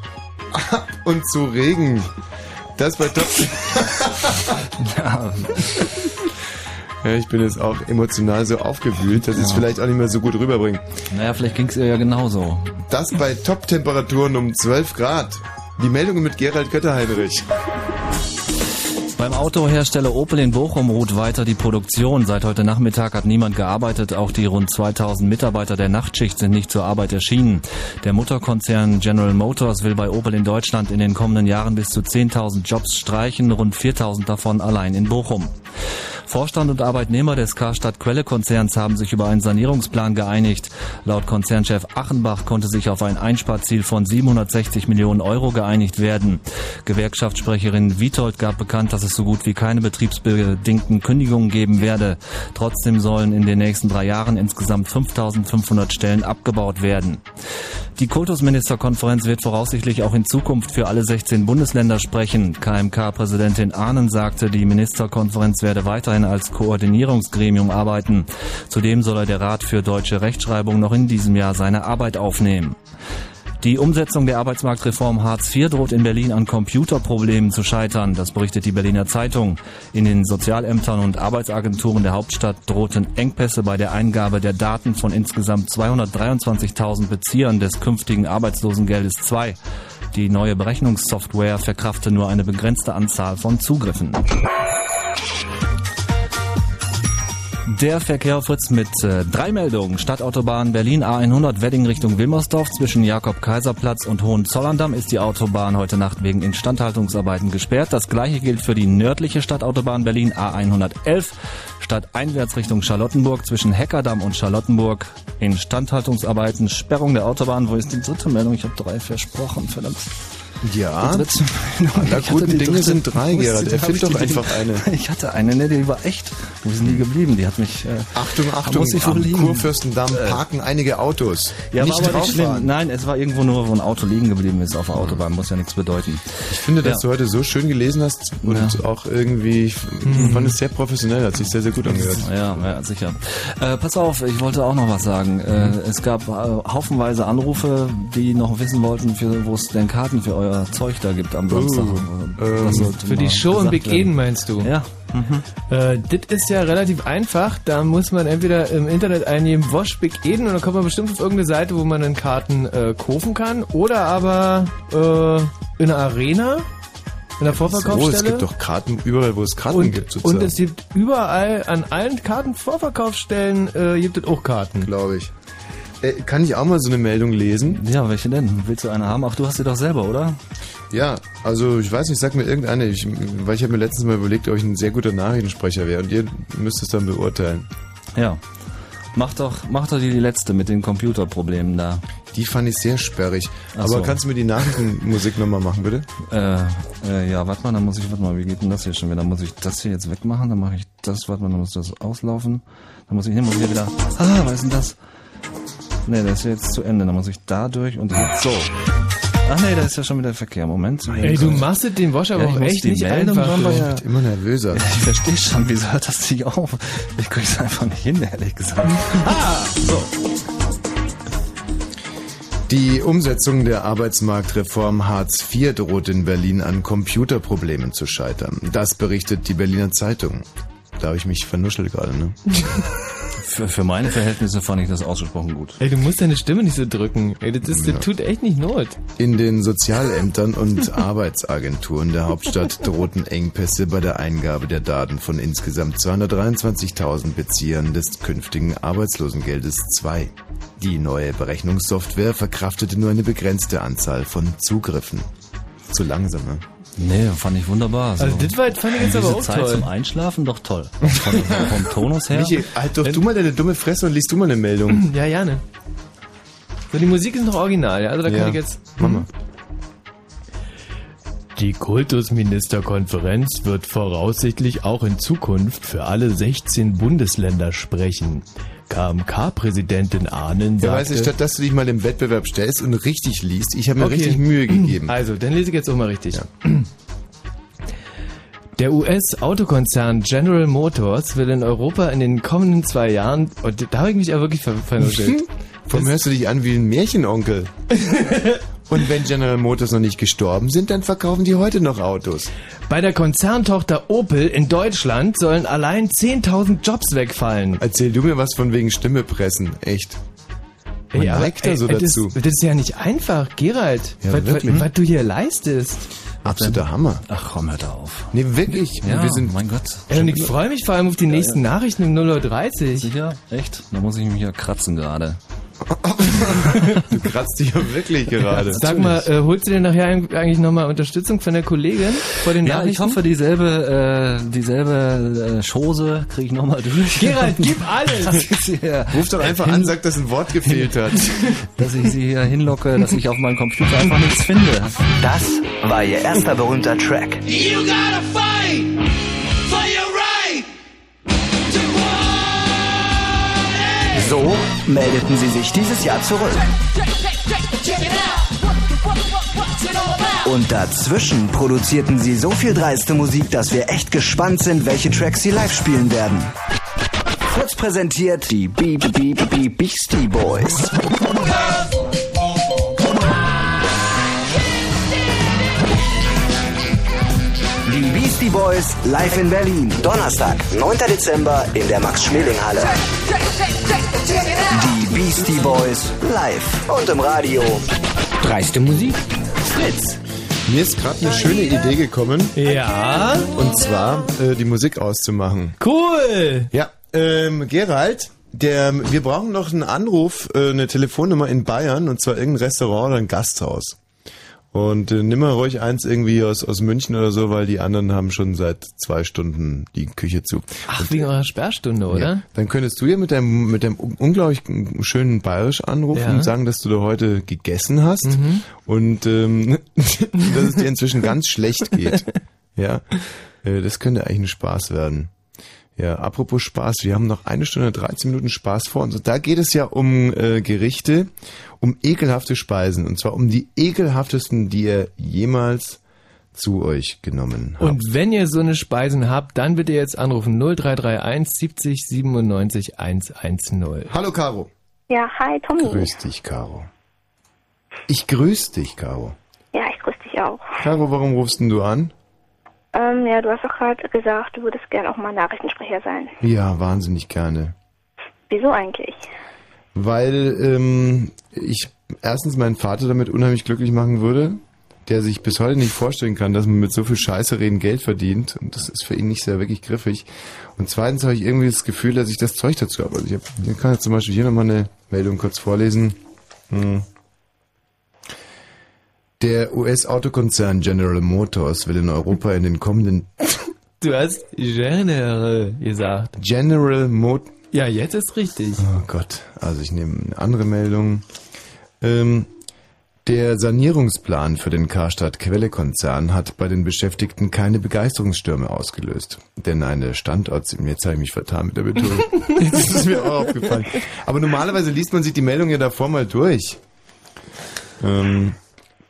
ab und zu Regen. Das bei Top. ja. Ja, ich bin jetzt auch emotional so aufgewühlt, dass ich es Ja. vielleicht auch nicht mehr so gut rüberbringe. Naja, vielleicht ging's ihr ja genauso. Das bei Top-Temperaturen um 12 Grad. Die Meldungen mit Gerald Götterheinrich. Beim Autohersteller Opel in Bochum ruht weiter die Produktion. Seit heute Nachmittag hat niemand gearbeitet. Auch die rund 2000 Mitarbeiter der Nachtschicht sind nicht zur Arbeit erschienen. Der Mutterkonzern General Motors will bei Opel in Deutschland in den kommenden Jahren bis zu 10.000 Jobs streichen, rund 4.000 davon allein in Bochum. Vorstand und Arbeitnehmer des Karstadt Quelle Konzerns haben sich über einen Sanierungsplan geeinigt. Laut Konzernchef Achenbach konnte sich auf ein Einsparziel von 760 Millionen Euro geeinigt werden. Gewerkschaftssprecherin Witold gab bekannt, dass es so gut wie keine betriebsbedingten Kündigungen geben werde. Trotzdem sollen in den nächsten drei Jahren insgesamt 5500 Stellen abgebaut werden. Die Kultusministerkonferenz wird voraussichtlich auch in Zukunft für alle 16 Bundesländer sprechen. KMK-Präsidentin Ahnen sagte, die Ministerkonferenz werde weiterhin als Koordinierungsgremium arbeiten. Zudem solle der Rat für deutsche Rechtschreibung noch in diesem Jahr seine Arbeit aufnehmen. Die Umsetzung der Arbeitsmarktreform Hartz IV droht in Berlin an Computerproblemen zu scheitern. Das berichtet die Berliner Zeitung. In den Sozialämtern und Arbeitsagenturen der Hauptstadt drohten Engpässe bei der Eingabe der Daten von insgesamt 223.000 Beziehern des künftigen Arbeitslosengeldes II. Die neue Berechnungssoftware verkrafte nur eine begrenzte Anzahl von Zugriffen. Der Verkehr auf Fritz mit äh, drei Meldungen. Stadtautobahn Berlin A100 Wedding Richtung Wilmersdorf zwischen Jakob-Kaiser-Platz und Hohenzollern-Damm ist die Autobahn heute Nacht wegen Instandhaltungsarbeiten gesperrt. Das gleiche gilt für die nördliche Stadtautobahn Berlin A111 stadteinwärts Richtung Charlottenburg zwischen Heckerdamm und Charlottenburg. Instandhaltungsarbeiten, Sperrung der Autobahn. Wo ist die dritte Meldung? Ich habe drei versprochen, verdammt. Ja, hatte guten die Dinge sind drei, die? Erfind doch einfach eine. Ich hatte eine, ne, die war echt. Wo denn die geblieben? Die hat mich. Äh, Achtung, Achtung, muss ich am liegen. Kurfürstendamm Äh, parken einige Autos. Ja, nicht war aber nicht schlimm. Nein, es war irgendwo nur, wo ein Auto liegen geblieben ist auf der Autobahn. Muss ja nichts bedeuten. Ich finde, dass Ja. du heute so schön gelesen hast und Ja. auch irgendwie, ich Hm. fand es sehr professionell, hat sich sehr, sehr gut angehört. Ja, ja, sicher. Äh, pass auf, ich wollte auch noch was sagen. Äh, es gab äh, haufenweise Anrufe, die noch wissen wollten, für, wo es denn Karten für euer Zeug da gibt am Samstag. ähm, Das sollte Für die Show in gesagt Big. Eden meinst du? Ja. Äh, das ist ja relativ einfach. Da muss man entweder im Internet eingeben Wash Big Eden und dann kommt man bestimmt auf irgendeine Seite, wo man dann Karten äh, kaufen kann. Oder aber äh, in der Arena, in der So, Vorverkaufsstelle. es gibt doch Karten überall, wo es Karten und, gibt, sozusagen. und es gibt überall an allen Kartenvorverkaufsstellen äh, gibt es auch Karten. Glaube ich. Äh, kann ich auch mal so eine Meldung lesen? Ja, welche denn? Willst du eine haben? Ach, du hast sie doch selber, oder? Ja, also ich weiß nicht, sag mir irgendeine, ich, weil ich habe mir letztens mal überlegt, ob ich ein sehr guter Nachrichtensprecher wäre und ihr müsst es dann beurteilen. Ja. Mach doch, mach doch die, letzte mit den Computerproblemen da. Die fand ich sehr sperrig. Ach Aber so. kannst du mir die Nachrichtenmusik nochmal machen, bitte? Äh, äh, ja, warte mal, dann muss ich, warte mal, wie geht denn das hier schon wieder? Dann muss ich das hier jetzt wegmachen, dann mache ich das, warte mal, dann muss das auslaufen. Dann muss ich, hier muss ich hier wieder, ah, was ist denn das? Nee, das ist jetzt zu Ende, dann muss ich da durch und jetzt so. Ach nee, da ist ja schon wieder Verkehr. Moment. Ey, du machst es den Wasch aber Ja, ich auch echt die nicht Meldung einfach. ja- Wird immer nervöser. Ich verstehe schon, wieso hört das nicht auf? Ich krieg's einfach nicht hin, ehrlich gesagt. Ah, so. Die Umsetzung der Arbeitsmarktreform Hartz IV droht in Berlin an Computerproblemen zu scheitern. Das berichtet die Berliner Zeitung. Da habe ich mich vernuschelt gerade, ne? für, für meine Verhältnisse fand ich das ausgesprochen gut. Ey, du musst deine Stimme nicht so drücken. Ey, das, ist, Ja. das tut echt nicht Not. In den Sozialämtern und Arbeitsagenturen der Hauptstadt drohten Engpässe bei der Eingabe der Daten von insgesamt 223.000 Beziehern des künftigen Arbeitslosengeldes 2. Die neue Berechnungssoftware verkraftete nur eine begrenzte Anzahl von Zugriffen. Zu langsam, ne? Nee, fand ich wunderbar. Also das war, fand ich jetzt Diese aber auch Zeit toll. zum Einschlafen doch toll. Von, vom Tonus her. Michi, halt doch du mal deine dumme Fresse und liest du mal eine Meldung. Ja, gerne. So, die Musik ist noch original, ja? Also da Ja. kann ich jetzt... Mama. Die Kultusministerkonferenz wird voraussichtlich auch in Zukunft für alle 16 Bundesländer sprechen. KMK-Präsidentin Ahnen Ja, sagte... weißt du, statt dass du dich mal dem Wettbewerb stellst und richtig liest, ich habe mir Okay. richtig Mühe gegeben. Also, dann lese ich jetzt auch mal richtig. Der US-Autokonzern General Motors will in Europa in den kommenden zwei Jahren, und da habe ich mich aber wirklich ver vernuschelt. Warum hörst du dich an wie ein Märchenonkel? Und wenn General Motors noch nicht gestorben sind, dann verkaufen die heute noch Autos. Bei der Konzerntochter Opel in Deutschland sollen allein 10.000 Jobs wegfallen. Erzähl du mir was von wegen Stimme pressen, echt. Man Ja, neigt da so ey, dazu. Das, das ist ja nicht einfach, Gerald. Ja, was, was, wirklich. was du hier leistest. Absoluter Hammer. Ach komm, hör da auf. Nee, wirklich. Ja, Wir sind mein Gott. Ey, und ich freue mich vor allem auf die nächsten Nachrichten um 0.30 Uhr. Sicher? Echt? Da muss ich mich ja kratzen gerade. Du kratzt dich ja wirklich gerade. Sag mal, äh, holst du dir nachher eigentlich nochmal Unterstützung von der Kollegin vor den Ja, ich hoffe, dieselbe, äh, dieselbe äh, Chose kriege ich nochmal durch. Gerald, gib alles! Ruf doch einfach an, sag, dass ein Wort gefehlt hat. dass ich sie hier hinlocke, dass ich auf meinem Computer einfach nichts finde. Das war ihr erster berühmter Track. You gotta fight So meldeten sie sich dieses Jahr zurück. Und dazwischen produzierten sie so viel dreiste Musik, dass wir echt gespannt sind, welche Tracks sie live spielen werden. Fritz präsentiert die Beep Beep Beep Beastie Boys. Boys live in Berlin. Donnerstag, 9. Dezember in der Max-Schmeling-Halle. Die Beastie Boys live und im Radio. Dreiste Musik. Fritz. Mir ist gerade eine schöne Idee gekommen. Ja? Und zwar äh, die Musik auszumachen. Cool! Ja, ähm, Gerald, der, wir brauchen noch einen Anruf, äh, eine Telefonnummer in Bayern, und zwar irgendein Restaurant oder ein Gasthaus. Und äh, nimm mal ruhig eins irgendwie aus, aus München oder so, weil die anderen haben schon seit zwei Stunden die Küche zu. Ach, wegen eurer Sperrstunde, oder? Ja, dann könntest du ja mit deinem, mit deinem unglaublich schönen Bayerisch anrufen Ja. und sagen, dass du da heute gegessen hast Mhm. und ähm, dass es dir inzwischen ganz schlecht geht. Ja, äh, das könnte eigentlich ein Spaß werden. Ja, apropos Spaß, wir haben noch eine Stunde 13 Minuten Spaß vor uns. Und da geht es ja um äh, Gerichte, um ekelhafte Speisen. Und zwar um die ekelhaftesten, die ihr jemals zu euch genommen habt. Und wenn ihr so eine Speisen habt, dann bitte jetzt anrufen 0331 70 97 110. Hallo Caro. Ja, hi Tommy. Grüß dich, Caro. Ich grüß dich, Caro. Ja, ich grüße dich auch. Caro, warum rufst denn du an? Ähm, ja, du hast doch gerade gesagt, du würdest gerne auch mal Nachrichtensprecher sein. Ja, wahnsinnig gerne. Wieso eigentlich? Weil ähm, ich erstens meinen Vater damit unheimlich glücklich machen würde, der sich bis heute nicht vorstellen kann, dass man mit so viel Scheiße reden Geld verdient. Und das ist für ihn nicht sehr wirklich griffig. Und zweitens habe ich irgendwie das Gefühl, dass ich das Zeug dazu habe. Also ich, hab, ich kann jetzt zum Beispiel hier nochmal eine Meldung kurz vorlesen. Hm. Der US-Autokonzern General Motors will in Europa in den kommenden Du hast General gesagt. General Motors Ja, jetzt ist richtig. Oh Gott, also ich nehme eine andere Meldung. Ähm, der Sanierungsplan für den Karstadt-Quelle-Konzern hat bei den Beschäftigten keine Begeisterungsstürme ausgelöst. Denn eine Standort, jetzt habe ich mich vertan mit der Betonung. Jetzt ist mir auch aufgefallen. Aber normalerweise liest man sich die Meldung ja davor mal durch. Ähm,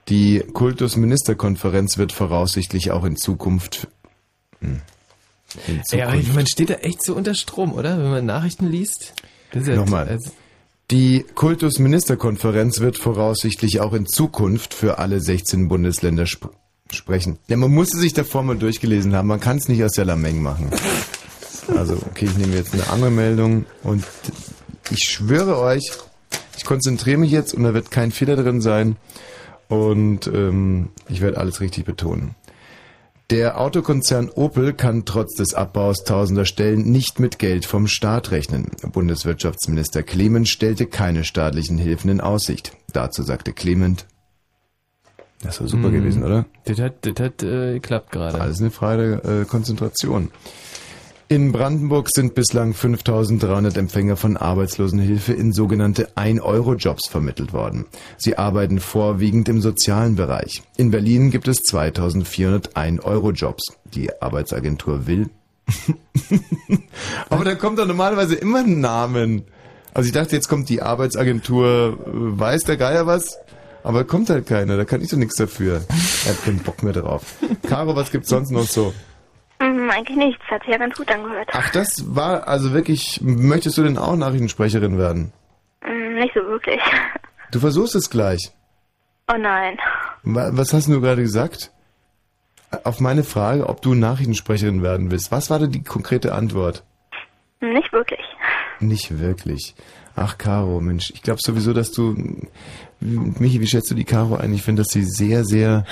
die Kultusministerkonferenz wird voraussichtlich auch in Zukunft. Hm, Ja, man steht da echt so unter Strom, oder? Wenn man Nachrichten liest. Ja- Nochmal. also- Die Kultusministerkonferenz wird voraussichtlich auch in Zukunft für alle 16 Bundesländer sp sprechen. Ja, man musste sich davor mal durchgelesen haben. Man kann es nicht aus der Lameng machen. Also, okay, ich nehme jetzt eine andere Meldung und ich schwöre euch, ich konzentriere mich jetzt und da wird kein Fehler drin sein und ähm, ich werde alles richtig betonen. Der Autokonzern Opel kann trotz des Abbaus tausender Stellen nicht mit Geld vom Staat rechnen. Bundeswirtschaftsminister Clement stellte keine staatlichen Hilfen in Aussicht. Dazu sagte Clement, das war super Hm. gewesen, oder? Das hat, das hat äh, geklappt gerade. Alles eine freie äh, Konzentration. In Brandenburg sind bislang 5300 Empfänger von Arbeitslosenhilfe in sogenannte 1-Euro-Jobs vermittelt worden. Sie arbeiten vorwiegend im sozialen Bereich. In Berlin gibt es 2400 1-Euro-Jobs. Die Arbeitsagentur will. Aber da kommt doch normalerweise immer ein Namen. Also ich dachte, jetzt kommt die Arbeitsagentur, weiß der Geier was? Aber kommt halt keiner, da kann ich doch nichts dafür. Er hat keinen Bock mehr drauf. Caro, was gibt's sonst noch so? Hm, eigentlich nichts. Hat sich ja ganz gut angehört. Ach, das war also wirklich, möchtest du denn auch Nachrichtensprecherin werden? Hm, nicht so wirklich. Du versuchst es gleich. Oh nein. Wa- Was hast du gerade gesagt? Auf meine Frage, ob du Nachrichtensprecherin werden willst. Was war denn die konkrete Antwort? Nicht wirklich. Nicht wirklich. Ach, Caro, Mensch, ich glaube sowieso, dass du... Michi, wie schätzt du die Caro ein? Ich finde, dass sie sehr, sehr...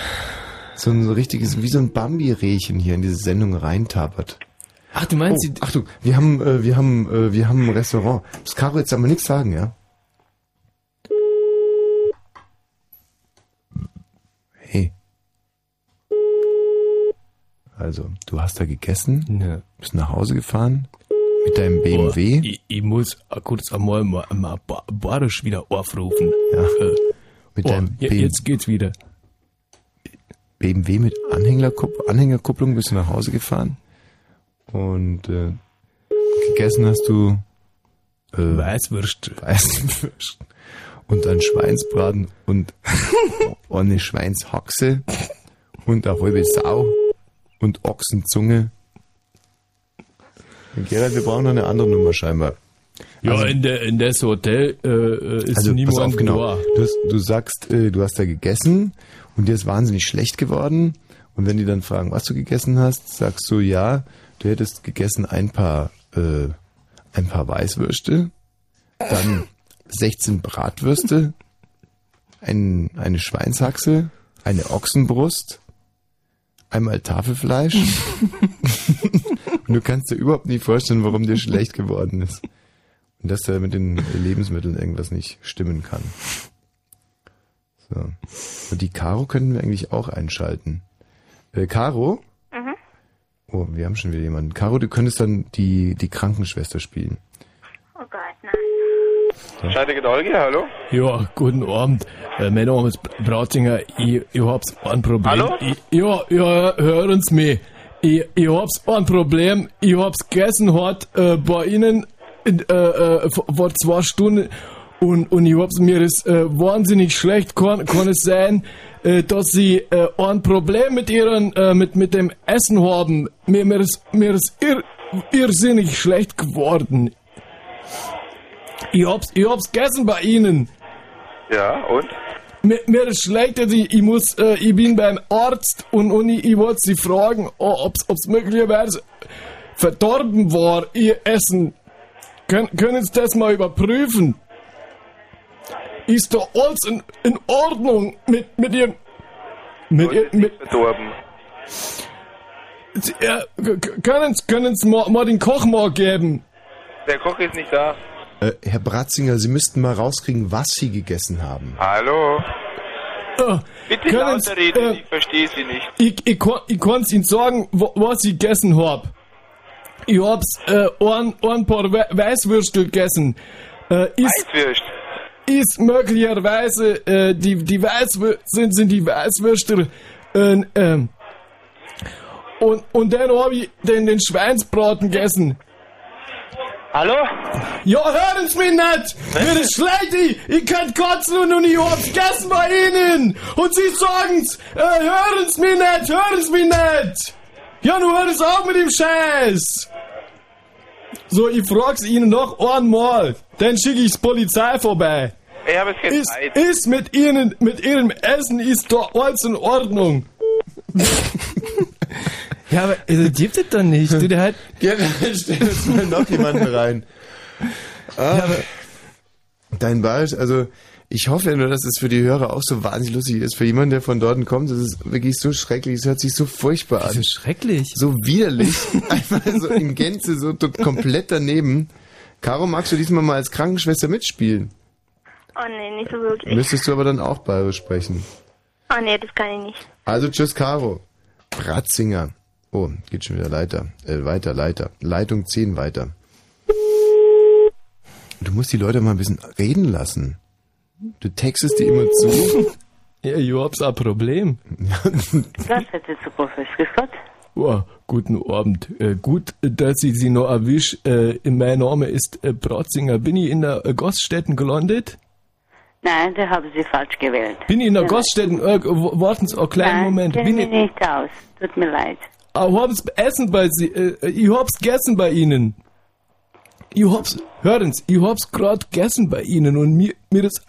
So ein so richtiges, wie so ein Bambi-Rehchen hier in diese Sendung reintappert. Ach, du meinst oh, Achtung, wir haben, äh, wir haben, äh, wir haben ein Restaurant. Das Caro jetzt aber nichts sagen, ja? Hey. Also, du hast da gegessen, ne. bist nach Hause gefahren mit deinem BMW. Boah, ich, ich muss kurz einmal mal, mal Ba- Barisch wieder aufrufen. Ja. Äh, Mit oh, deinem BMW. Jetzt geht's wieder. BMW mit Anhängerkupp Anhängerkupplung bist du nach Hause gefahren und äh, gegessen hast du äh, Weißwürst. Weißwürst und dann Schweinsbraten und eine Schweinshaxe und eine halbe Sau und Ochsenzunge. Gerald, wir brauchen noch eine andere Nummer scheinbar. Ja, Also- in, der, in das Hotel äh, äh, ist also, niemand auf, genau. Du, hast, du sagst, äh, du hast da gegessen und dir ist wahnsinnig schlecht geworden. Und wenn die dann fragen, was du gegessen hast, sagst du, ja, du hättest gegessen ein paar, äh, ein paar Weißwürste, dann 16 Bratwürste, ein, eine Schweinshaxe, eine Ochsenbrust, einmal Tafelfleisch. und du kannst dir überhaupt nicht vorstellen, warum dir schlecht geworden ist. Und dass da mit den Lebensmitteln irgendwas nicht stimmen kann. So. Und die Caro könnten wir eigentlich auch einschalten. Äh, Caro? Mhm. Oh, wir haben schon wieder jemanden. Caro, du könntest dann die, die Krankenschwester spielen. Oh Gott, nein. Scheidege Dolge, hallo? Ja, guten Abend. Äh, mein Name ist Bratinger. Ich, ich hab's ein Problem. Hallo? Ich, ja, ja, hören Sie mich. Ich, ich hab's ein Problem. Ich hab's gegessen heute äh, bei Ihnen in, äh, äh, vor, zwei Stunden und, und ich hab's mir ist äh, wahnsinnig schlecht. Kann, kann es sein, äh, dass Sie äh, ein Problem mit Ihren, äh, mit, mit dem Essen haben? Mir, mir ist, mir ist irr, irrsinnig schlecht geworden. Ich hab's, ich hab's gegessen bei Ihnen. Ja, und? Mir, mir ist schlecht, ich, ich muss, äh, ich bin beim Arzt und, und ich, ich wollte Sie fragen, oh, ob's, ob's möglicherweise verdorben war, Ihr Essen. Können, können Sie das mal überprüfen? Ist da alles in, in Ordnung mit, mit Ihrem, mit, ihr, mit, Verdorben. Sie- ja, können Sie, können Sie mal, mal den Koch mal geben? Der Koch ist nicht da. Äh, Herr Bratzinger, Sie müssten mal rauskriegen, was Sie gegessen haben. Hallo? Äh, Bitte lauter reden, äh, ich verstehe Sie nicht. Ich, ich, kann, ich kann's Ihnen sagen, wa- was ich gegessen hab. Ich hab's äh, ein, ein paar We Weißwürstel gegessen. Äh, ist, Weißwürst. ist möglicherweise äh, die, die Weißwür sind, sind die Weißwürstel äh, ähm, und, und dann hab ich den, den Schweinsbraten gegessen. Hallo? Ja, hören Sie mich nicht! Mir ist schlecht, ich, ich kann kotzen und, und ich hab's gegessen bei Ihnen! Und Sie sagen's! Äh, hören Sie mich nicht! Hören Sie mich nicht! Ja, nun hört es auf mit dem Scheiß! So, ich frag's Ihnen noch einmal, dann schicke ich's Polizei vorbei. Ich habe jetzt keine Ist, ist mit Ihnen, mit Ihrem Essen ist da alles in Ordnung. Ja, aber also, gibt es doch nicht. Du, der hat... Gerald, stell uns mal noch jemanden rein. Ah, dein Bayerisch, also ich hoffe ja nur, dass es für die Hörer auch so wahnsinnig lustig ist. Für jemanden, der von dort kommt, das ist wirklich so schrecklich. Es hört sich so furchtbar an. So schrecklich. So widerlich. Einfach so in Gänze, so komplett daneben. Caro, magst du diesmal mal als Krankenschwester mitspielen? Oh nee, nicht so wirklich. Müsstest du aber dann auch Bayerisch sprechen. Oh nee, das kann ich nicht. Also tschüss, Caro. Bratzinger. Oh, geht schon wieder Leiter. Äh, weiter, Leiter. Leitung 10 weiter. Du musst die Leute mal ein bisschen reden lassen. Du textest die immer zu. Ja, ich hab's ein Problem. Das hätte super frisch gesagt. Oh, guten Abend. Äh, gut, dass ich Sie noch erwisch. Äh, mein Name ist äh, Bratzinger. Bin ich in der äh, Gaststätten gelandet? Nein, da haben Sie falsch gewählt. Bin ich in der Ja. Gaststätten? Äh, warten Sie einen kleinen Nein, Moment. Bin ich, nicht aus. Tut mir leid. Ah, hab's Essen bei Sie. Äh, ich hab's gegessen bei Ihnen. Ich hab's, hören Sie, ich hab's grad gegessen bei Ihnen und mir, mir ist,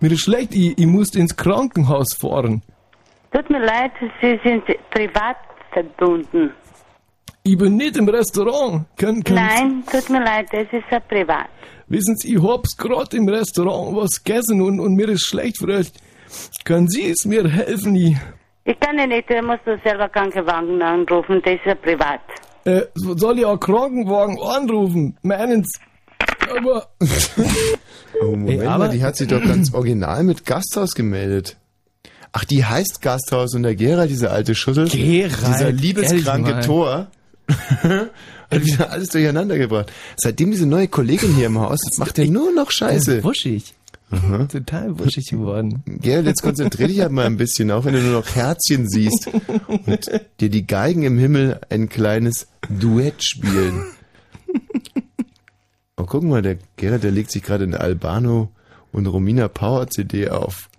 mir ist schlecht. Ich, ich muss ins Krankenhaus fahren. Tut mir leid, Sie sind privat verbunden. Ich bin nicht im Restaurant. Können, können Nein, tut mir leid, das ist ja privat. Wissen Sie, ich hab's grad im Restaurant was gegessen und, und mir ist schlecht. Vielleicht können Sie es mir helfen? Ich, Ich kann ja nicht, da musst du selber Krankenwagen anrufen, das ist ja privat. äh, soll ich auch Krankenwagen anrufen? Meinen Sie? Aber... Oh, Moment Ey, aber- mal, die hat sich doch ganz original mit Gasthaus gemeldet. Ach, die heißt Gasthaus und der Gerald, dieser alte Schussel, Gerald, dieser liebeskranke. Tor, hat wieder alles durcheinander gebracht. Seitdem diese neue Kollegin hier im Haus, macht er nur noch Scheiße. Wuschig. Aha. Total wuschig geworden. Gerald, jetzt konzentrier dich halt mal ein bisschen, auch wenn du nur noch Herzchen siehst und dir die Geigen im Himmel ein kleines Duett spielen. Oh, guck mal, der Gerald, der legt sich gerade eine Albano und Romina Power CD auf.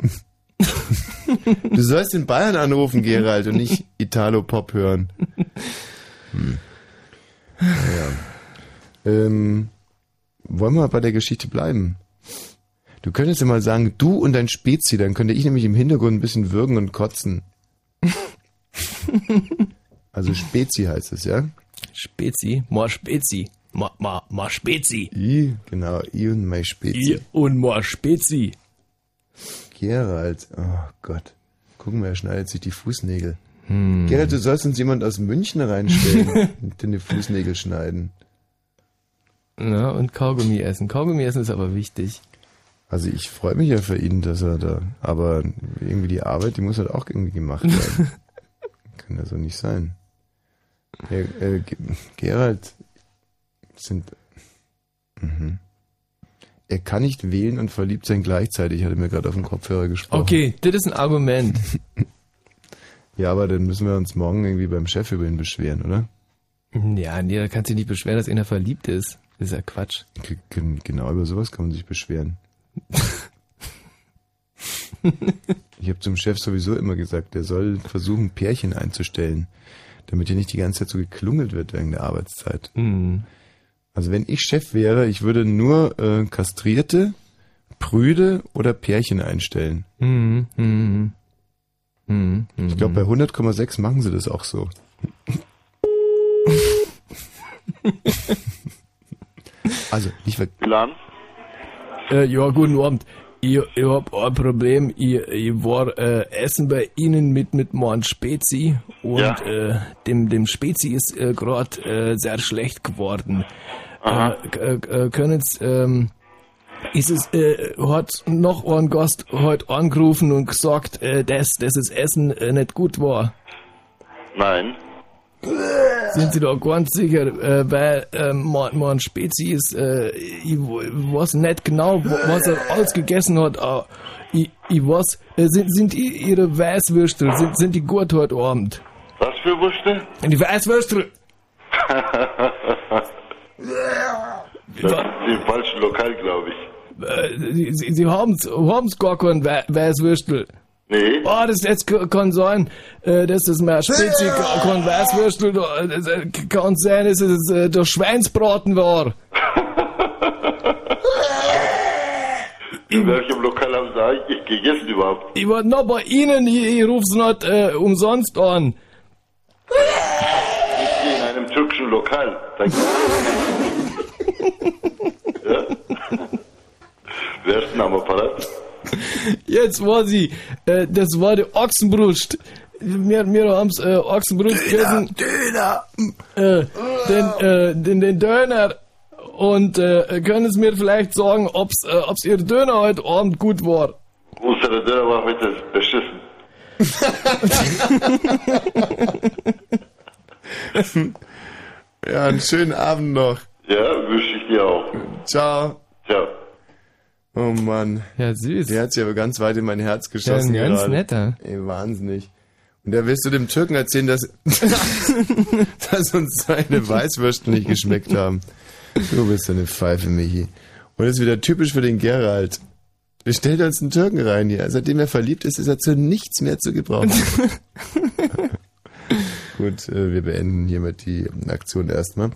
Du sollst in Bayern anrufen, Gerald, und nicht Italo-Pop hören. Hm. Naja. Ähm, wollen wir bei der Geschichte bleiben? Du könntest ja mal sagen, du und dein Spezi, dann könnte ich nämlich im Hintergrund ein bisschen würgen und kotzen. Also Spezi heißt es, ja? Spezi, more Spezi, ma, ma, ma Spezi. I, genau, I und mein Spezi. I und more Spezi. Gerald, oh Gott. Gucken wir, er schneidet sich die Fußnägel. Hm. Gerald, du sollst uns jemand aus München reinstellen und deine Fußnägel schneiden. Ja, und Kaugummi essen. Kaugummi essen ist aber wichtig. Also ich freue mich ja für ihn, dass er da, aber irgendwie die Arbeit, die muss halt auch irgendwie gemacht werden. Kann ja so nicht sein. Ja, äh, Ge- Gerald sind. Mhm. Er kann nicht wählen und verliebt sein gleichzeitig, hat er mir gerade auf den Kopfhörer gesprochen. Okay, das ist ein Argument. Ja, aber dann müssen wir uns morgen irgendwie beim Chef über ihn beschweren, oder? Ja, nee, da kannst du dich nicht beschweren, dass einer verliebt ist. Das ist ja Quatsch. G gen- genau über sowas kann man sich beschweren. ich habe zum Chef sowieso immer gesagt, der soll versuchen, Pärchen einzustellen, damit hier nicht die ganze Zeit so geklungelt wird während der Arbeitszeit. Mhm. Also wenn ich Chef wäre, ich würde nur äh, Kastrierte, Prüde oder Pärchen einstellen. Mhm. Mhm. Mhm. Ich glaube, bei 100,6 machen sie das auch so. also, nicht ver Plan? Äh, ja, guten Abend. Ich, ich hab ein Problem. Ich, ich war äh, essen bei Ihnen mit mit meinem Spezi und Ja. äh, dem dem Spezi ist äh, gerade äh, sehr schlecht geworden. Äh, äh, äh, können Sie, ähm, ist es äh, hat noch ein Gast heute angerufen und gesagt, äh, dass dass das Essen äh, nicht gut war. Nein. Sind Sie da ganz sicher, äh, weil äh, mein, mein Spezi ist, äh, ich, w- weiß nicht genau, wa- was er alles gegessen hat, aber ich, ich weiß, äh, sind, sind Ihre Weißwürstel, sind, sind die gut heute Abend? Was für Wurste? Die Weißwürstel! Im falschen Lokal, glaube ich. Äh, Sie, Sie, haben's, haben's gar Wei- Weißwürstel. Nee. Oh, das jetzt kann sein, äh, dass das mehr Spezi, kein Weißwürstel, das, äh, kann sein, dass es äh, der Schweinsbraten war. In welchem Lokal haben Sie eigentlich gegessen überhaupt? Ich war noch bei Ihnen, ich, ich ruf's nicht äh, umsonst an. Lokal. Ja? Wer ist denn am Apparat? Jetzt war sie, äh, das war die Ochsenbrust. Wir, wir haben's äh, Ochsenbrust gegessen. Döner! Äh, den, äh, den, den Döner. Und äh, können Sie mir vielleicht sagen, ob's, äh, ob's Ihr Döner heute Abend gut war? Unsere Döner war heute beschissen. ja, einen schönen Abend noch. Ja, wünsche ich dir auch. Ciao. Ciao. Oh Mann. Ja, süß. Der hat sich aber ganz weit in mein Herz geschossen. Ja, ein ganz gerade. netter. Ey, wahnsinnig. Und da willst du dem Türken erzählen, dass, dass uns seine Weißwürste nicht geschmeckt haben. Du bist eine Pfeife, Michi. Und das ist wieder typisch für den Gerald. Wir stellen uns einen Türken rein hier. Seitdem er verliebt ist, ist er zu nichts mehr zu gebrauchen. Gut, äh, wir beenden hiermit die Aktion erstmal.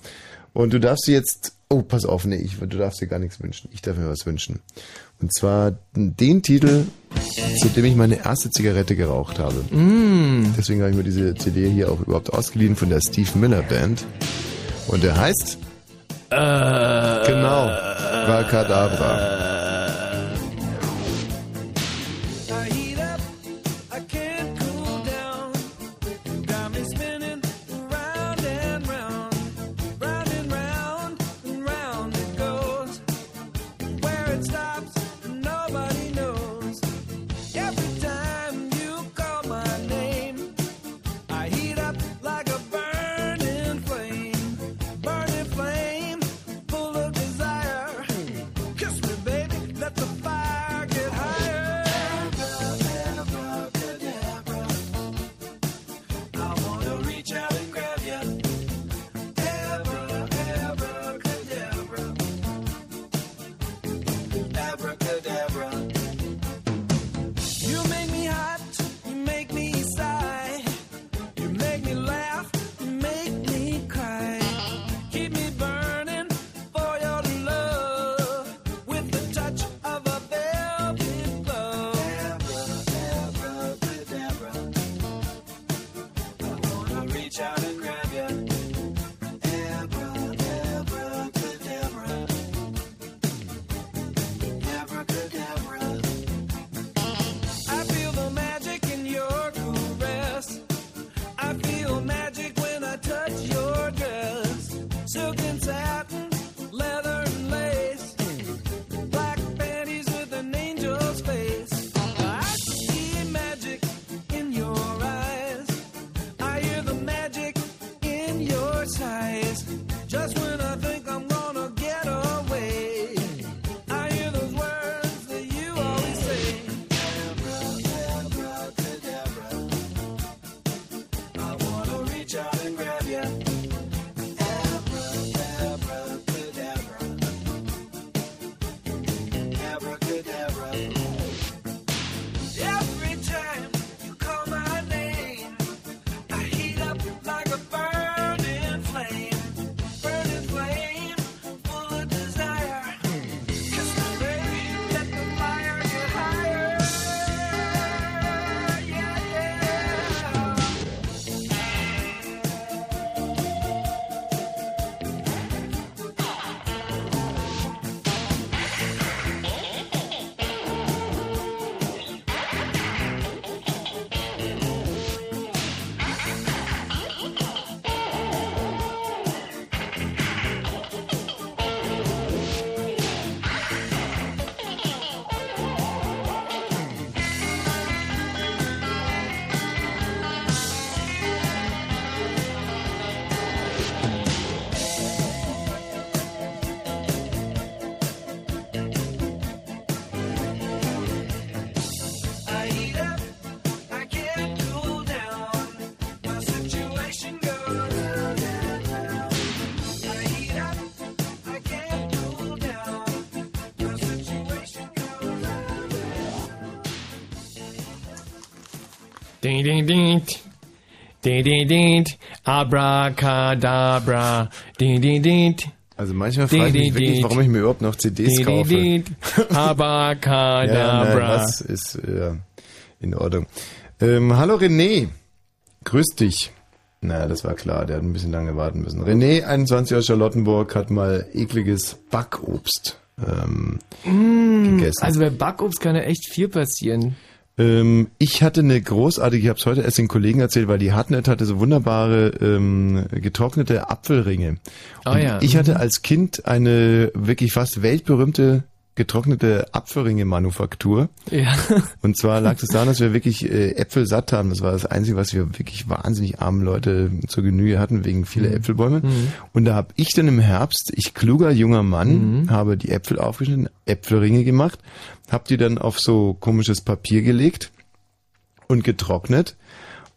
Und du darfst dir jetzt, oh, pass auf, nee, ich, du darfst dir gar nichts wünschen. Ich darf mir was wünschen. Und zwar den Titel, zu dem ich meine erste Zigarette geraucht habe. Mm. Deswegen habe ich mir diese CD hier auch überhaupt ausgeliehen von der Steve Miller Band. Und der heißt, Äh, genau, Valkadabra. I Ding, ding, ding. Ding, ding, ding. Abracadabra. Ding, ding, ding. Also manchmal frage ich mich wirklich, warum ich mir überhaupt noch CDs kaufe. Abracadabra. Ja, nein, das ist äh, in Ordnung. Ähm, hallo René, grüß dich. Naja, das war klar, der hat ein bisschen lange warten müssen. René, 21 aus Charlottenburg, hat mal ekliges Backobst ähm, Mm, gegessen. Also bei Backobst kann ja echt viel passieren. Ähm, ich hatte eine großartige, ich habe es heute erst den Kollegen erzählt, weil die Hartnett hatte so wunderbare ähm, getrocknete Apfelringe. Und ja, Ich hatte mhm. als Kind eine wirklich fast weltberühmte getrocknete Apfelringe-Manufaktur. Ja. Und zwar lag es daran, dass wir wirklich äh, Äpfel satt haben. Das war das Einzige, was wir wirklich wahnsinnig armen Leute zur Genüge hatten, wegen vieler Äpfelbäume. Mhm. Und da habe ich dann im Herbst, ich kluger junger Mann, Mhm. habe die Äpfel aufgeschnitten, Äpfelringe gemacht, habe die dann auf so komisches Papier gelegt und getrocknet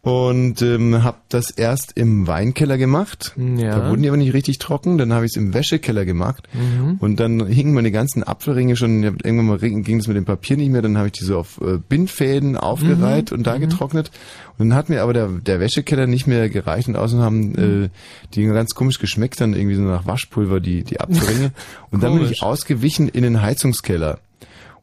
und ähm, habe das erst im Weinkeller gemacht. Ja. Da wurden die aber nicht richtig trocken. Dann habe ich es im Wäschekeller gemacht Mhm. und dann hingen meine ganzen Apfelringe schon. Irgendwann mal ging das mit dem Papier nicht mehr. Dann habe ich die so auf äh, Bindfäden aufgereiht Mhm. und da getrocknet. Und dann hat mir aber der, der Wäschekeller nicht mehr gereicht und außen haben Mhm. äh, die ganz komisch geschmeckt dann irgendwie so nach Waschpulver die die Apfelringe. und dann bin ich ausgewichen in den Heizungskeller.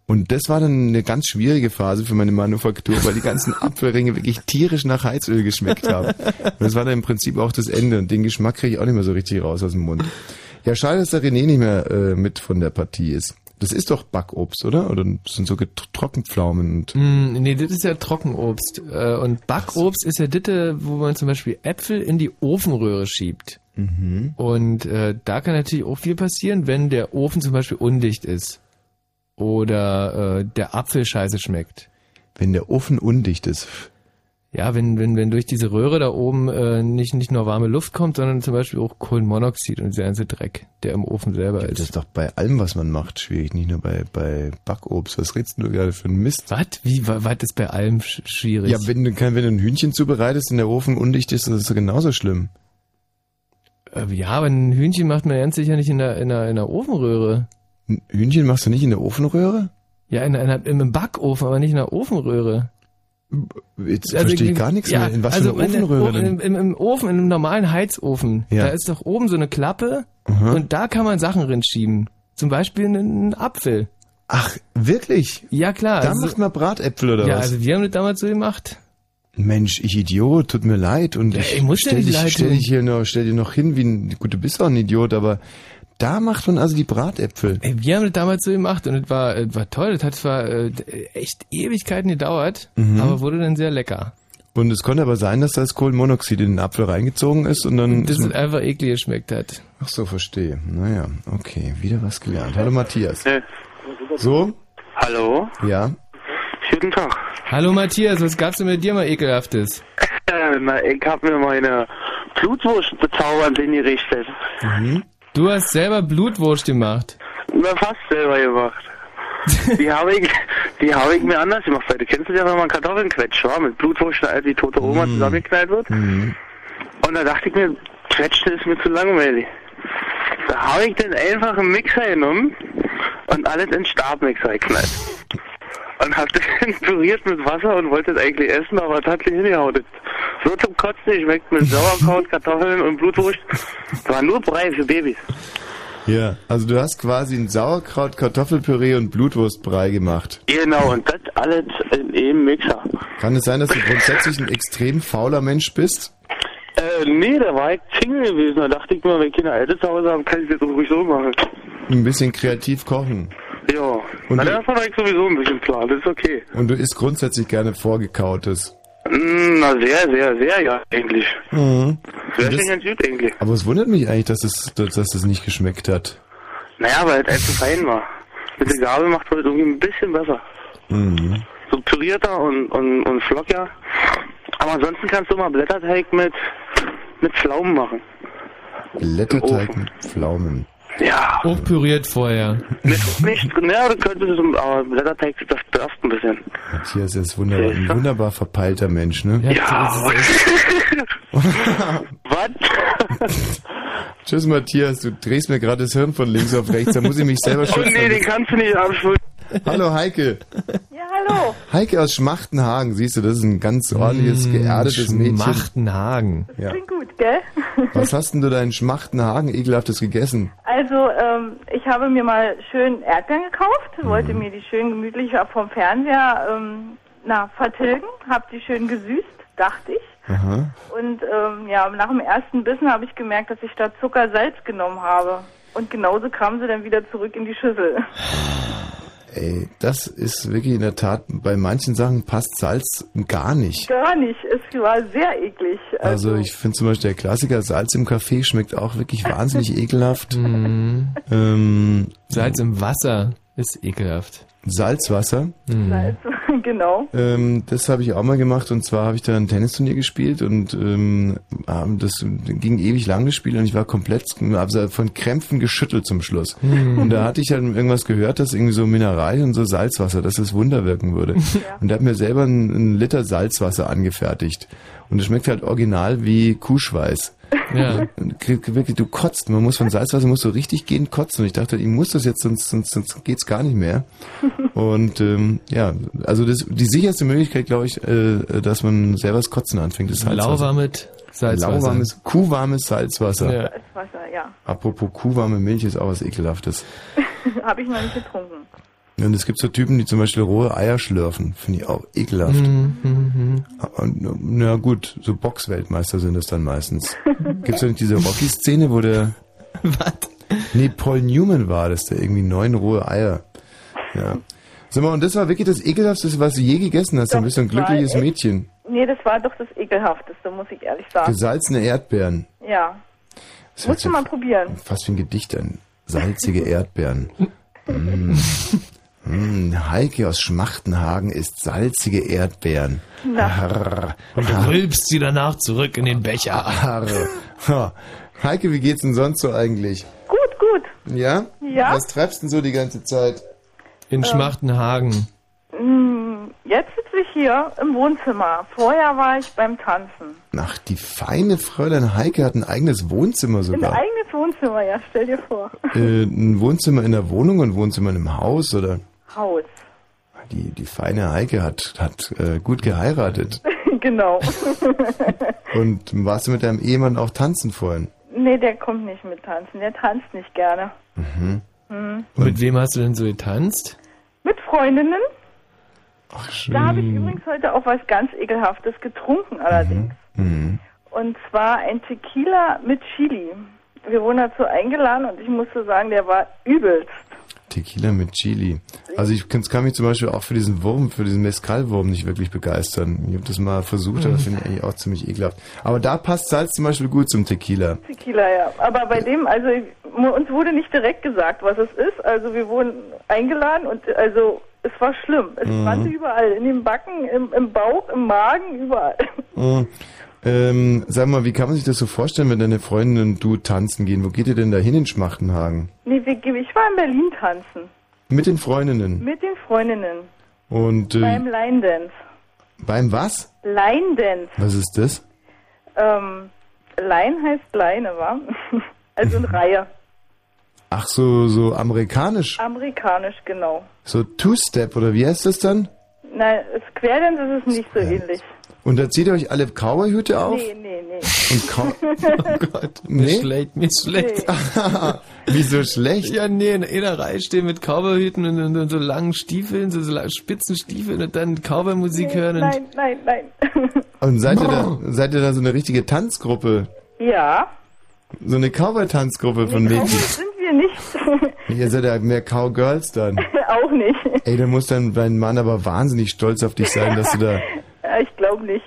Und das war dann eine ganz schwierige Phase für meine Manufaktur, weil die ganzen Apfelringe wirklich tierisch nach Heizöl geschmeckt haben. Und das war dann im Prinzip auch das Ende. Und den Geschmack kriege ich auch nicht mehr so richtig raus aus dem Mund. Ja, schade, dass der René nicht mehr äh, mit von der Partie ist. Das ist doch Backobst, oder? Oder das sind so Trockenpflaumen und Mm, nee, das ist ja Trockenobst. Äh, Und Backobst ist ja das, wo man zum Beispiel Äpfel in die Ofenröhre schiebt. Mhm. Und äh, da kann natürlich auch viel passieren, wenn der Ofen zum Beispiel undicht ist. Oder äh, der Apfel scheiße schmeckt. Wenn der Ofen undicht ist. Ja, wenn, wenn, wenn durch diese Röhre da oben äh, nicht, nicht nur warme Luft kommt, sondern zum Beispiel auch Kohlenmonoxid und dieser ganze Dreck, der im Ofen selber Das ist. ist doch bei allem, was man macht, schwierig, nicht nur bei, bei Backobst. Was redest du gerade für einen Mist? Was? Wie wa- weit ist bei allem sch schwierig? Ja, wenn du, wenn du ein Hühnchen zubereitest und der Ofen undicht ist, das ist genauso schlimm. Äh, ja, aber ein Hühnchen macht man ganz sicher nicht in der, in der, in der Ofenröhre. Ein Hühnchen machst du nicht in der Ofenröhre? Ja, in einer, im Backofen, aber nicht in der Ofenröhre. Jetzt verstehe ich gar nichts ja, mehr. In was also für einer in der- Ofenröhre Im, denn? im, Im Ofen, in einem normalen Heizofen, Ja. da ist doch oben so eine Klappe Aha. und da kann man Sachen rinschieben. Zum Beispiel einen Apfel. Ach, wirklich? Ja, klar. Da also- macht man Bratäpfel oder ja, was? also wir haben das damals so gemacht. Mensch, ich Idiot, tut mir leid. Und Ja, ich ich muss stell dich, leid stell dich hier noch, stell dir noch hin wie ein, gut, du bist auch ein Idiot, aber da macht man also die Bratäpfel. Ey, wir haben das damals so gemacht und es war, war toll. Das hat zwar äh, echt Ewigkeiten gedauert, Mhm. aber wurde dann sehr lecker. Und es konnte aber sein, dass da das Kohlenmonoxid in den Apfel reingezogen ist und dann... Das ist einfach eklig geschmeckt hat. Ach so, verstehe. Naja, okay, wieder was gelernt. Hallo Matthias. So? Hallo? Ja? Guten Tag. Hallo Matthias, was gab's denn mit dir mal ekelhaftes? Ich habe mir meine Blutwurst bezaubernd hingerichtet. Mhm. Du hast selber Blutwurst gemacht. Na, fast selber gemacht. die habe ich, die habe ich mir anders gemacht, weil du kennst es ja, wenn man Kartoffeln quetscht, wa? mit Blutwurst, als die tote Oma zusammengeknallt wird. Mhm. Und da dachte ich mir, quetschen ist mir zu langweilig. Da habe ich dann einfach einen Mixer genommen und alles in Stabmixer geknallt. Und hab das püriert mit Wasser und wollte es eigentlich essen, aber es hat nicht hingehauen. So zum Kotzen geschmeckt mit Sauerkraut, Kartoffeln und Blutwurst. War nur Brei für Babys. Ja, also du hast quasi ein Sauerkraut, Kartoffelpüree und Blutwurstbrei gemacht. Genau, und das alles in einem Mixer. Kann es sein, dass du grundsätzlich ein extrem fauler Mensch bist? Äh, nee, da war ich Single gewesen. Da dachte ich mir, wenn Kinder Eltern zu Hause haben, kann ich das auch ruhig so machen. Ein bisschen kreativ kochen. Ja. Und Na, davon war ich sowieso ein bisschen klar. Das ist okay. Und du isst grundsätzlich gerne vorgekautes. Mm, Na, sehr, sehr, sehr, ja, eigentlich. Mhm. Sehr Das- schön ganz gut, eigentlich. Aber es wundert mich eigentlich, dass es, dass, dass das nicht geschmeckt hat. Naja, weil es einfach fein war. Mit der Gabel macht man es irgendwie ein bisschen besser. Mhm. So pürierter und, und, und flockiger. Aber ansonsten kannst du mal Blätterteig mit, mit Pflaumen machen. Blätterteig mit Pflaumen. Ja. Hochpüriert vorher. Nicht, nicht, naja, du könntest es, aber Blätterteig, das darfst ein bisschen. Matthias ist wunderbar, ein wunderbar verpeilter Mensch, ne? Ja, Was? Tschüss Matthias, du drehst mir gerade das Hirn von links auf rechts, da muss ich mich selber Oh schützen. nee, den kannst du nicht abschulden. Hallo Heike. Ja, hallo. Heike aus Schmachtenhagen, siehst du, das ist ein ganz ordentliches, geerdetes Mädchen. Schmachtenhagen. Ja. Klingt gut, gell? Was hast denn du da in Schmachtenhagen ekelhaftes gegessen? Also, ähm, ich habe mir mal schön Erdbeeren gekauft, wollte mir die schön gemütlich vom Fernseher ähm, na, vertilgen, habe die schön gesüßt dachte ich. Aha. Und ähm, ja, nach dem ersten Bissen habe ich gemerkt, dass ich statt Zucker Salz genommen habe. Und genauso kam sie dann wieder zurück in die Schüssel. Ey, das ist wirklich in der Tat, bei manchen Sachen passt Salz gar nicht. Gar nicht. Es war sehr eklig. Also ich finde zum Beispiel der Klassiker Salz im Kaffee schmeckt auch wirklich wahnsinnig ekelhaft. Mhm. Ähm, Salz im Wasser ist ekelhaft. Salzwasser. Salz, genau. Ähm, das habe ich auch mal gemacht und zwar habe ich da ein Tennisturnier gespielt und ähm, das ging ewig lang das Spiel und ich war komplett also von Krämpfen geschüttelt zum Schluss. Hm. Und da hatte ich dann irgendwas gehört, dass irgendwie so Mineralien und so Salzwasser, dass das Wunder wirken würde. Und der hat mir selber einen, einen Liter Salzwasser angefertigt. Und es schmeckt halt original wie Kuhschweiß. Ja. Wirklich, du kotzt. Man muss von Salzwasser musst du richtig gehend kotzen. Und ich dachte, ich muss das jetzt, sonst, sonst, sonst geht's gar nicht mehr. Und ähm, ja, also das, die sicherste Möglichkeit, glaube ich, äh, dass man selber das Kotzen anfängt, ist Salzwasser. Lauwarmes Salzwasser. Lauwarmes, kuhwarmes Salzwasser. Ja. Salzwasser, ja. Apropos kuhwarme Milch ist auch was Ekelhaftes. habe ich noch nicht getrunken. Und es gibt so Typen, die zum Beispiel rohe Eier schlürfen. Finde ich auch ekelhaft. Mhm, mhm. Und, na gut, so Boxweltmeister sind es dann meistens. Gibt's doch nicht diese Rocky-Szene, wo der... Was? Nee, Paul Newman war das, der irgendwie neun rohe Eier. Ja. Sag mal, und das war wirklich das Ekelhafteste, was du je gegessen hast. Dann bist du ein das war glückliches echt- Mädchen. Nee, das war doch das Ekelhafteste, muss ich ehrlich sagen. Gesalzene Erdbeeren. Ja. Das Musst du mal probieren. fast wie ein Gedicht an. Salzige Erdbeeren. Mm. Mm, Heike aus Schmachtenhagen isst salzige Erdbeeren. Arr. Und du rülpst sie danach zurück in den Becher. Arr. Heike, wie geht's denn sonst so eigentlich? Gut, gut. Ja? Ja. Was treibst denn so die ganze Zeit? In Ähm. Schmachtenhagen. Hm, Jetzt sitze ich hier im Wohnzimmer. Vorher war ich beim Tanzen. Ach, die feine Fräulein Heike hat ein eigenes Wohnzimmer Ein sogar. eigenes Wohnzimmer, ja, stell dir vor. Äh, ein Wohnzimmer in der Wohnung und ein Wohnzimmer in einem Haus oder? Haus. Die, die feine Heike hat, hat äh, gut geheiratet. genau. Und warst du mit deinem Ehemann auch tanzen vorhin? nee, der kommt nicht mit tanzen. Der tanzt nicht gerne. Mhm. Hm. Mit wem hast du denn so getanzt? Mit Freundinnen. Ach, Da habe ich übrigens heute auch was ganz Ekelhaftes getrunken allerdings. Mhm. Und zwar ein Tequila mit Chili. Wir wurden dazu eingeladen und ich musste sagen, der war übelst. Tequila mit Chili. Also ich kann, mich zum Beispiel auch für diesen Wurm, für diesen Mescalwurm nicht wirklich begeistern. Ich habe das mal versucht, aber Mhm. finde ich eigentlich auch ziemlich ekelhaft. Aber da passt Salz zum Beispiel gut zum Tequila. Tequila, ja. Aber bei dem, also uns wurde nicht direkt gesagt, was es ist. Also wir wurden eingeladen und also es war schlimm. Es Mhm. brannte überall. In den Backen, im, im Bauch, im Magen, überall. Mhm. Ähm, sag mal, wie kann man sich das so vorstellen, wenn deine Freundin und du tanzen gehen? Wo geht ihr denn da hin in Schmachtenhagen? Nee, wir, ich war in Berlin tanzen. Mit den Freundinnen. Mit den Freundinnen. Und äh, Beim Line Dance. beim was? Line Dance. Was ist das? Ähm, Line heißt Leine, wa? Also in Reihe. Ach so, so amerikanisch. Amerikanisch, genau. So Two-Step oder wie heißt das dann? Nein, Square Dance ist es nicht so ähnlich. Und da zieht ihr euch alle Cowboy-Hüte auf? Nee, nee, nee. Und Cow Oh Gott, mir Nee? schlecht, mir schlecht. Wieso schlecht? Ja, nee, in einer Reihe stehen mit Cowboyhüten und, und, und so langen Stiefeln, so, so spitzen Stiefeln und dann Cowboy-Musik hören. Und Nein, nein, nein. Und seid ihr, da, seid ihr da so eine richtige Tanzgruppe? ja, So eine Cowboy-Tanzgruppe von Mädchen? sind wir nicht. Ihr seid ja mehr Cowgirls dann. Auch nicht. Ey, da muss dann dein Mann aber wahnsinnig stolz auf dich sein, dass du da, Ja, ich glaube nicht.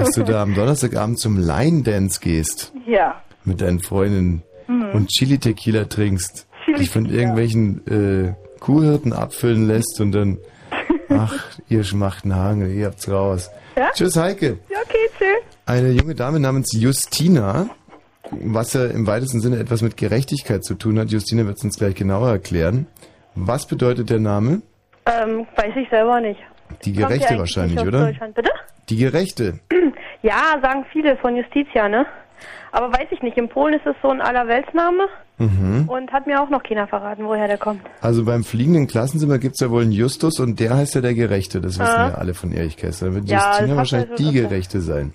Dass du da am Donnerstagabend zum Line Dance gehst Ja. mit deinen Freundinnen Mhm. und Chili Tequila trinkst, Chili dich von irgendwelchen äh, Kuhhirten abfüllen lässt und dann, ach, ihr Schmachtenhagen, ihr habt's raus. Ja? Tschüss, Heike. Ja, okay, tschüss. Eine junge Dame namens Justina, was ja im weitesten Sinne etwas mit Gerechtigkeit zu tun hat. Justina wird es uns gleich genauer erklären. Was bedeutet der Name? Ähm, weiß ich selber nicht. Die Gerechte wahrscheinlich, oder? Die Gerechte. Ja, sagen viele von Justitia, ne? Aber weiß ich nicht. In Polen ist es so ein Allerweltsname Mhm. und hat mir auch noch keiner verraten, woher der kommt. Also beim fliegenden Klassenzimmer gibt es ja wohl einen Justus und der heißt ja der Gerechte. Das wissen Ah. ja alle von Erich Kästner. Dann wird Ja, Justina wahrscheinlich also die. Gerechte sein.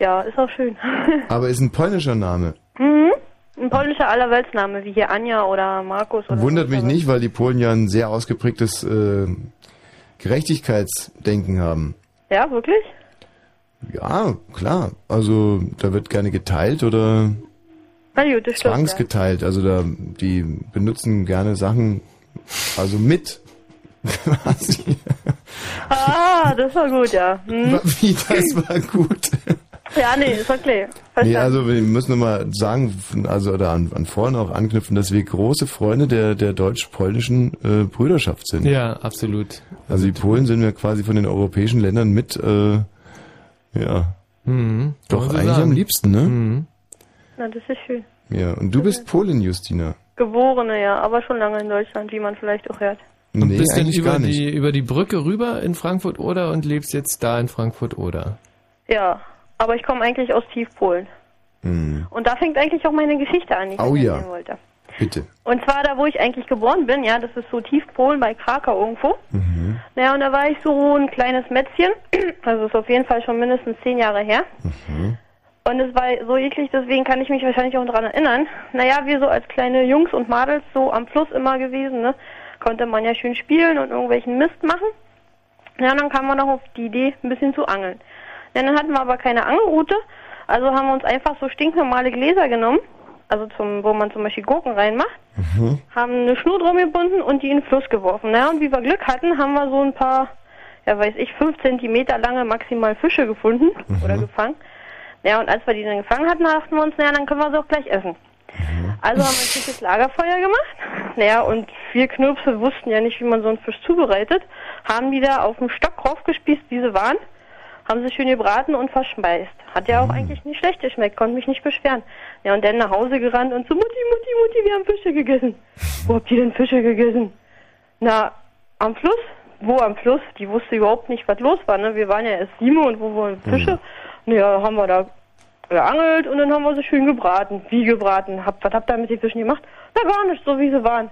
Ja, ist auch schön. Aber ist ein polnischer Name. mhm. Ein polnischer Allerweltsname, wie hier Anja oder Markus oder Wundert mich nicht, weil die Polen ja ein sehr ausgeprägtes äh, Gerechtigkeitsdenken haben. Ja, wirklich? Ja, klar. Also da wird gerne geteilt oder Na gut, das stimmt. Zwangsgeteilt. Also da die benutzen gerne Sachen also mit. Quasi. Ah, das war gut, ja. Hm. Wie das war gut. Ja, nee, ist okay. Nee, Verstanden. also wir müssen nochmal sagen, also oder an, an vorne auch anknüpfen, dass wir große Freunde der, der deutsch-polnischen äh, Brüderschaft sind. Ja, absolut. Also die Polen sind wir quasi von den europäischen Ländern mit, äh, ja, Mhm, doch eigentlich sagen. am liebsten, ne? Mhm. Na, das ist schön. Ja, und du bist Polin, Justina. Geborene, ja, aber schon lange in Deutschland, wie man vielleicht auch hört. Und Nee, bist denn eigentlich über gar nicht. die, über die Brücke rüber in Frankfurt oder und lebst jetzt da in Frankfurt oder? Ja, aber ich komme eigentlich aus Tiefpolen. Hm. Und da fängt eigentlich auch meine Geschichte an, die ich Oh ja. wollte. Bitte. Und zwar da, wo ich eigentlich geboren bin, ja, das ist so Tiefpolen bei Krakau irgendwo. Mhm. Naja, und da war ich so ein kleines Mätzchen, also ist auf jeden Fall schon mindestens zehn Jahre her. Mhm. Und es war so eklig, deswegen kann ich mich wahrscheinlich auch daran erinnern. Naja, wir so als kleine Jungs und Madels so am Fluss immer gewesen, ne? Konnte man ja schön spielen und irgendwelchen Mist machen. Ja, und dann kam man noch auf die Idee, ein bisschen zu angeln. Ja, dann hatten wir aber keine Angelrute, also haben wir uns einfach so stinknormale Gläser genommen, also zum, wo man zum Beispiel Gurken reinmacht, haben eine Schnur drum gebunden und die in den Fluss geworfen. Naja, und wie wir Glück hatten, haben wir so ein paar, ja weiß ich, fünf Zentimeter lange maximal Fische gefunden oder gefangen. Ja, und als wir die dann gefangen hatten, dachten wir uns, naja, dann können wir sie auch gleich essen. Also haben wir ein schickes Lagerfeuer gemacht. Naja, und wir Knirpse wussten ja nicht, wie man so einen Fisch zubereitet. Haben die da auf dem Stock raufgespießt, wie sie waren. Haben sie schön gebraten und verschmeißt. Hat ja auch eigentlich nicht schlecht geschmeckt, konnte mich nicht beschweren. Ja, und dann nach Hause gerannt und so, Mutti, Mutti, Mutti, wir haben Fische gegessen. Wo habt ihr denn Fische gegessen? Na, am Fluss? Wo am Fluss? Die wusste überhaupt nicht, was los war. Ne? Wir waren ja erst sieben und wo waren Fische? Naja, haben wir da geangelt und dann haben wir sie schön gebraten. Wie gebraten? Hab, was habt ihr mit den Fischen gemacht? Na gar nicht, so wie sie waren.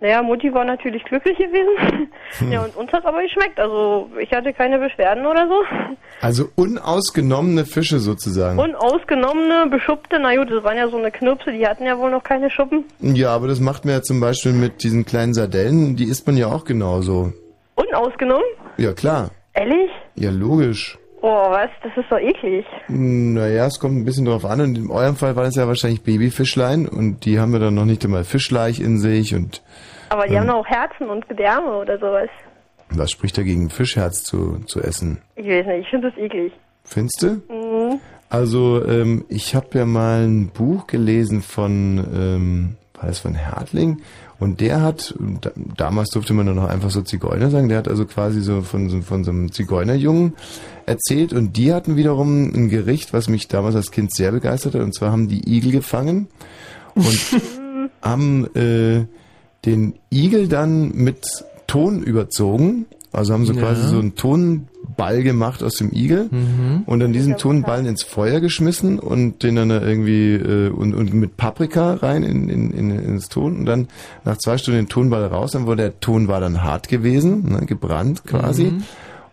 Naja, Mutti war natürlich glücklich gewesen. ja, und uns hat aber geschmeckt. Also ich hatte keine Beschwerden oder so. Also unausgenommene Fische sozusagen. Unausgenommene, beschuppte, na gut, das waren ja so eine Knirpse, die hatten ja wohl noch keine Schuppen. Ja, aber das macht man ja zum Beispiel mit diesen kleinen Sardellen, die isst man ja auch genauso. Unausgenommen? Ja, klar. Ehrlich? Ja, logisch. Oh, was? Das ist doch eklig. Naja, es kommt ein bisschen drauf an. Und in eurem Fall waren es ja wahrscheinlich Babyfischlein und die haben ja dann noch nicht einmal Fischleich in sich. Und Aber die Ähm. haben auch Herzen und Gedärme oder sowas. was spricht dagegen, Fischherz zu, zu essen? Ich weiß nicht, ich finde das eklig. Findest du? Mhm. Also, ähm, ich habe ja mal ein Buch gelesen von, ähm, war das von Hertling? Und der hat, da, damals durfte man dann noch einfach so Zigeuner sagen, der hat also quasi so von, so- von so einem Zigeunerjungen erzählt und die hatten wiederum ein Gericht, was mich damals als Kind sehr begeistert hat, und zwar haben die Igel gefangen und haben äh, den Igel dann mit Ton überzogen, also haben so Ja. quasi so einen Tonball gemacht aus dem Igel Mhm. und dann diesen Tonballen ins Feuer geschmissen und den dann da irgendwie äh, und, und mit Paprika rein in, in, in, ins Ton und dann nach zwei Stunden den Tonball raus, dann wurde der Ton war dann hart gewesen, ne, gebrannt quasi. Mhm.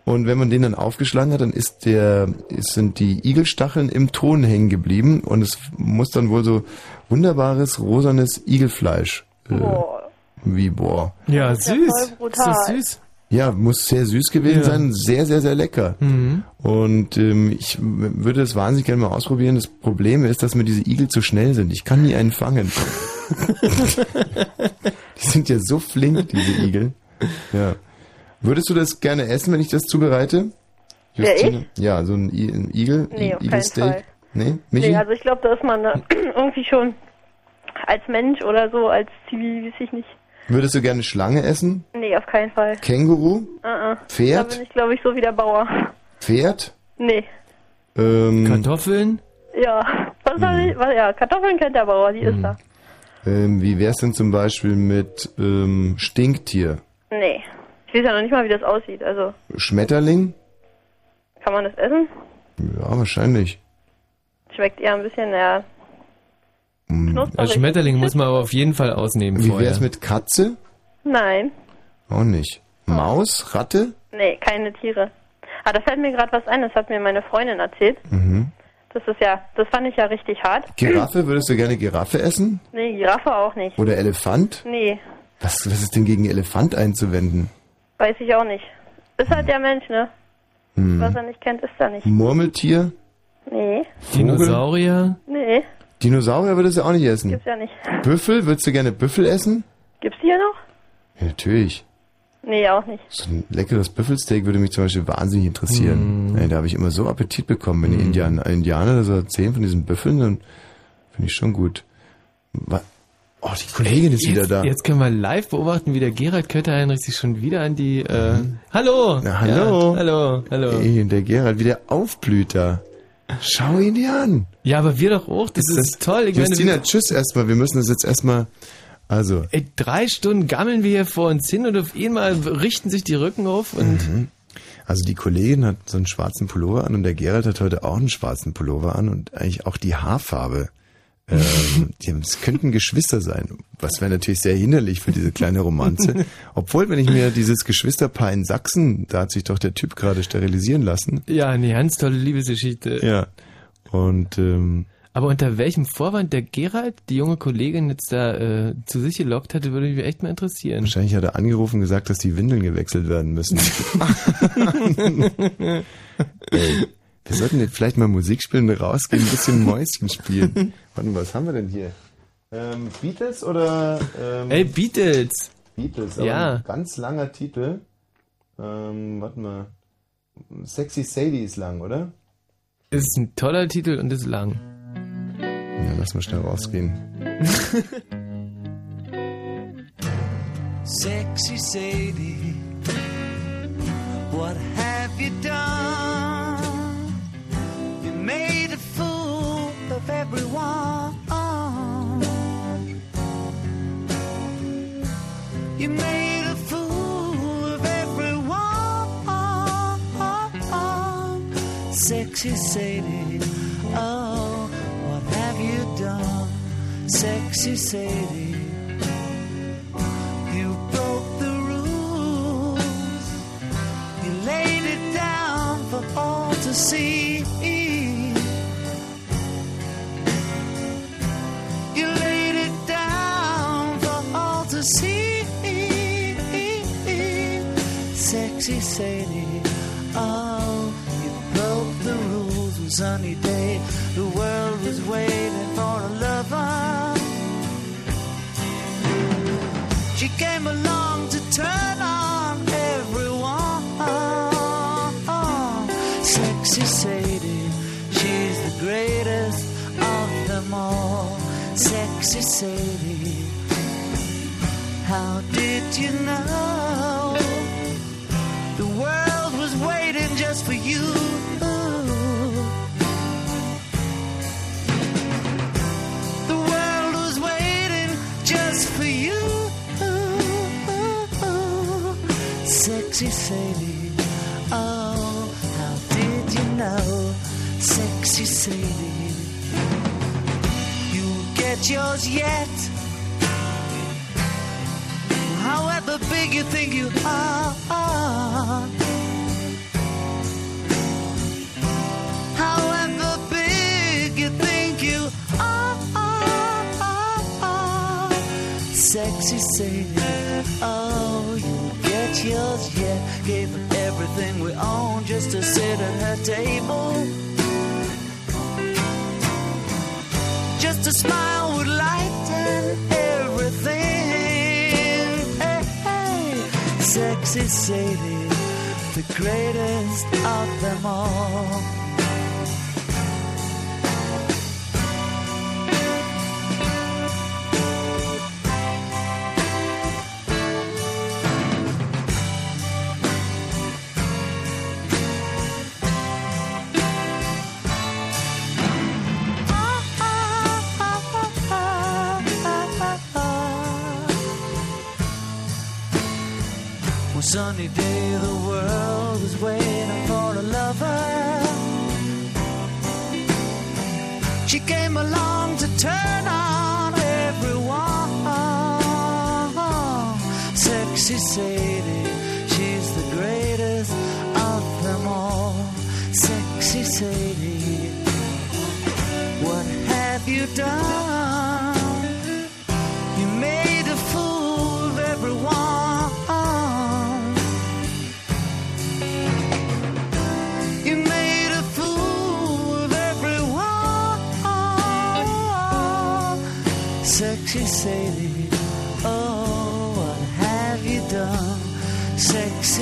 Und wenn man den dann aufgeschlagen hat, dann ist der, sind die Igelstacheln im Ton hängen geblieben und es muss dann wohl so wunderbares rosanes Igelfleisch. Äh, Wie boah. Ja, Das ist ja süß. voll ist das süß? Ja, muss sehr süß gewesen Ja. sein, sehr, sehr, sehr lecker. Mhm. Und ähm, ich würde das wahnsinnig gerne mal ausprobieren. Das Problem ist, dass mir diese Igel zu schnell sind. Ich kann nie einen fangen. die sind ja so flink, diese Igel. Ja. Würdest du das gerne essen, wenn ich das zubereite? Justine? Ja, so ein, I ein Igel, Nee, auf ein keinen Igelsteak. Fall. Nee, Michi? Nee, also ich glaube, da ist man da irgendwie schon als Mensch oder so, als Zivil, weiß ich nicht. Würdest du gerne Schlange essen? Nee, auf keinen Fall. Känguru? Uh -uh. Pferd? Da bin ich, glaube ich, so wie der Bauer. Pferd? Nee. Ähm, Kartoffeln? Ja. Was soll Hm. ich? Was, ja, Kartoffeln kennt der Bauer, die ist da. ähm, wie wär's denn zum Beispiel mit ähm, Stinktier? Nee. Ich weiß ja noch nicht mal, wie das aussieht. Also, Schmetterling? kann man das essen? Ja, wahrscheinlich. Schmeckt eher ein bisschen, ja. Also Schmetterling muss man aber auf jeden Fall ausnehmen Wie vorher. wär's mit Katze? Nein. Auch nicht. Maus? Ratte? Nee, keine Tiere. Ah, da fällt mir gerade was ein, das hat mir meine Freundin erzählt. Mhm. Das ist ja, das fand ich ja richtig hart. Giraffe? Würdest du gerne Giraffe essen? Nee, Giraffe auch nicht. Oder Elefant? Nee, Was, was ist denn gegen Elefant einzuwenden? Weiß ich auch nicht. Ist halt der Mensch, ne? Hm. Was er nicht kennt, ist er nicht. Murmeltier? Nee. Dinosaurier? Nee, Dinosaurier würdest du auch nicht essen. gibt's ja nicht. Büffel? Würdest du gerne Büffel essen? Gibt's die hier noch? Ja, natürlich. Nee, auch nicht. So ein leckeres Büffelsteak würde mich zum Beispiel wahnsinnig interessieren. Ey, da habe ich immer so Appetit bekommen. Wenn die Indianer, Indianer so erzählen von diesen Büffeln, dann finde ich schon gut. Oh, die Kollegin ist wieder jetzt, da. Jetzt können wir live beobachten, wie der Gerald Kötter-Heinrich sich schon wieder an die... Äh, Hallo! Na, hallo. Ja, hallo, hallo. Ey, der Gerald, wie der aufblüht da. Schau ihn dir an. Ja, aber wir doch auch. Das ist, toll. Ich meine, Justina, wir- tschüss erstmal. Wir müssen das jetzt erstmal. Also. Ey, drei Stunden gammeln wir hier vor uns hin und auf einmal richten sich die Rücken auf und... Mhm. Also die Kollegin hat so einen schwarzen Pullover an und der Gerald hat heute auch einen schwarzen Pullover an und eigentlich auch die Haarfarbe. Ähm, die, es könnten Geschwister sein, was wäre natürlich sehr hinderlich für diese kleine Romanze. Obwohl, wenn ich mir dieses Geschwisterpaar in Sachsen, da hat sich doch der Typ gerade sterilisieren lassen. Ja, eine ganz tolle Liebesgeschichte. Ja. Und ähm, Aber unter welchem Vorwand der Gerald die junge Kollegin jetzt da äh, zu sich gelockt hatte, würde mich echt mal interessieren. wahrscheinlich hat er angerufen und gesagt, dass die Windeln gewechselt werden müssen. Ey, wir sollten jetzt vielleicht mal Musik spielen, rausgehen, ein bisschen Mäuschen spielen. Warte mal, was haben wir denn hier? Ähm, Beatles oder? Ähm, Ey, Beatles! Beatles, aber Ja. ein ganz langer Titel. Ähm, warte mal. Sexy Sadie ist lang, oder? Ist ein toller Titel und ist lang. Ja, lass mal schnell rausgehen. Sexy Sadie, what have you done? Sexy Sadie, oh, what have you done? Sexy Sadie. You broke the rules. You laid it down for all to see. You laid it down for all to see. Sexy Sadie, sunny day, the world was waiting for a lover. She came along to turn on everyone. Sexy Sadie, she's the greatest of them all. Sexy Sadie, how did you know the world was waiting just for you? Sexy Sadie, oh, how did you know? Sexy Sadie, you'll get yours yet. However big you think you are. However big you think you are. Sexy Sadie, yours yet. Gave her everything we own just to sit at her table. Just a smile would lighten everything. Hey, hey. Sexy Sadie, the greatest of them all. Sunny day, the world was waiting for a lover. She came along to turn on everyone. Sexy Sadie, she's the greatest of them all. Sexy Sadie, what have you done?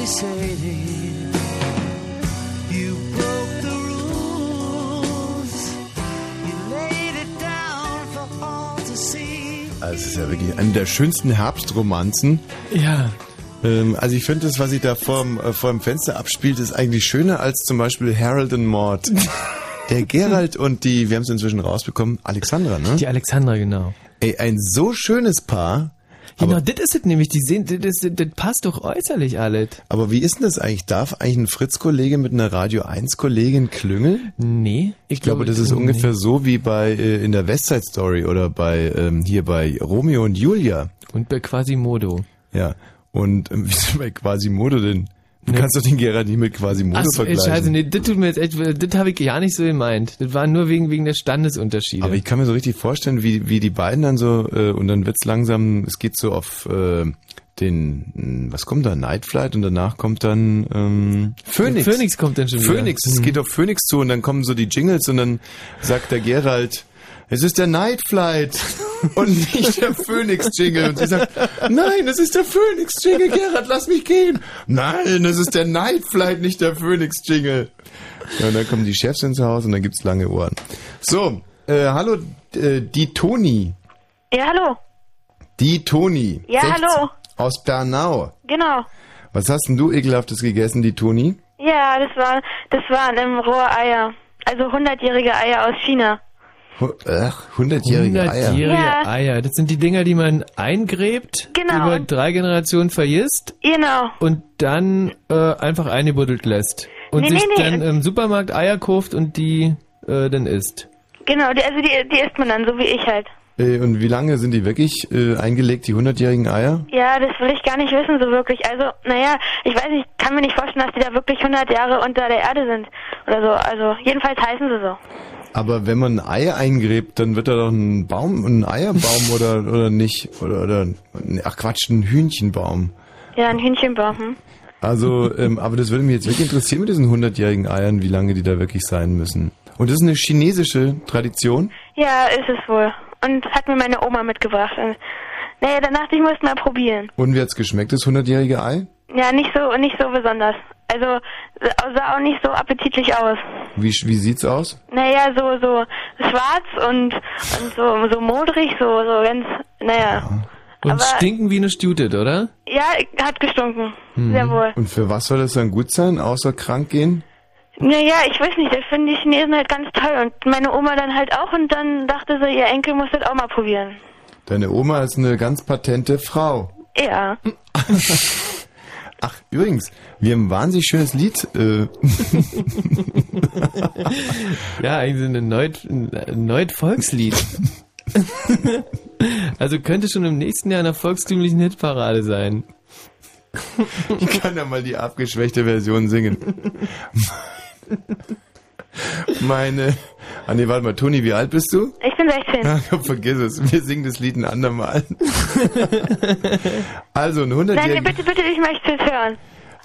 Sexy Sadie, you broke the rules. You laid it down for all to see. Also es ist ja wirklich eine der schönsten Herbstromanzen. Ja. Ähm, also ich finde das, was sich da vorm, äh, vor dem Fenster abspielt, ist eigentlich schöner als zum Beispiel Harold und Maud. Der Gerald und die, wir haben es inzwischen rausbekommen, Alexandra, ne? Die Alexandra, genau. Ey, ein so schönes Paar. Genau, das ist es nämlich. Die sehen, das, das, das passt doch äußerlich alles. Aber wie ist denn das eigentlich? Darf eigentlich ein Fritz-Kollege mit einer Radio 1-Kollegin klüngeln? Nee. Ich glaube, das ist ungefähr so wie bei äh, in der Westside Story oder bei ähm, hier bei Romeo und Julia. Und bei Quasimodo. Ja. Und ähm, wieso bei Quasimodo denn? Du Nee. kannst doch den Gerard nicht mit Quasimodo Ach so, ey, vergleichen. scheiße, nee, das tut mir jetzt echt, das habe ich gar nicht so gemeint. Das war nur wegen, wegen der Standesunterschiede. Aber ich kann mir so richtig vorstellen, wie, wie die beiden dann so, äh, und dann wird's langsam, es geht so auf äh, den, mh, was kommt da, Night Flight und danach kommt dann ähm, Phoenix. Phoenix kommt dann schon wieder. Phoenix, es Mhm. geht auf Phoenix zu und dann kommen so die Jingles und dann sagt der Gerald, es ist der Night Flight und nicht der Phoenix-Jingle. Und sie sagt, nein, es ist der Phoenix-Jingle, Gerald, lass mich gehen. Nein, es ist der Night Flight, nicht der Phoenix-Jingle. Ja, und dann kommen die Chefs ins Haus und dann gibt's lange Ohren. So, äh, hallo, äh, die Toni. Ja, hallo. Die Toni. Ja, 16 hallo. Aus Bernau. Genau. Was hast denn du ekelhaftes gegessen, die Toni? Ja, das war, das waren ähm, rohe Eier. Also hundertjährige Eier aus China. Hu- Ach, 100-jährige Eier. Hundertjährige Ja. Eier. Das sind die Dinger, die man eingräbt, Genau. über drei Generationen vergisst Genau. und dann äh, einfach eingebuddelt lässt. Und Nee, sich nee, nee. dann im Supermarkt Eier kauft und die äh, dann isst. Genau, die, also die, die isst man dann, so wie ich halt. Äh, und wie lange sind die wirklich äh, eingelegt, die 100-jährigen Eier? Ja, das will ich gar nicht wissen, so wirklich. Also, naja, ich weiß nicht, kann mir nicht vorstellen, dass die da wirklich 100 Jahre unter der Erde sind. Oder so. Also, jedenfalls heißen sie so. Aber wenn man ein Ei eingräbt, dann wird da doch ein Baum, ein Eierbaum oder, oder nicht? Oder, oder, ach Quatsch, ein Hühnchenbaum. Ja, ein Hühnchenbaum. Hm? Also, ähm, aber das würde mich jetzt wirklich interessieren mit diesen 100-jährigen Eiern, wie lange die da wirklich sein müssen. Und das ist eine chinesische Tradition? Ja, ist es wohl. Und hat mir meine Oma mitgebracht. Und, naja, ich, ich muss mal probieren. Und wie hat's geschmeckt, das 100-jährige Ei? Ja, nicht so, nicht so besonders. Also, sah auch nicht so appetitlich aus. Wie, wie sieht's aus? Naja, so, so schwarz und, und so, so modrig, so, so ganz, naja. Und Aber- stinken wie eine Stutet, oder? Ja, hat gestunken. Mhm. Sehr wohl. Und für was soll das dann gut sein, außer krank gehen? Naja, ich weiß nicht, das finden die Chinesen halt ganz toll und meine Oma dann halt auch und dann dachte sie, ihr Enkel muss das auch mal probieren. Deine Oma ist eine ganz patente Frau. Ja. Ach, übrigens, wir haben ein wahnsinnig schönes Lied. Äh, Ja, eigentlich ein Neut, ein Neut-Volkslied. also könnte schon im nächsten Jahr in der volkstümlichen Hitparade sein. ich kann ja mal die abgeschwächte Version singen. Meine. Ah nee, warte mal, Toni, wie alt bist du? Ich bin 16. Ach, vergiss es, wir singen das Lied ein andermal. also ein 100 Nein, bitte, bitte, ich möchte es hören.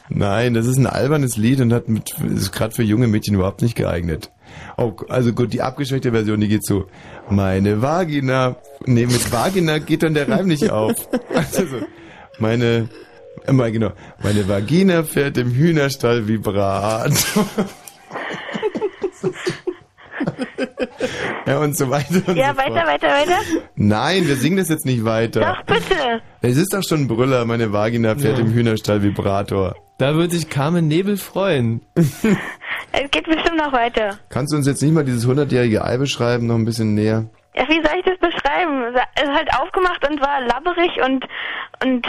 Nein, das ist ein albernes Lied und hat mit, ist gerade für junge Mädchen überhaupt nicht geeignet. Oh, also gut, die abgeschwächte Version, die geht so. Meine Vagina. Nee, mit Vagina geht dann der Reim nicht auf. Also so. Meine, äh, genau. Meine Vagina fährt im Hühnerstall Vibrato. Ja, und so weiter und Ja, so weiter, fort. weiter, weiter. Nein, wir singen das jetzt nicht weiter. Doch, bitte. Es ist doch schon ein Brüller, meine Vagina fährt Ja. im Hühnerstall Vibrator. Da wird sich Carmen Nebel freuen. Es geht bestimmt noch weiter. Kannst du uns jetzt nicht mal dieses 100-jährige Ei beschreiben, noch ein bisschen näher? Ja, wie soll ich das beschreiben? Es ist halt aufgemacht und war labberig und, und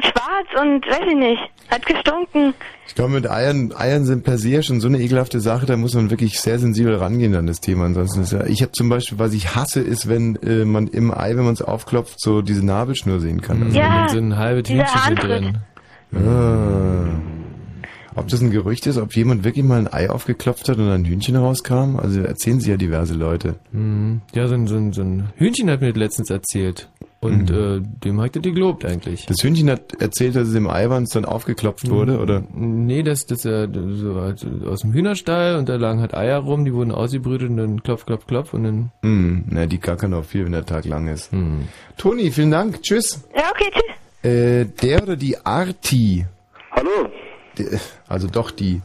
schwarz und weiß ich nicht. Hat gestunken. Ich glaube, mit Eiern, Eiern sind per se ja schon so eine ekelhafte Sache, da muss man wirklich sehr sensibel rangehen an das Thema. Ansonsten ist ja, ich habe zum Beispiel, was ich hasse, ist, wenn äh, man im Ei, wenn man es aufklopft, so diese Nabelschnur sehen kann. Also, Ja, so ein halbes dieser Hähnchen drin. Ah. Ob das ein Gerücht ist, ob jemand wirklich mal ein Ei aufgeklopft hat und ein Hühnchen rauskam? Also erzählen sie ja diverse Leute. Mhm. Ja, so ein, so, ein, so ein Hühnchen hat mir das letztens erzählt. Und äh, dem hat er die gelobt eigentlich. Das Hühnchen hat erzählt, dass es im Eiwans dann aufgeklopft wurde, oder? Nee, das, das äh, so halt aus dem Hühnerstall und da lagen halt Eier rum, die wurden ausgebrütet und dann klopf, klopf, klopf und dann. Hm, na, die kackern auch viel, wenn der Tag lang ist. Toni, vielen Dank. Tschüss. Ja, okay, tschüss. Äh, der oder die Arti? Hallo. Also doch die.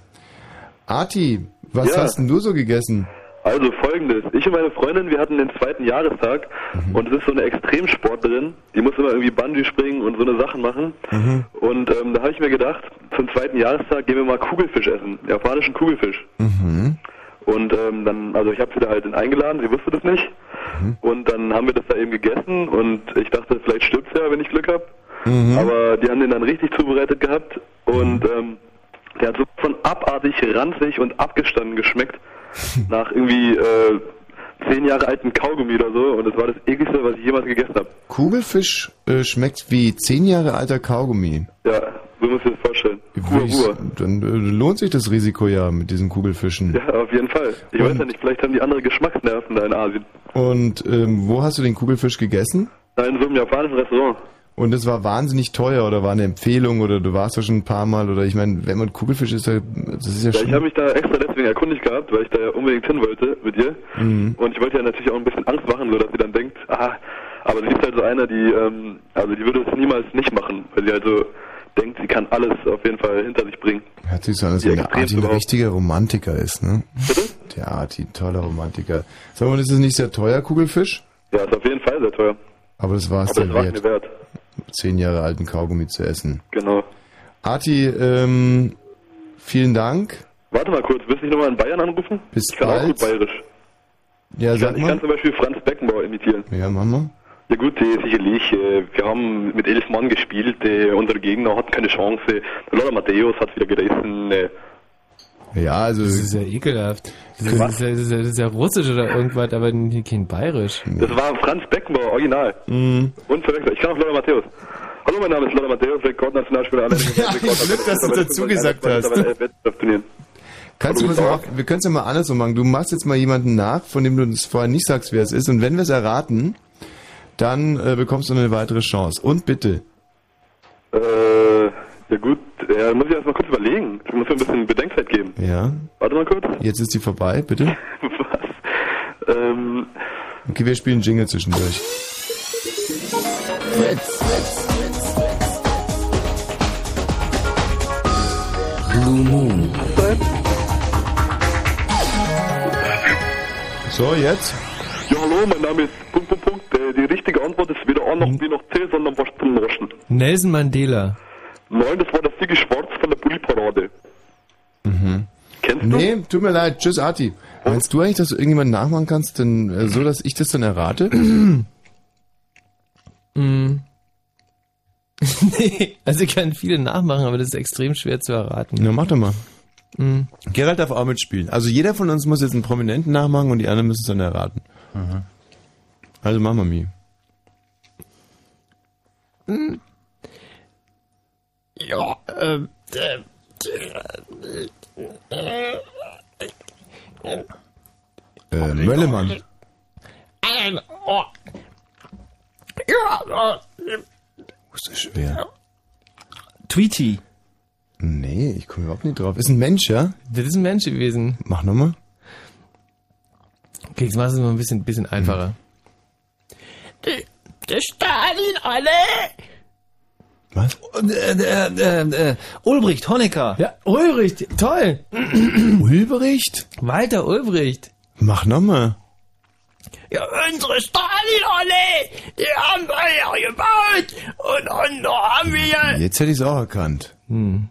Arti, was Ja. hast denn du so gegessen? Also folgendes, ich und meine Freundin, wir hatten den zweiten Jahrestag Mhm. und es ist so eine Extremsportlerin, die muss immer irgendwie Bungee springen und so eine Sachen machen. Mhm. Und ähm, da habe ich mir gedacht, zum zweiten Jahrestag gehen wir mal Kugelfisch essen, japanischen Kugelfisch. Mhm. Und ähm, dann, also ich habe sie da halt eingeladen, sie wusste das nicht. Mhm. Und dann haben wir das da eben gegessen und ich dachte, vielleicht stirbt ja, wenn ich Glück habe. Mhm. Aber die haben den dann richtig zubereitet gehabt und ähm, der hat so von abartig ranzig und abgestanden geschmeckt. Nach irgendwie äh, zehn Jahre alten Kaugummi oder so und das war das ekligste, was ich jemals gegessen habe. Kugelfisch äh, schmeckt wie zehn Jahre alter Kaugummi. Ja, so musst du dir das vorstellen. Pur. Dann äh, lohnt sich das Risiko ja mit diesen Kugelfischen. Ja, auf jeden Fall. Ich weiß ja nicht, vielleicht haben die andere Geschmacksnerven da in Asien. Und ähm, wo hast du den Kugelfisch gegessen? Da in so einem japanischen Restaurant. Und es war wahnsinnig teuer oder war eine Empfehlung oder du warst da schon ein paar Mal oder ich meine, wenn man Kugelfisch isst, da- das ist ja Ja, schon... ich habe mich da extra deswegen erkundigt gehabt, weil ich da ja unbedingt hin wollte mit ihr. Mhm. Und ich wollte ja natürlich auch ein bisschen Angst machen, so dass sie dann denkt, aha, aber sie ist halt so eine, die, ähm, also die würde es niemals nicht machen, weil sie halt so denkt, sie kann alles auf jeden Fall hinter sich bringen. Hört sich so an, als Die der Arti ein richtiger Romantiker ist, ne? Bitte? Der Arti, toller Romantiker. Sag mal, ist es nicht sehr teuer, Kugelfisch? Ja, ist auf jeden Fall sehr teuer. Aber das war es dir wert, mir wert. Zehn Jahre alten Kaugummi zu essen. Genau. Arti, ähm, vielen Dank. Warte mal kurz, willst du nicht nochmal in Bayern anrufen? Bis ich kann auch bald. gut bayerisch. Ja, Ich sag kann, ich kann zum Beispiel Franz Beckenbauer imitieren. Ja, mach mal. Ja gut, äh, sicherlich. Äh, wir haben mit elf Mann gespielt. Äh, unsere Gegner hatten keine Chance. Lothar Matthäus hat wieder gerissen. Äh, Ja, also... Das ist ja ekelhaft. Das ist, das ist, ja, das ist, ja, das ist ja russisch oder irgendwas, aber hier kein bayerisch. das war Franz Beckenbauer, original. Mhm. Unverwechselt. Ich kann auch Lothar Matthäus. Hallo, mein Name ist Lothar Matthäus, Rekordnationalspieler aller Ja, Glück, dass du dazu gesagt hast. Kannst du guten mal, wir können es ja mal andersrum machen. Du machst jetzt mal jemanden nach, von dem du uns vorher nicht sagst, wer es ist. Und wenn wir es erraten, dann äh, bekommst du eine weitere Chance. Und bitte. Äh, ja gut, ja, muss ich erst mal kurz überlegen. Ich muss mir ein bisschen Bedenkzeit geben. Ja. Warte mal kurz. Jetzt ist die vorbei, bitte. Was? Ähm, Okay, wir spielen Jingle zwischendurch. Blue Moon. So, jetzt? ja, hallo, mein Name ist Punkt, Punkt, Punkt. Äh, die richtige Antwort ist weder A noch B noch C, sondern was zum Naschen. Nelson Mandela. Nein, das war der Sigi Schwarz von der Bulli-Parade. Mhm. Kennst du? Nee, tut mir leid. Tschüss, Arti. Meinst du eigentlich, dass du irgendjemanden nachmachen kannst, denn äh, so, dass ich das dann errate? Mm. nee, also ich kann viele nachmachen, aber das ist extrem schwer zu erraten. Na, mach doch mal. Mhm. Gerald darf auch mitspielen. Also jeder von uns muss jetzt einen Prominenten nachmachen und die anderen müssen es dann erraten. Also mach mal, Mi. Mm. Ja, ähm, Äh, Möllemann. Ein Ohr. Ja, Das ist schwer. Tweety. Nee, ich komme überhaupt nicht drauf. Ist ein Mensch, ja? Das ist ein Mensch gewesen. Mach nochmal. Okay, jetzt machst du es mal ein bisschen, bisschen einfacher. die, die Stalin alle. Was? Äh, äh, äh, äh, Ulbricht, Honecker. Ja, Ulbricht, toll. Ulbricht? Walter Ulbricht. Mach nochmal. Ja, unsere Stalin alle. Die haben wir ja gebaut. Und andere haben wir. Jetzt hätte ich es auch erkannt. Hm.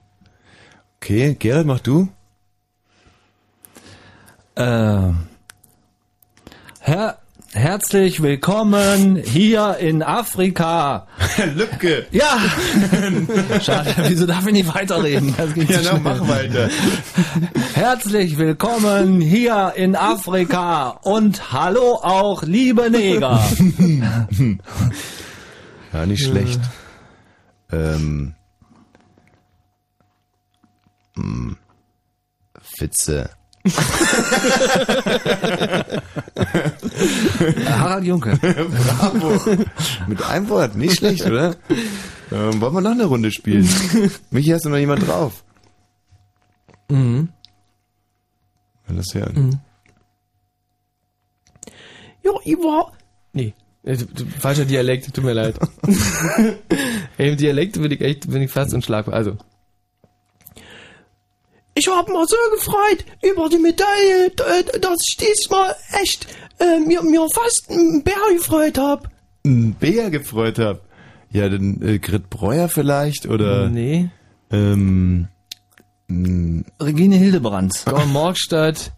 Okay, Gerald, mach du. Äh, her herzlich willkommen hier in Afrika. Lücke. Ja. Schade, wieso darf ich nicht weiterreden? Das geht Ja, na, mach weiter. Herzlich willkommen hier in Afrika und hallo auch liebe Neger. Ja, nicht schlecht. Ähm. hm, Witze. Harald Junke. Bravo. Mit einem Wort, nicht schlecht, oder? Ähm, wollen wir noch eine Runde spielen? Michi, hast du noch jemand drauf? Mhm. Lass hören. Mhm. Ja, ich war. Nee. äh, Falscher Dialekt, tut mir leid. Im Dialekt bin ich echt, bin ich fast unschlagbar. Also. Ich habe mich so gefreut über die Medaille, d- dass ich diesmal echt äh, mir, mir fast einen Bär gefreut habe. Ein Bär gefreut hab. Ja, dann äh, Grit Breuer vielleicht oder. Nee. Ähm. mh, Regine Hildebrandt. Gordon Morgstadt.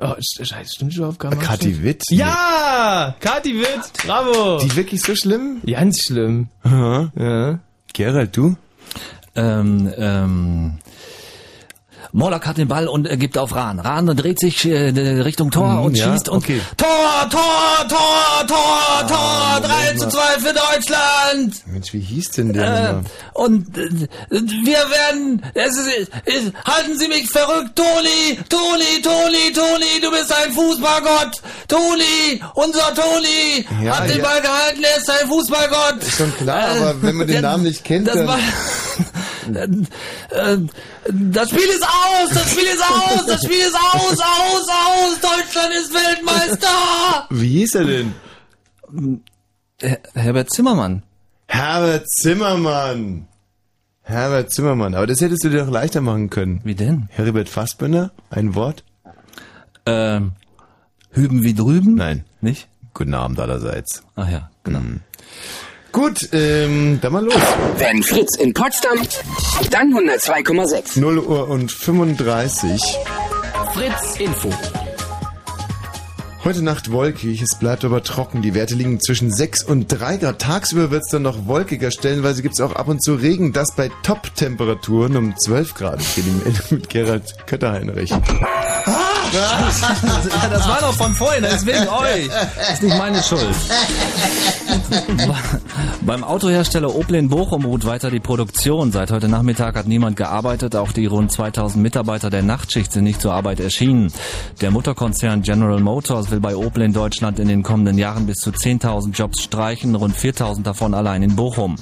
Oh, sch- scheiße, stimmt schon auf Gordon Kathi Morgstadt? Witt? Ja! Kathi Witt! Bravo! Die wirklich so schlimm? Ganz schlimm. Aha. Ja. Gerald, du? Ähm, ähm, Morlock hat den Ball und äh, gibt auf Rahn. Rahn dreht sich äh, Richtung Tor Mhm, und ja, schießt und okay. Tor, Tor, Tor, Tor, Tor, 3 zu 2 für Deutschland. Mensch, wie hieß denn der Äh, und äh, wir werden, es ist, es, halten Sie mich verrückt, Toni, Toni, Toni, Toni, du bist ein Fußballgott. Toni, unser Toni Ja, hat den ja. Ball gehalten, er ist ein Fußballgott. Ist schon klar, aber wenn man den der- Namen nicht kennt, dann... äh, das Spiel ist aus, das Spiel ist aus, das Spiel ist aus, aus, aus, Deutschland ist Weltmeister. Wie hieß er denn? Her Herbert Zimmermann. Herbert Zimmermann. Herbert Zimmermann. Aber das hättest du dir doch leichter machen können. Wie denn? Heribert Fassbender? Ein Wort? Ähm, hüben wie drüben? Nein. Nicht? Guten Abend allerseits. Ach ja, genau. Gut, ähm, dann mal los. Wenn Fritz in Potsdam, dann 102,6. 0 Uhr und 35. Fritz Info. Heute Nacht wolkig, es bleibt aber trocken. Die Werte liegen zwischen 6 und 3 Grad. Tagsüber wird es dann noch wolkiger. Stellenweise gibt es auch ab und zu Regen. Das bei Top-Temperaturen um 12 Grad. Ich gehe die Meldung mit Gerald Kötterheinrich. das war doch von vorhin, das ist wegen euch. Das ist nicht meine Schuld. Beim Autohersteller Opel in Bochum ruht weiter die Produktion. Seit heute Nachmittag hat niemand gearbeitet. Auch die rund 2000 Mitarbeiter der Nachtschicht sind nicht zur Arbeit erschienen. Der Mutterkonzern General Motors will bei Opel in Deutschland in den kommenden Jahren bis zu 10.000 Jobs streichen, rund 4.000 davon allein in Bochum.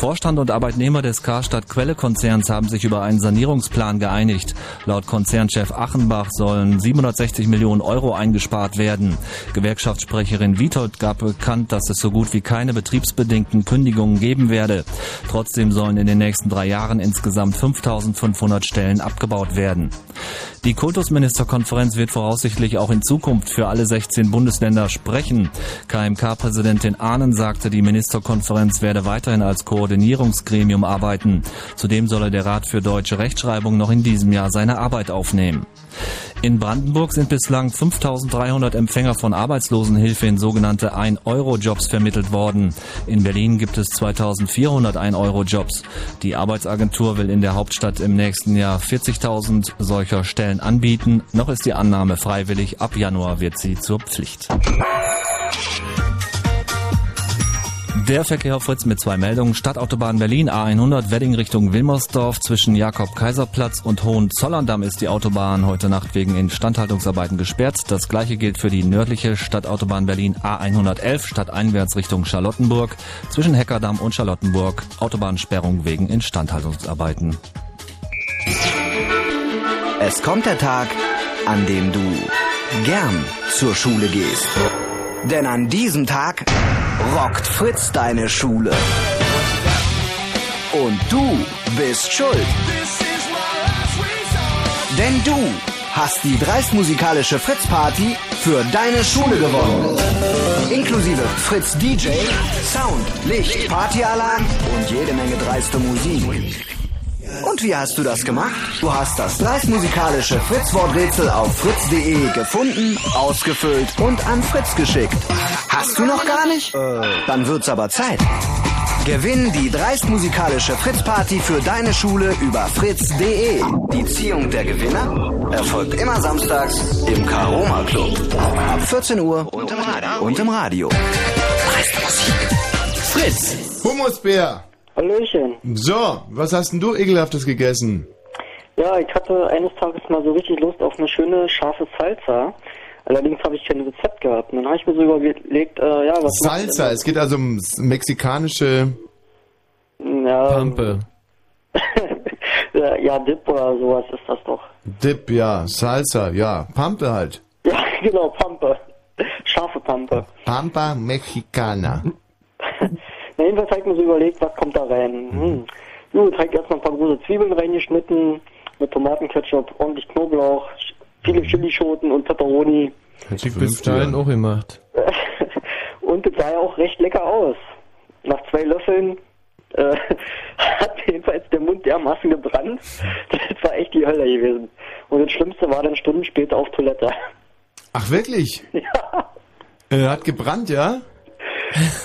Vorstand und Arbeitnehmer des Karstadt Quelle Konzerns haben sich über einen Sanierungsplan geeinigt. Laut Konzernchef Achenbach sollen 760 Millionen Euro eingespart werden. Gewerkschaftssprecherin Witold gab bekannt, dass es so gut wie keine betriebsbedingten Kündigungen geben werde. Trotzdem sollen in den nächsten drei Jahren insgesamt 5500 Stellen abgebaut werden. Die Kultusministerkonferenz wird voraussichtlich auch in Zukunft für alle 16 Bundesländer sprechen. KMK-Präsidentin Ahnen sagte, die Ministerkonferenz werde weiterhin als Koordinierungsgremium arbeiten. Zudem solle der Rat für deutsche Rechtschreibung noch in diesem Jahr seine Arbeit aufnehmen. In Brandenburg sind bislang 5300 Empfänger von Arbeitslosenhilfe in sogenannte 1-Euro-Jobs vermittelt worden. In Berlin gibt es 2400 1-Euro-Jobs. Die Arbeitsagentur will in der Hauptstadt im nächsten Jahr 40.000 solcher Stellen anbieten. Noch ist die Annahme freiwillig. Ab Januar wird sie zur Pflicht. Der Verkehr Fritz mit zwei Meldungen. Stadtautobahn Berlin A100 Wedding Richtung Wilmersdorf zwischen Jakob-Kaiser-Platz und Hohenzollern-Damm ist die Autobahn heute Nacht wegen Instandhaltungsarbeiten gesperrt. Das gleiche gilt für die nördliche Stadtautobahn Berlin A111 stadteinwärts Richtung Charlottenburg zwischen Heckerdamm und Charlottenburg Autobahnsperrung wegen Instandhaltungsarbeiten. Es kommt der Tag, an dem du gern zur Schule gehst. Denn an diesem Tag rockt Fritz deine Schule. Und du bist schuld. Denn du hast die dreist musikalische Fritz Party für deine Schule gewonnen. Inklusive Fritz DJ, Sound, Licht, Partyalarm und jede Menge dreiste Musik. Und wie hast du das gemacht? Du hast das dreist musikalische Fritz-Worträtsel auf fritz.de gefunden, ausgefüllt und an Fritz geschickt. Hast du noch gar nicht? Dann wird's aber Zeit. Gewinn die dreist musikalische Fritz-Party für deine Schule über fritz.de. Die Ziehung der Gewinner erfolgt immer samstags im Karoma Club. Ab 14 Uhr und im Radio. Und im Radio. Dreiste Musik. Fritz! Humusbär! Hallöchen. So, was hast denn du ekelhaftes gegessen? Ja, ich hatte eines Tages mal so richtig Lust auf eine schöne, scharfe Salsa. Allerdings habe ich kein Rezept gehabt. Und dann habe ich mir so überlegt, äh, ja, was Salsa, es geht also um mexikanische Ja, Pampe. ja, ja, Dip oder sowas ist das doch. Dip, ja, Salsa, ja, Pampe halt. Ja, genau, Pampe. Scharfe Pampe. Pampa Mexicana. Na, jedenfalls habe ich mir so überlegt, was kommt da rein. Hm. Gut, habe ich erstmal ein paar große Zwiebeln reingeschnitten, mit Tomatenketchup, ordentlich Knoblauch, viele Chilischoten und Pepperoni. Hätte ich bis dahin auch gemacht. Und es sah ja auch recht lecker aus. Nach zwei Löffeln äh, hat jedenfalls der Mund dermaßen gebrannt. Das war echt die Hölle gewesen. Und das Schlimmste war dann Stunden später auf Toilette. Ach, wirklich? Ja. Äh, hat gebrannt, ja?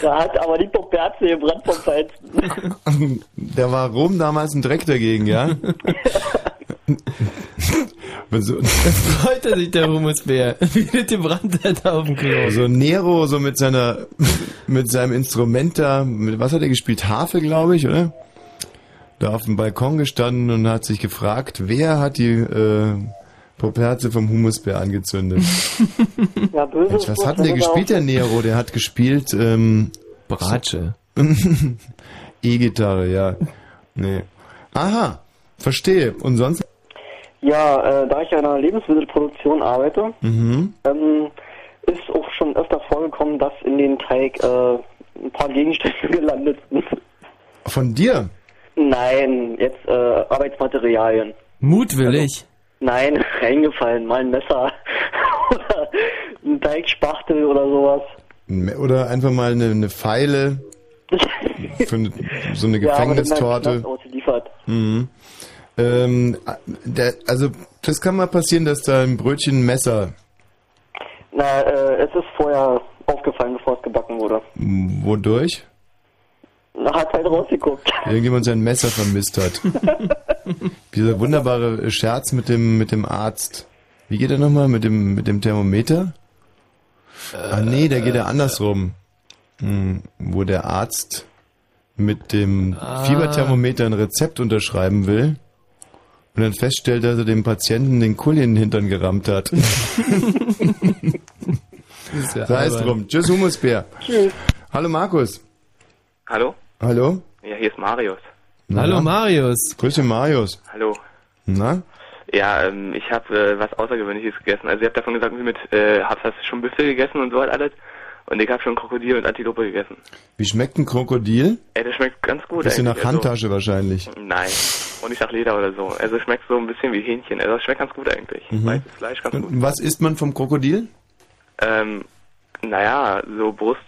Da hat aber die Pomperze gebrannt vom Feinsten. Da war Rom damals ein Dreck dagegen, ja? so, Freut er sich, der Humusbär. Wie das gebrannt hat auf dem Klo. so Nero, so mit seiner, mit seinem Instrument da, mit, was hat er gespielt? Harfe, glaube ich, oder? Da auf dem Balkon gestanden und hat sich gefragt, wer hat die äh, Poperze vom Humusbär angezündet? Ja, böse Mensch, was hat denn der gespielt, der Nero? Der hat gespielt, ähm, Bratsche. E-Gitarre, ja. Nee. Aha, verstehe. Und sonst? Ja, äh, da ich ja in einer Lebensmittelproduktion arbeite, Mhm. ähm, ist auch schon öfter vorgekommen, dass in den Teig äh, ein paar Gegenstände gelandet sind. Von dir? Nein, jetzt äh, Arbeitsmaterialien. Mutwillig. Nein, reingefallen, mal ein Messer oder ein Teigspachtel oder sowas. Oder einfach mal eine, eine Pfeile für eine, so eine Ja, Gefängnistorte. Knast ausgeliefert. Mhm. Ähm, der, also das kann mal passieren, dass da ein Brötchen ein Messer, Na, äh, es ist vorher aufgefallen, bevor es gebacken wurde. wodurch hat halt rausgeguckt. irgendjemand sein Messer vermisst hat. Dieser wunderbare Scherz mit dem mit dem Arzt. Wie geht er nochmal mit dem mit dem Thermometer? ah nee, der geht ja andersrum. Hm, wo der Arzt mit dem Ah. Fieberthermometer ein Rezept unterschreiben will und dann feststellt, dass er dem Patienten den Kuli in den Hintern gerammt hat. ist ja Sei es drum. Tschüss, Humusbär. Tschüss. Hallo Markus. Hallo? Hallo? Ja, hier ist Marius. Hallo Marius. Grüß dich Marius. Hallo. Na? Ja, ähm, ich habe äh, was Außergewöhnliches gegessen. Also ihr habt davon gesagt, wie mit, äh, hast, hast du schon Büffel gegessen und so halt alles. Und ich habe schon Krokodil und Antilope gegessen. Wie schmeckt ein Krokodil? Ey, das schmeckt ganz gut. Bisschen nach. Also, Handtasche wahrscheinlich. Nein. Und nicht nach Leder oder so. Also es schmeckt so ein bisschen wie Hähnchen. Also es schmeckt ganz gut eigentlich. Mhm. Weißes Fleisch, ganz gut. Und was isst man vom Krokodil? Ähm, naja, so Brust.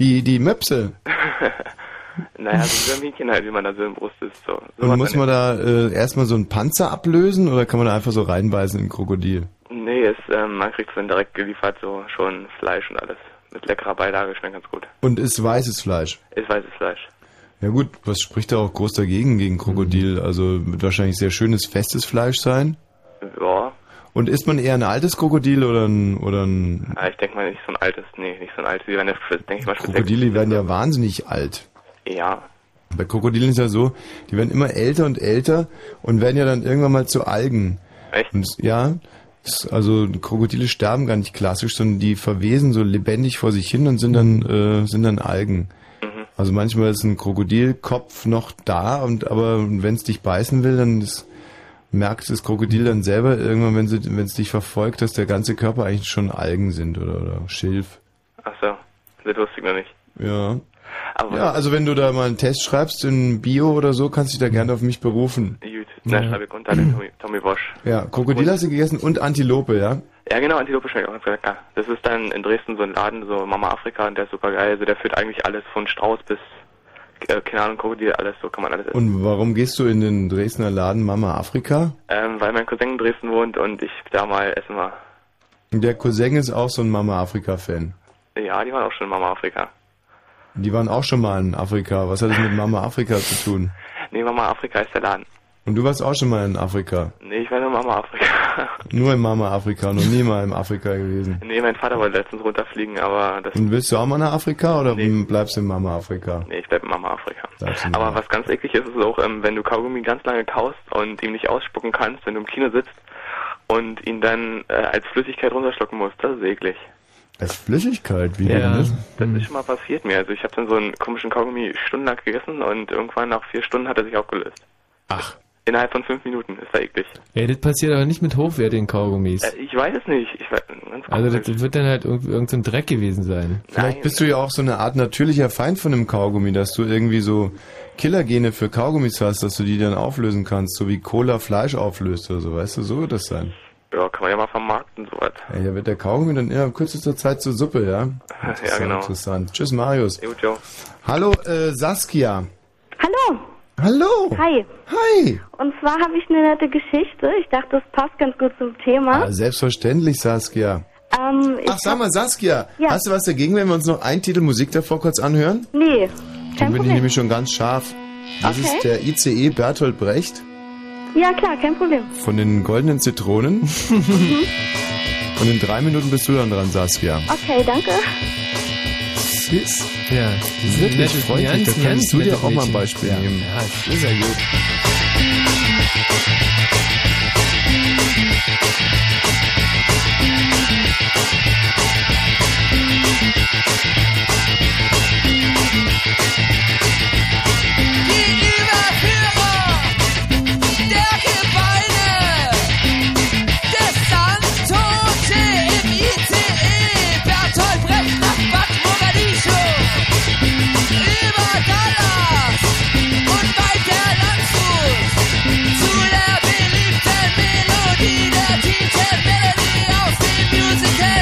Die, die Möpse. naja, so ein Hähnchen halt, wie man da so im Brust ist. So. so Und muss man da äh, erstmal so einen Panzer ablösen oder kann man da einfach so reinbeißen in ein Krokodil? Nee, ist, ähm, man kriegt dann direkt geliefert, so schon Fleisch und alles. Mit leckerer Beilage, schmeckt ganz gut. Und ist weißes Fleisch. Ist weißes Fleisch. Ja gut, was spricht da auch groß dagegen gegen Krokodil? Also wird wahrscheinlich sehr schönes, festes Fleisch sein. Ja, Und isst man eher ein altes Krokodil oder ein, oder ein aber ich denke mal nicht so ein altes, nee, nicht so ein altes. Die werden ja, denke ich mal, Krokodile werden ja wahnsinnig alt. Ja, Bei Krokodilen ist ja so, die werden immer älter und älter und werden ja dann irgendwann mal zu Algen. Echt? Und, ja, also Krokodile sterben gar nicht klassisch, sondern die verwesen so lebendig vor sich hin und sind dann äh, sind dann Algen. Mhm. Also manchmal ist ein Krokodilkopf noch da und aber wenn es dich beißen will, dann ist, merkt das Krokodil dann selber irgendwann, wenn sie wenn es dich verfolgt, dass der ganze Körper eigentlich schon Algen sind oder oder Schilf. ach so, das wusste ich noch nicht. Ja. Aber Ja, also wenn du da mal einen Test schreibst in Bio oder so, kannst du dich da gerne auf mich berufen. Gut, na, schreibe ich unter den Tommy, Tommy Bosch. Ja, Krokodil hast du gegessen und Antilope, ja? Ja, genau, Antilope schmeckt auch lecker. Das ist dann in Dresden so ein Laden, so Mama Afrika, und der ist super geil. Also der führt eigentlich alles von Strauß bis, äh, keine Ahnung, Krokodil, alles, so kann man alles essen. Und warum gehst du in den Dresdner Laden Mama Afrika? Ähm, weil mein Cousin in Dresden wohnt und ich da mal essen war. Der Cousin ist auch so ein Mama Afrika-Fan. Ja, die waren auch schon in Mama Afrika. Die waren auch schon mal in Afrika. Was hat das mit Mama Afrika zu tun? Nee, Mama Afrika ist der Laden. Und du warst auch schon mal in Afrika. Nee, ich war nur Mama Afrika. Nur in Mama Afrika, noch nie mal in Afrika gewesen. Nee, mein Vater wollte letztens runterfliegen, aber das... Und willst du auch mal nach Afrika oder bleibst du in Mama Afrika? Nee, ich bleib in Mama Afrika. In Aber was ganz eklig ist, ist auch, ähm, wenn du Kaugummi ganz lange kaust und ihm nicht ausspucken kannst, wenn du im Kino sitzt und ihn dann äh, als Flüssigkeit runterschlucken musst. Das ist eklig. Als Flüssigkeit, wie Ja. denn das? Das ist schon mal passiert mir. Also ich habe dann so einen komischen Kaugummi stundenlang gegessen und irgendwann nach vier Stunden hat er sich aufgelöst. Ach. Innerhalb von fünf Minuten. Das war eklig. Ja, das passiert aber nicht mit hochwertigen Kaugummis. Äh, ich weiß es nicht. Ich weiß, Also das wird dann halt irgend, irgend so ein Dreck gewesen sein. Vielleicht bist du ja auch so eine Art natürlicher Feind von einem Kaugummi, dass du irgendwie so Killergene für Kaugummis hast, dass du die dann auflösen kannst, so wie Cola Fleisch auflöst oder so, weißt du, so wird das sein. Ja, kann man ja mal vermarkten, sowas. Ja, hier wird der Kaugummi dann innerhalb kürzester Zeit zur Suppe, ja? Interessant, genau. Interessant. Tschüss, Marius. Jo. Hallo, äh, Saskia. Hallo. Hallo. Hi. Hi. Und zwar habe ich eine nette Geschichte. Ich dachte, das passt ganz gut zum Thema. Ah, selbstverständlich, Saskia. Ähm, ich Ach, sag mal, Saskia, Ja. hast du was dagegen, wenn wir uns noch einen Titel Musik davor kurz anhören? Nee, Dann bin ich nämlich schon ganz scharf. Das Okay. ist der ICE Bertolt Brecht Ja, klar, kein Problem. von den goldenen Zitronen. Mhm. Und in drei Minuten bist du dann dran, Saskia. Okay, danke. Süß. Ja, Wirklich freundlich, da kannst du dir auch mal ein Beispiel ja. nehmen. Ja, das ist ja gut.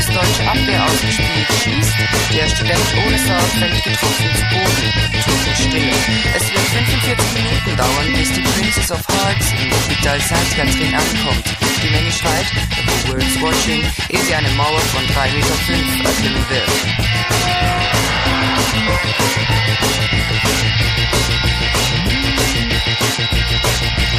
Die bundesdeutsche Abwehr ausgespielt. Schießt der Student ohne sorgfältig getroffen ins Boden. Totenstille. Es wird 45 Minuten dauern, bis die Princess of Hearts Hospital Saint-Catherine ankommt. Die Menge schreit, the world's watching, ehe sie eine Mauer von 3,5 Meter erklimmen wird. Sehr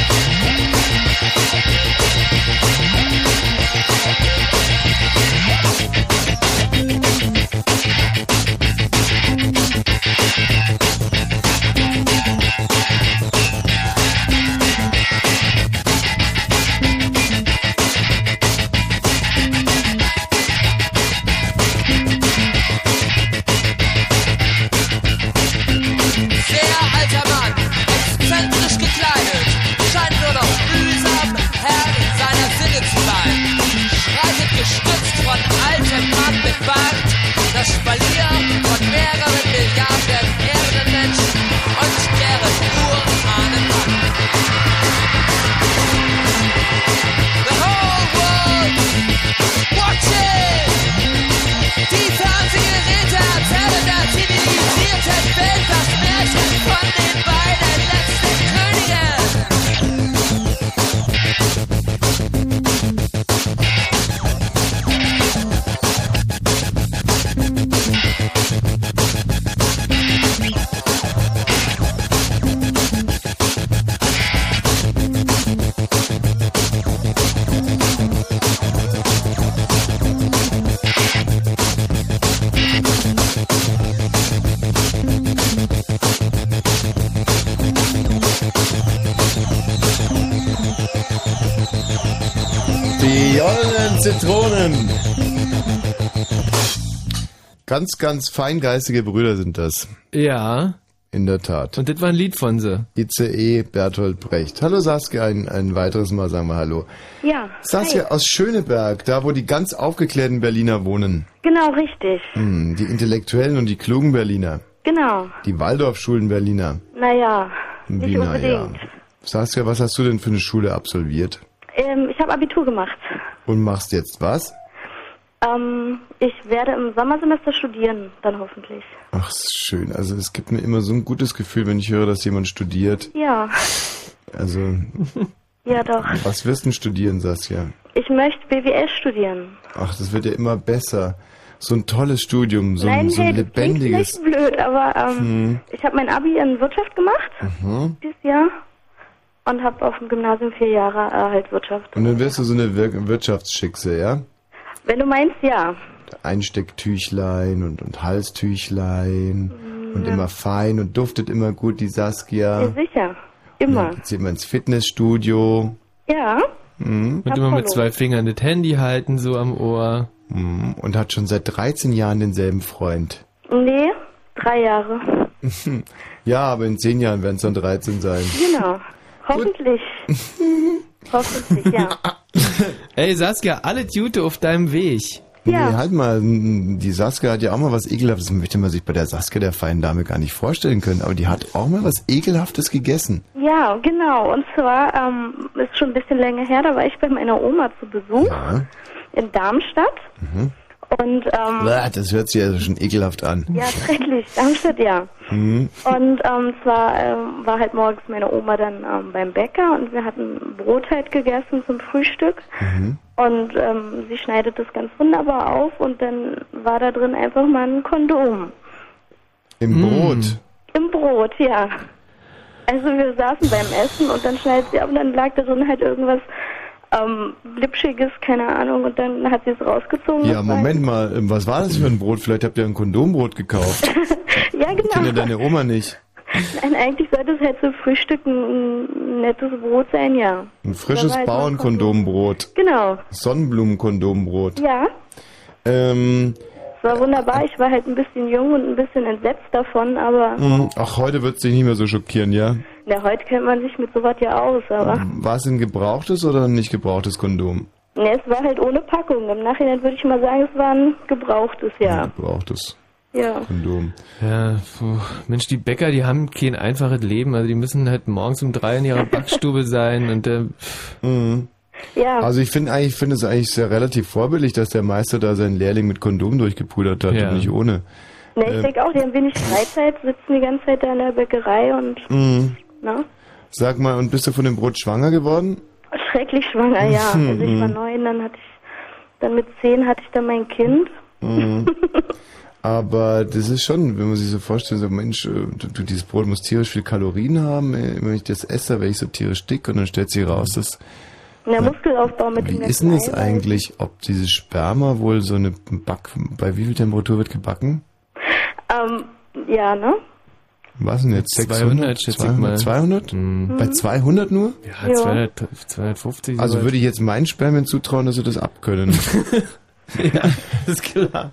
Ganz, ganz feingeistige Brüder sind das. Ja. In der Tat. Und das war ein Lied von sie. ICE Bertolt Brecht. Hallo Saskia, ein, ein weiteres Mal sagen wir Hallo. Ja. Saskia aus Schöneberg, da wo die ganz aufgeklärten Berliner wohnen. Genau, richtig. Hm, die Intellektuellen und die klugen Berliner. Genau. Die Waldorfschulen Berliner. Naja, nicht Wie, na ja. unbedingt. Saskia, was hast du denn für eine Schule absolviert? Ähm, ich habe Abitur gemacht. Und machst jetzt was? Ähm, ich werde im Sommersemester studieren, dann hoffentlich. Ach, schön. Also es gibt mir immer so ein gutes Gefühl, wenn ich höre, dass jemand studiert. Ja. Also Ja, doch. Was wirst du denn studieren, Saskia? Ich möchte BWL studieren. Ach, das wird ja immer besser. So ein tolles Studium, so, ein, Nein, so ein hey, lebendiges. vielleicht blöd, aber ähm, Hm. ich habe mein Abi in Wirtschaft gemacht Mhm. dieses Jahr und habe auf dem Gymnasium vier Jahre äh, halt Wirtschaft. Und dann wirst du so eine Wir Wirtschaftsschickse, ja? Wenn du meinst, ja. Einstecktüchlein und, und Halstüchlein und Ja. immer fein und duftet immer gut, die Saskia. Ja, sicher. Immer. Jetzt sehen wir ins Fitnessstudio. Ja. Mhm. Und immer mit zwei Fingern das Handy halten, so am Ohr. Mhm. Und hat schon seit 13 Jahren denselben Freund. Nee, drei Jahre. ja, aber in 10 Jahren werden es dann 13 sein. Genau. Hoffentlich. Hoffentlich, ja. Ey, Saskia, alle Gute auf deinem Weg. Ja. Nee, halt mal, die Saskia hat ja auch mal was Ekelhaftes, das möchte man sich bei der Saskia, der feinen Dame, gar nicht vorstellen können, aber die hat auch mal was Ekelhaftes gegessen. Ja, genau. Und zwar ähm, ist schon ein bisschen länger her, da war ich bei meiner Oma zu Besuch Ja. in Darmstadt. Mhm. Und ähm, Bäh, Das hört sich also schon ekelhaft an. ja, schrecklich, Darmstadt, ja. Mhm. Und ähm, zwar ähm, war halt morgens meine Oma dann ähm, beim Bäcker und wir hatten Brot halt gegessen zum Frühstück. Mhm. Und ähm, sie schneidet das ganz wunderbar auf und dann war da drin einfach mal ein Kondom. Im Brot. Im Brot, ja. Also wir saßen beim Essen und dann schneidet sie ab und dann lag da drin halt irgendwas ähm, Lipschiges, keine Ahnung, und dann hat sie es rausgezogen. Ja, Moment mal, ähm, was war das für ein Brot? Vielleicht habt ihr ein Kondombrot gekauft. Ja, Kennt ja genau. deine Oma nicht. Nein, eigentlich sollte es halt zum Frühstück ein, nettes Brot sein, ja. Ein frisches halt Bauernkondombrot. Genau. Sonnenblumenkondombrot. Ja, Ähm, es war wunderbar. Ich war halt ein bisschen jung und ein bisschen entsetzt davon, aber mh, ach, heute wird es dich nicht mehr so schockieren, ja? Na, heute kennt man sich mit sowas ja aus, aber War es ein gebrauchtes oder ein nicht gebrauchtes Kondom? ne, es war halt ohne Packung. Im Nachhinein würde ich mal sagen, es war ein gebrauchtes, ja. Gebrauchtes Ja. Kondom. Ja, puh. Mensch, die Bäcker, die haben kein einfaches Leben. Also die müssen halt morgens um drei in ihrer Backstube sein und äh, Mhm. Ja. Also ich finde eigentlich, finde es eigentlich sehr relativ vorbildlich, dass der Meister da seinen Lehrling mit Kondom durchgepudert hat Ja. und nicht ohne. Ne, ich Ähm, denke auch, die haben wenig Freizeit, sitzen die ganze Zeit da in der Bäckerei und, Mhm. Ne? Sag mal, und bist du von dem Brot schwanger geworden? Schrecklich schwanger, ja. Mhm. Also ich war neun, dann hatte ich, dann mit zehn hatte ich dann mein Kind. Mhm. Aber das ist schon, wenn man sich so vorstellt, so Mensch, äh, du, dieses Brot muss tierisch viel Kalorien haben. äh, Wenn ich das esse, werde ich so tierisch dick und dann stellt sich raus, dass Der Ja. Muskelaufbau mit Wie ist denn das eigentlich, ob dieses Sperma wohl so eine Back... Bei wie viel Temperatur wird gebacken? Ähm, ja, ne? Was denn jetzt? 200, schätze ich mal. 200? Bei 200 nur? ja, Ja. 200, 250. Also soweit. würde ich jetzt meinen Spermien zutrauen, dass sie das abkönnen. ja, ist klar.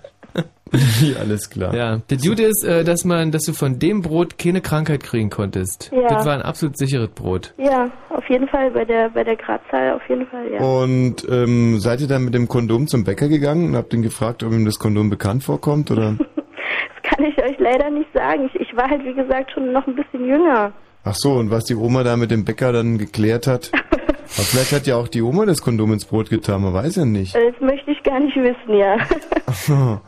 ja, alles klar. Ja, der Dude ist, äh, dass man, dass du von dem Brot keine Krankheit kriegen konntest. Ja. Das war ein absolut sicheres Brot. Ja, auf jeden Fall, bei der, bei der Gradzahl auf jeden Fall, ja. Und ähm, seid ihr dann mit dem Kondom zum Bäcker gegangen und habt ihn gefragt, ob ihm das Kondom bekannt vorkommt? Oder? Kann ich euch leider nicht sagen. Ich, ich war halt, wie gesagt, schon noch ein bisschen jünger. Ach so, und was die Oma da mit dem Bäcker dann geklärt hat? Aber vielleicht hat ja auch die Oma das Kondom ins Brot getan, man weiß ja nicht. Das möchte ich gar nicht wissen, ja.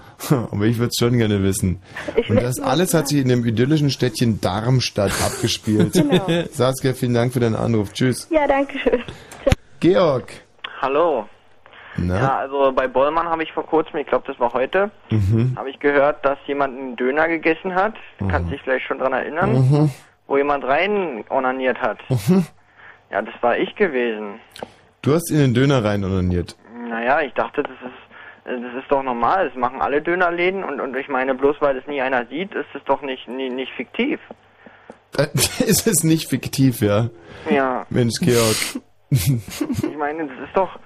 Aber ich würde es schon gerne wissen. Ich Und das alles hat sich in dem idyllischen Städtchen Darmstadt abgespielt. Genau. Saskia, vielen Dank für deinen Anruf. Tschüss. Ja, danke schön. Georg. Hallo. Na? Ja, also bei Bollmann habe ich vor kurzem, ich glaube das war heute, Mhm. habe ich gehört, dass jemand einen Döner gegessen hat. Du kannst dich vielleicht schon dran erinnern, Mhm. wo jemand rein onaniert hat. Mhm. Ja, das war ich gewesen. Du hast in den Döner rein onaniert. Naja, ich dachte, das ist das ist doch normal, das machen alle Dönerläden und, und ich meine, bloß weil es nie einer sieht, ist es doch nicht, nie, nicht fiktiv. Ist es nicht fiktiv, ja? Ja. Mensch, Georg. Ich meine, das ist doch, das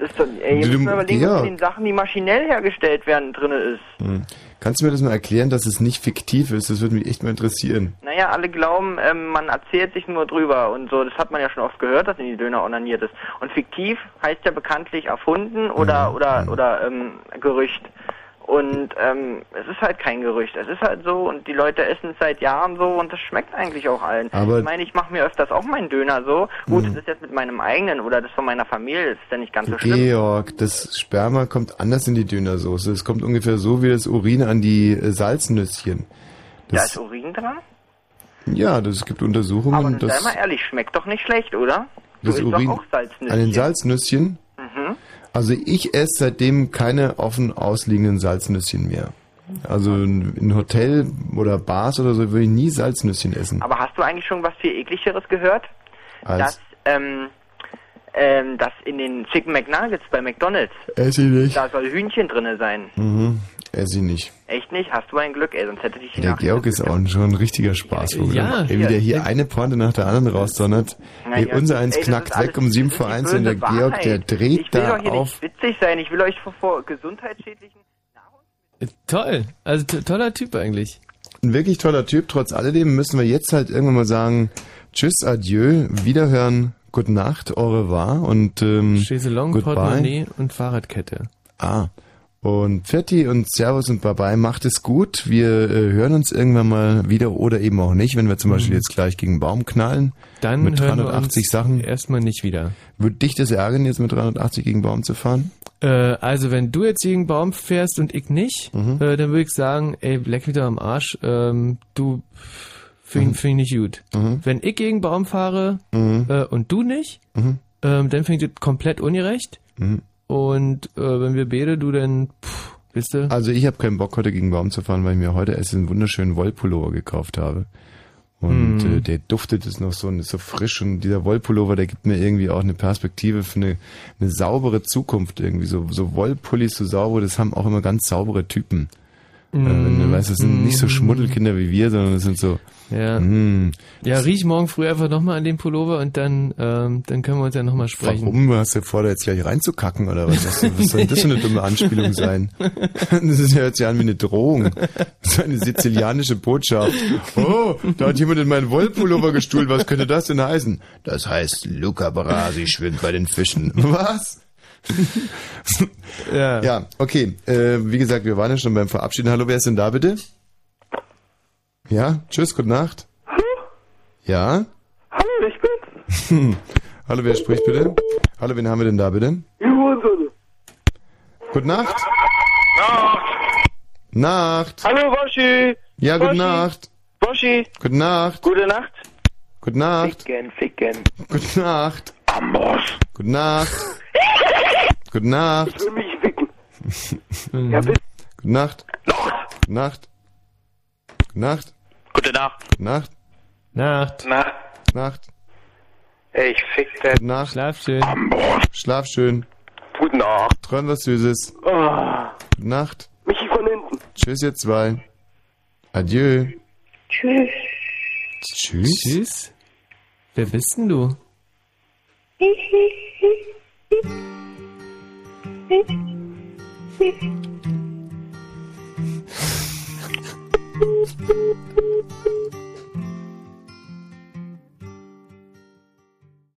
ist doch, ey, ihr müsst mal überlegen, was Georg. in den Sachen, die maschinell hergestellt werden, drinne ist. Hm. Kannst du mir das mal erklären, dass es nicht fiktiv ist? Das würde mich echt mal interessieren. Naja, alle glauben, ähm, man erzählt sich nur drüber und so. Das hat man ja schon oft gehört, dass in die Döner onaniert ist. Und fiktiv heißt ja bekanntlich erfunden oder oder oder ähm, Gerücht. Und ähm, es ist halt kein Gerücht. Es ist halt so und die Leute essen es seit Jahren so und das schmeckt eigentlich auch allen. Aber- ich meine, ich mache mir öfters auch meinen Döner so. Gut, Mhm. das ist jetzt mit meinem eigenen oder das von meiner Familie, das ist ja nicht ganz so schlimm. Georg, das Sperma kommt anders in die Dönersoße. Es kommt ungefähr so wie das Urin an die äh, Salznüsschen. Da Das, ist Urin dran. ja, das gibt Untersuchungen, Aber sei dass mal ehrlich, schmeckt doch nicht schlecht, oder? Das isst doch Urin auch Salznüsschen. an den Salznüsschen? Mhm. Also ich esse seitdem keine offen ausliegenden Salznüsschen mehr. Also in Hotel oder Bars oder so würde ich nie Salznüsschen essen. Aber hast du eigentlich schon was viel ekligeres gehört? Als- Dass, ähm, ähm, dass in den Chicken McNuggets bei McDonalds, ich nicht. da soll Hühnchen drinne sein. Mhm. Esse ich nicht. Echt nicht? Hast du ein Glück, ey, sonst hätte dich die Der. Georg ist auch schon ein richtiger Spaßvogel. Ja. Ey, wie der hier eine Pointe nach der anderen rausdonnert. Ey, ja, unser ey, eins das knackt weg um sieben vor das ist eins die und der böse Georg, der Wahrheit. dreht Ich will da doch hier auf. nicht witzig sein, ich will euch vor, vor gesundheitsschädlichen... Toll. Also to- toller Typ eigentlich. Ein wirklich toller Typ. Trotz alledem müssen wir jetzt halt irgendwann mal sagen, tschüss, adieu, wiederhören, gute Nacht, au revoir und ähm, Chaiselong. Portemonnaie und Fahrradkette. Ah. Und Ferti und Servus und Bye-bye, macht es gut. Wir äh, hören uns irgendwann mal wieder oder eben auch nicht, wenn wir zum Beispiel jetzt gleich gegen einen Baum knallen. Mhm. Dann mit hören wir 380 uns Sachen. erstmal nicht wieder. Würde dich das ärgern, jetzt mit 380 gegen einen Baum zu fahren? Äh, also wenn du jetzt gegen einen Baum fährst und ich nicht, Mhm. äh, dann würde ich sagen, ey, leck mich doch am Arsch, ähm, du finde Mhm. ich find ich nicht gut. Wenn ich gegen einen Baum fahre Mhm. äh, und du nicht, Mhm. ähm, dann finde ich das komplett ungerecht. Mhm. Und äh, wenn wir beide, du dann, pff, wisst du? Also ich habe keinen Bock, heute gegen Baum zu fahren, weil ich mir heute erst einen wunderschönen Wollpullover gekauft habe. Und Mhm. äh, der duftet es noch so und ist so frisch und dieser Wollpullover, der gibt mir irgendwie auch eine Perspektive für eine, eine saubere Zukunft irgendwie. So, so Wollpullis, so sauber, das haben auch immer ganz saubere Typen. Äh, wenn du Mhm. weißt, das sind nicht so Mhm. Schmuddelkinder wie wir, sondern das sind so. Ja. Mm, Ja, riech morgen früh einfach nochmal an dem Pullover und dann, ähm, dann können wir uns ja nochmal sprechen. Warum hast du vor, da jetzt gleich reinzukacken oder was? Was, was soll das für eine dumme Anspielung sein? Das ist ja jetzt ja an wie eine Drohung. Das ist eine sizilianische Botschaft. Oh, da hat jemand in meinen Wollpullover gestuhlt. Was könnte das denn heißen? Das heißt, Luca Brasi schwimmt bei den Fischen. Was? ja. ja, okay. Äh, wie gesagt, wir waren ja schon beim Verabschieden. Hallo, wer ist denn da bitte? Ja, tschüss, gute Nacht. Ja? Hallo, ich bin. Hallo, wer spricht bitte? Hallo, wen haben wir denn da bitte? Juhu, Gute Nacht. Nacht. Nacht. Hallo, Waschi. Ja, gute Waschi. Nacht. Waschi. Gute Nacht. Gute Nacht. Gute Nacht. Ficken, ficken. Gute Nacht. Amboss. Gute Nacht. Gute Nacht. Ich will mich ficken. Ja, bitte. Gute Nacht. Nacht. Gute Nacht. Gute Nacht. Gute Nacht. Nacht. Nacht. Nacht. Ich fick den. Gute Nacht. Schlaf schön. Schlaf schön. Gute Nacht. Träum was Süßes. Oh. Gute Nacht. Michi von hinten. Tschüss, ihr zwei. Adieu. Tschüss. Tschüss. Tschüss. Wer bist denn du? Thank you.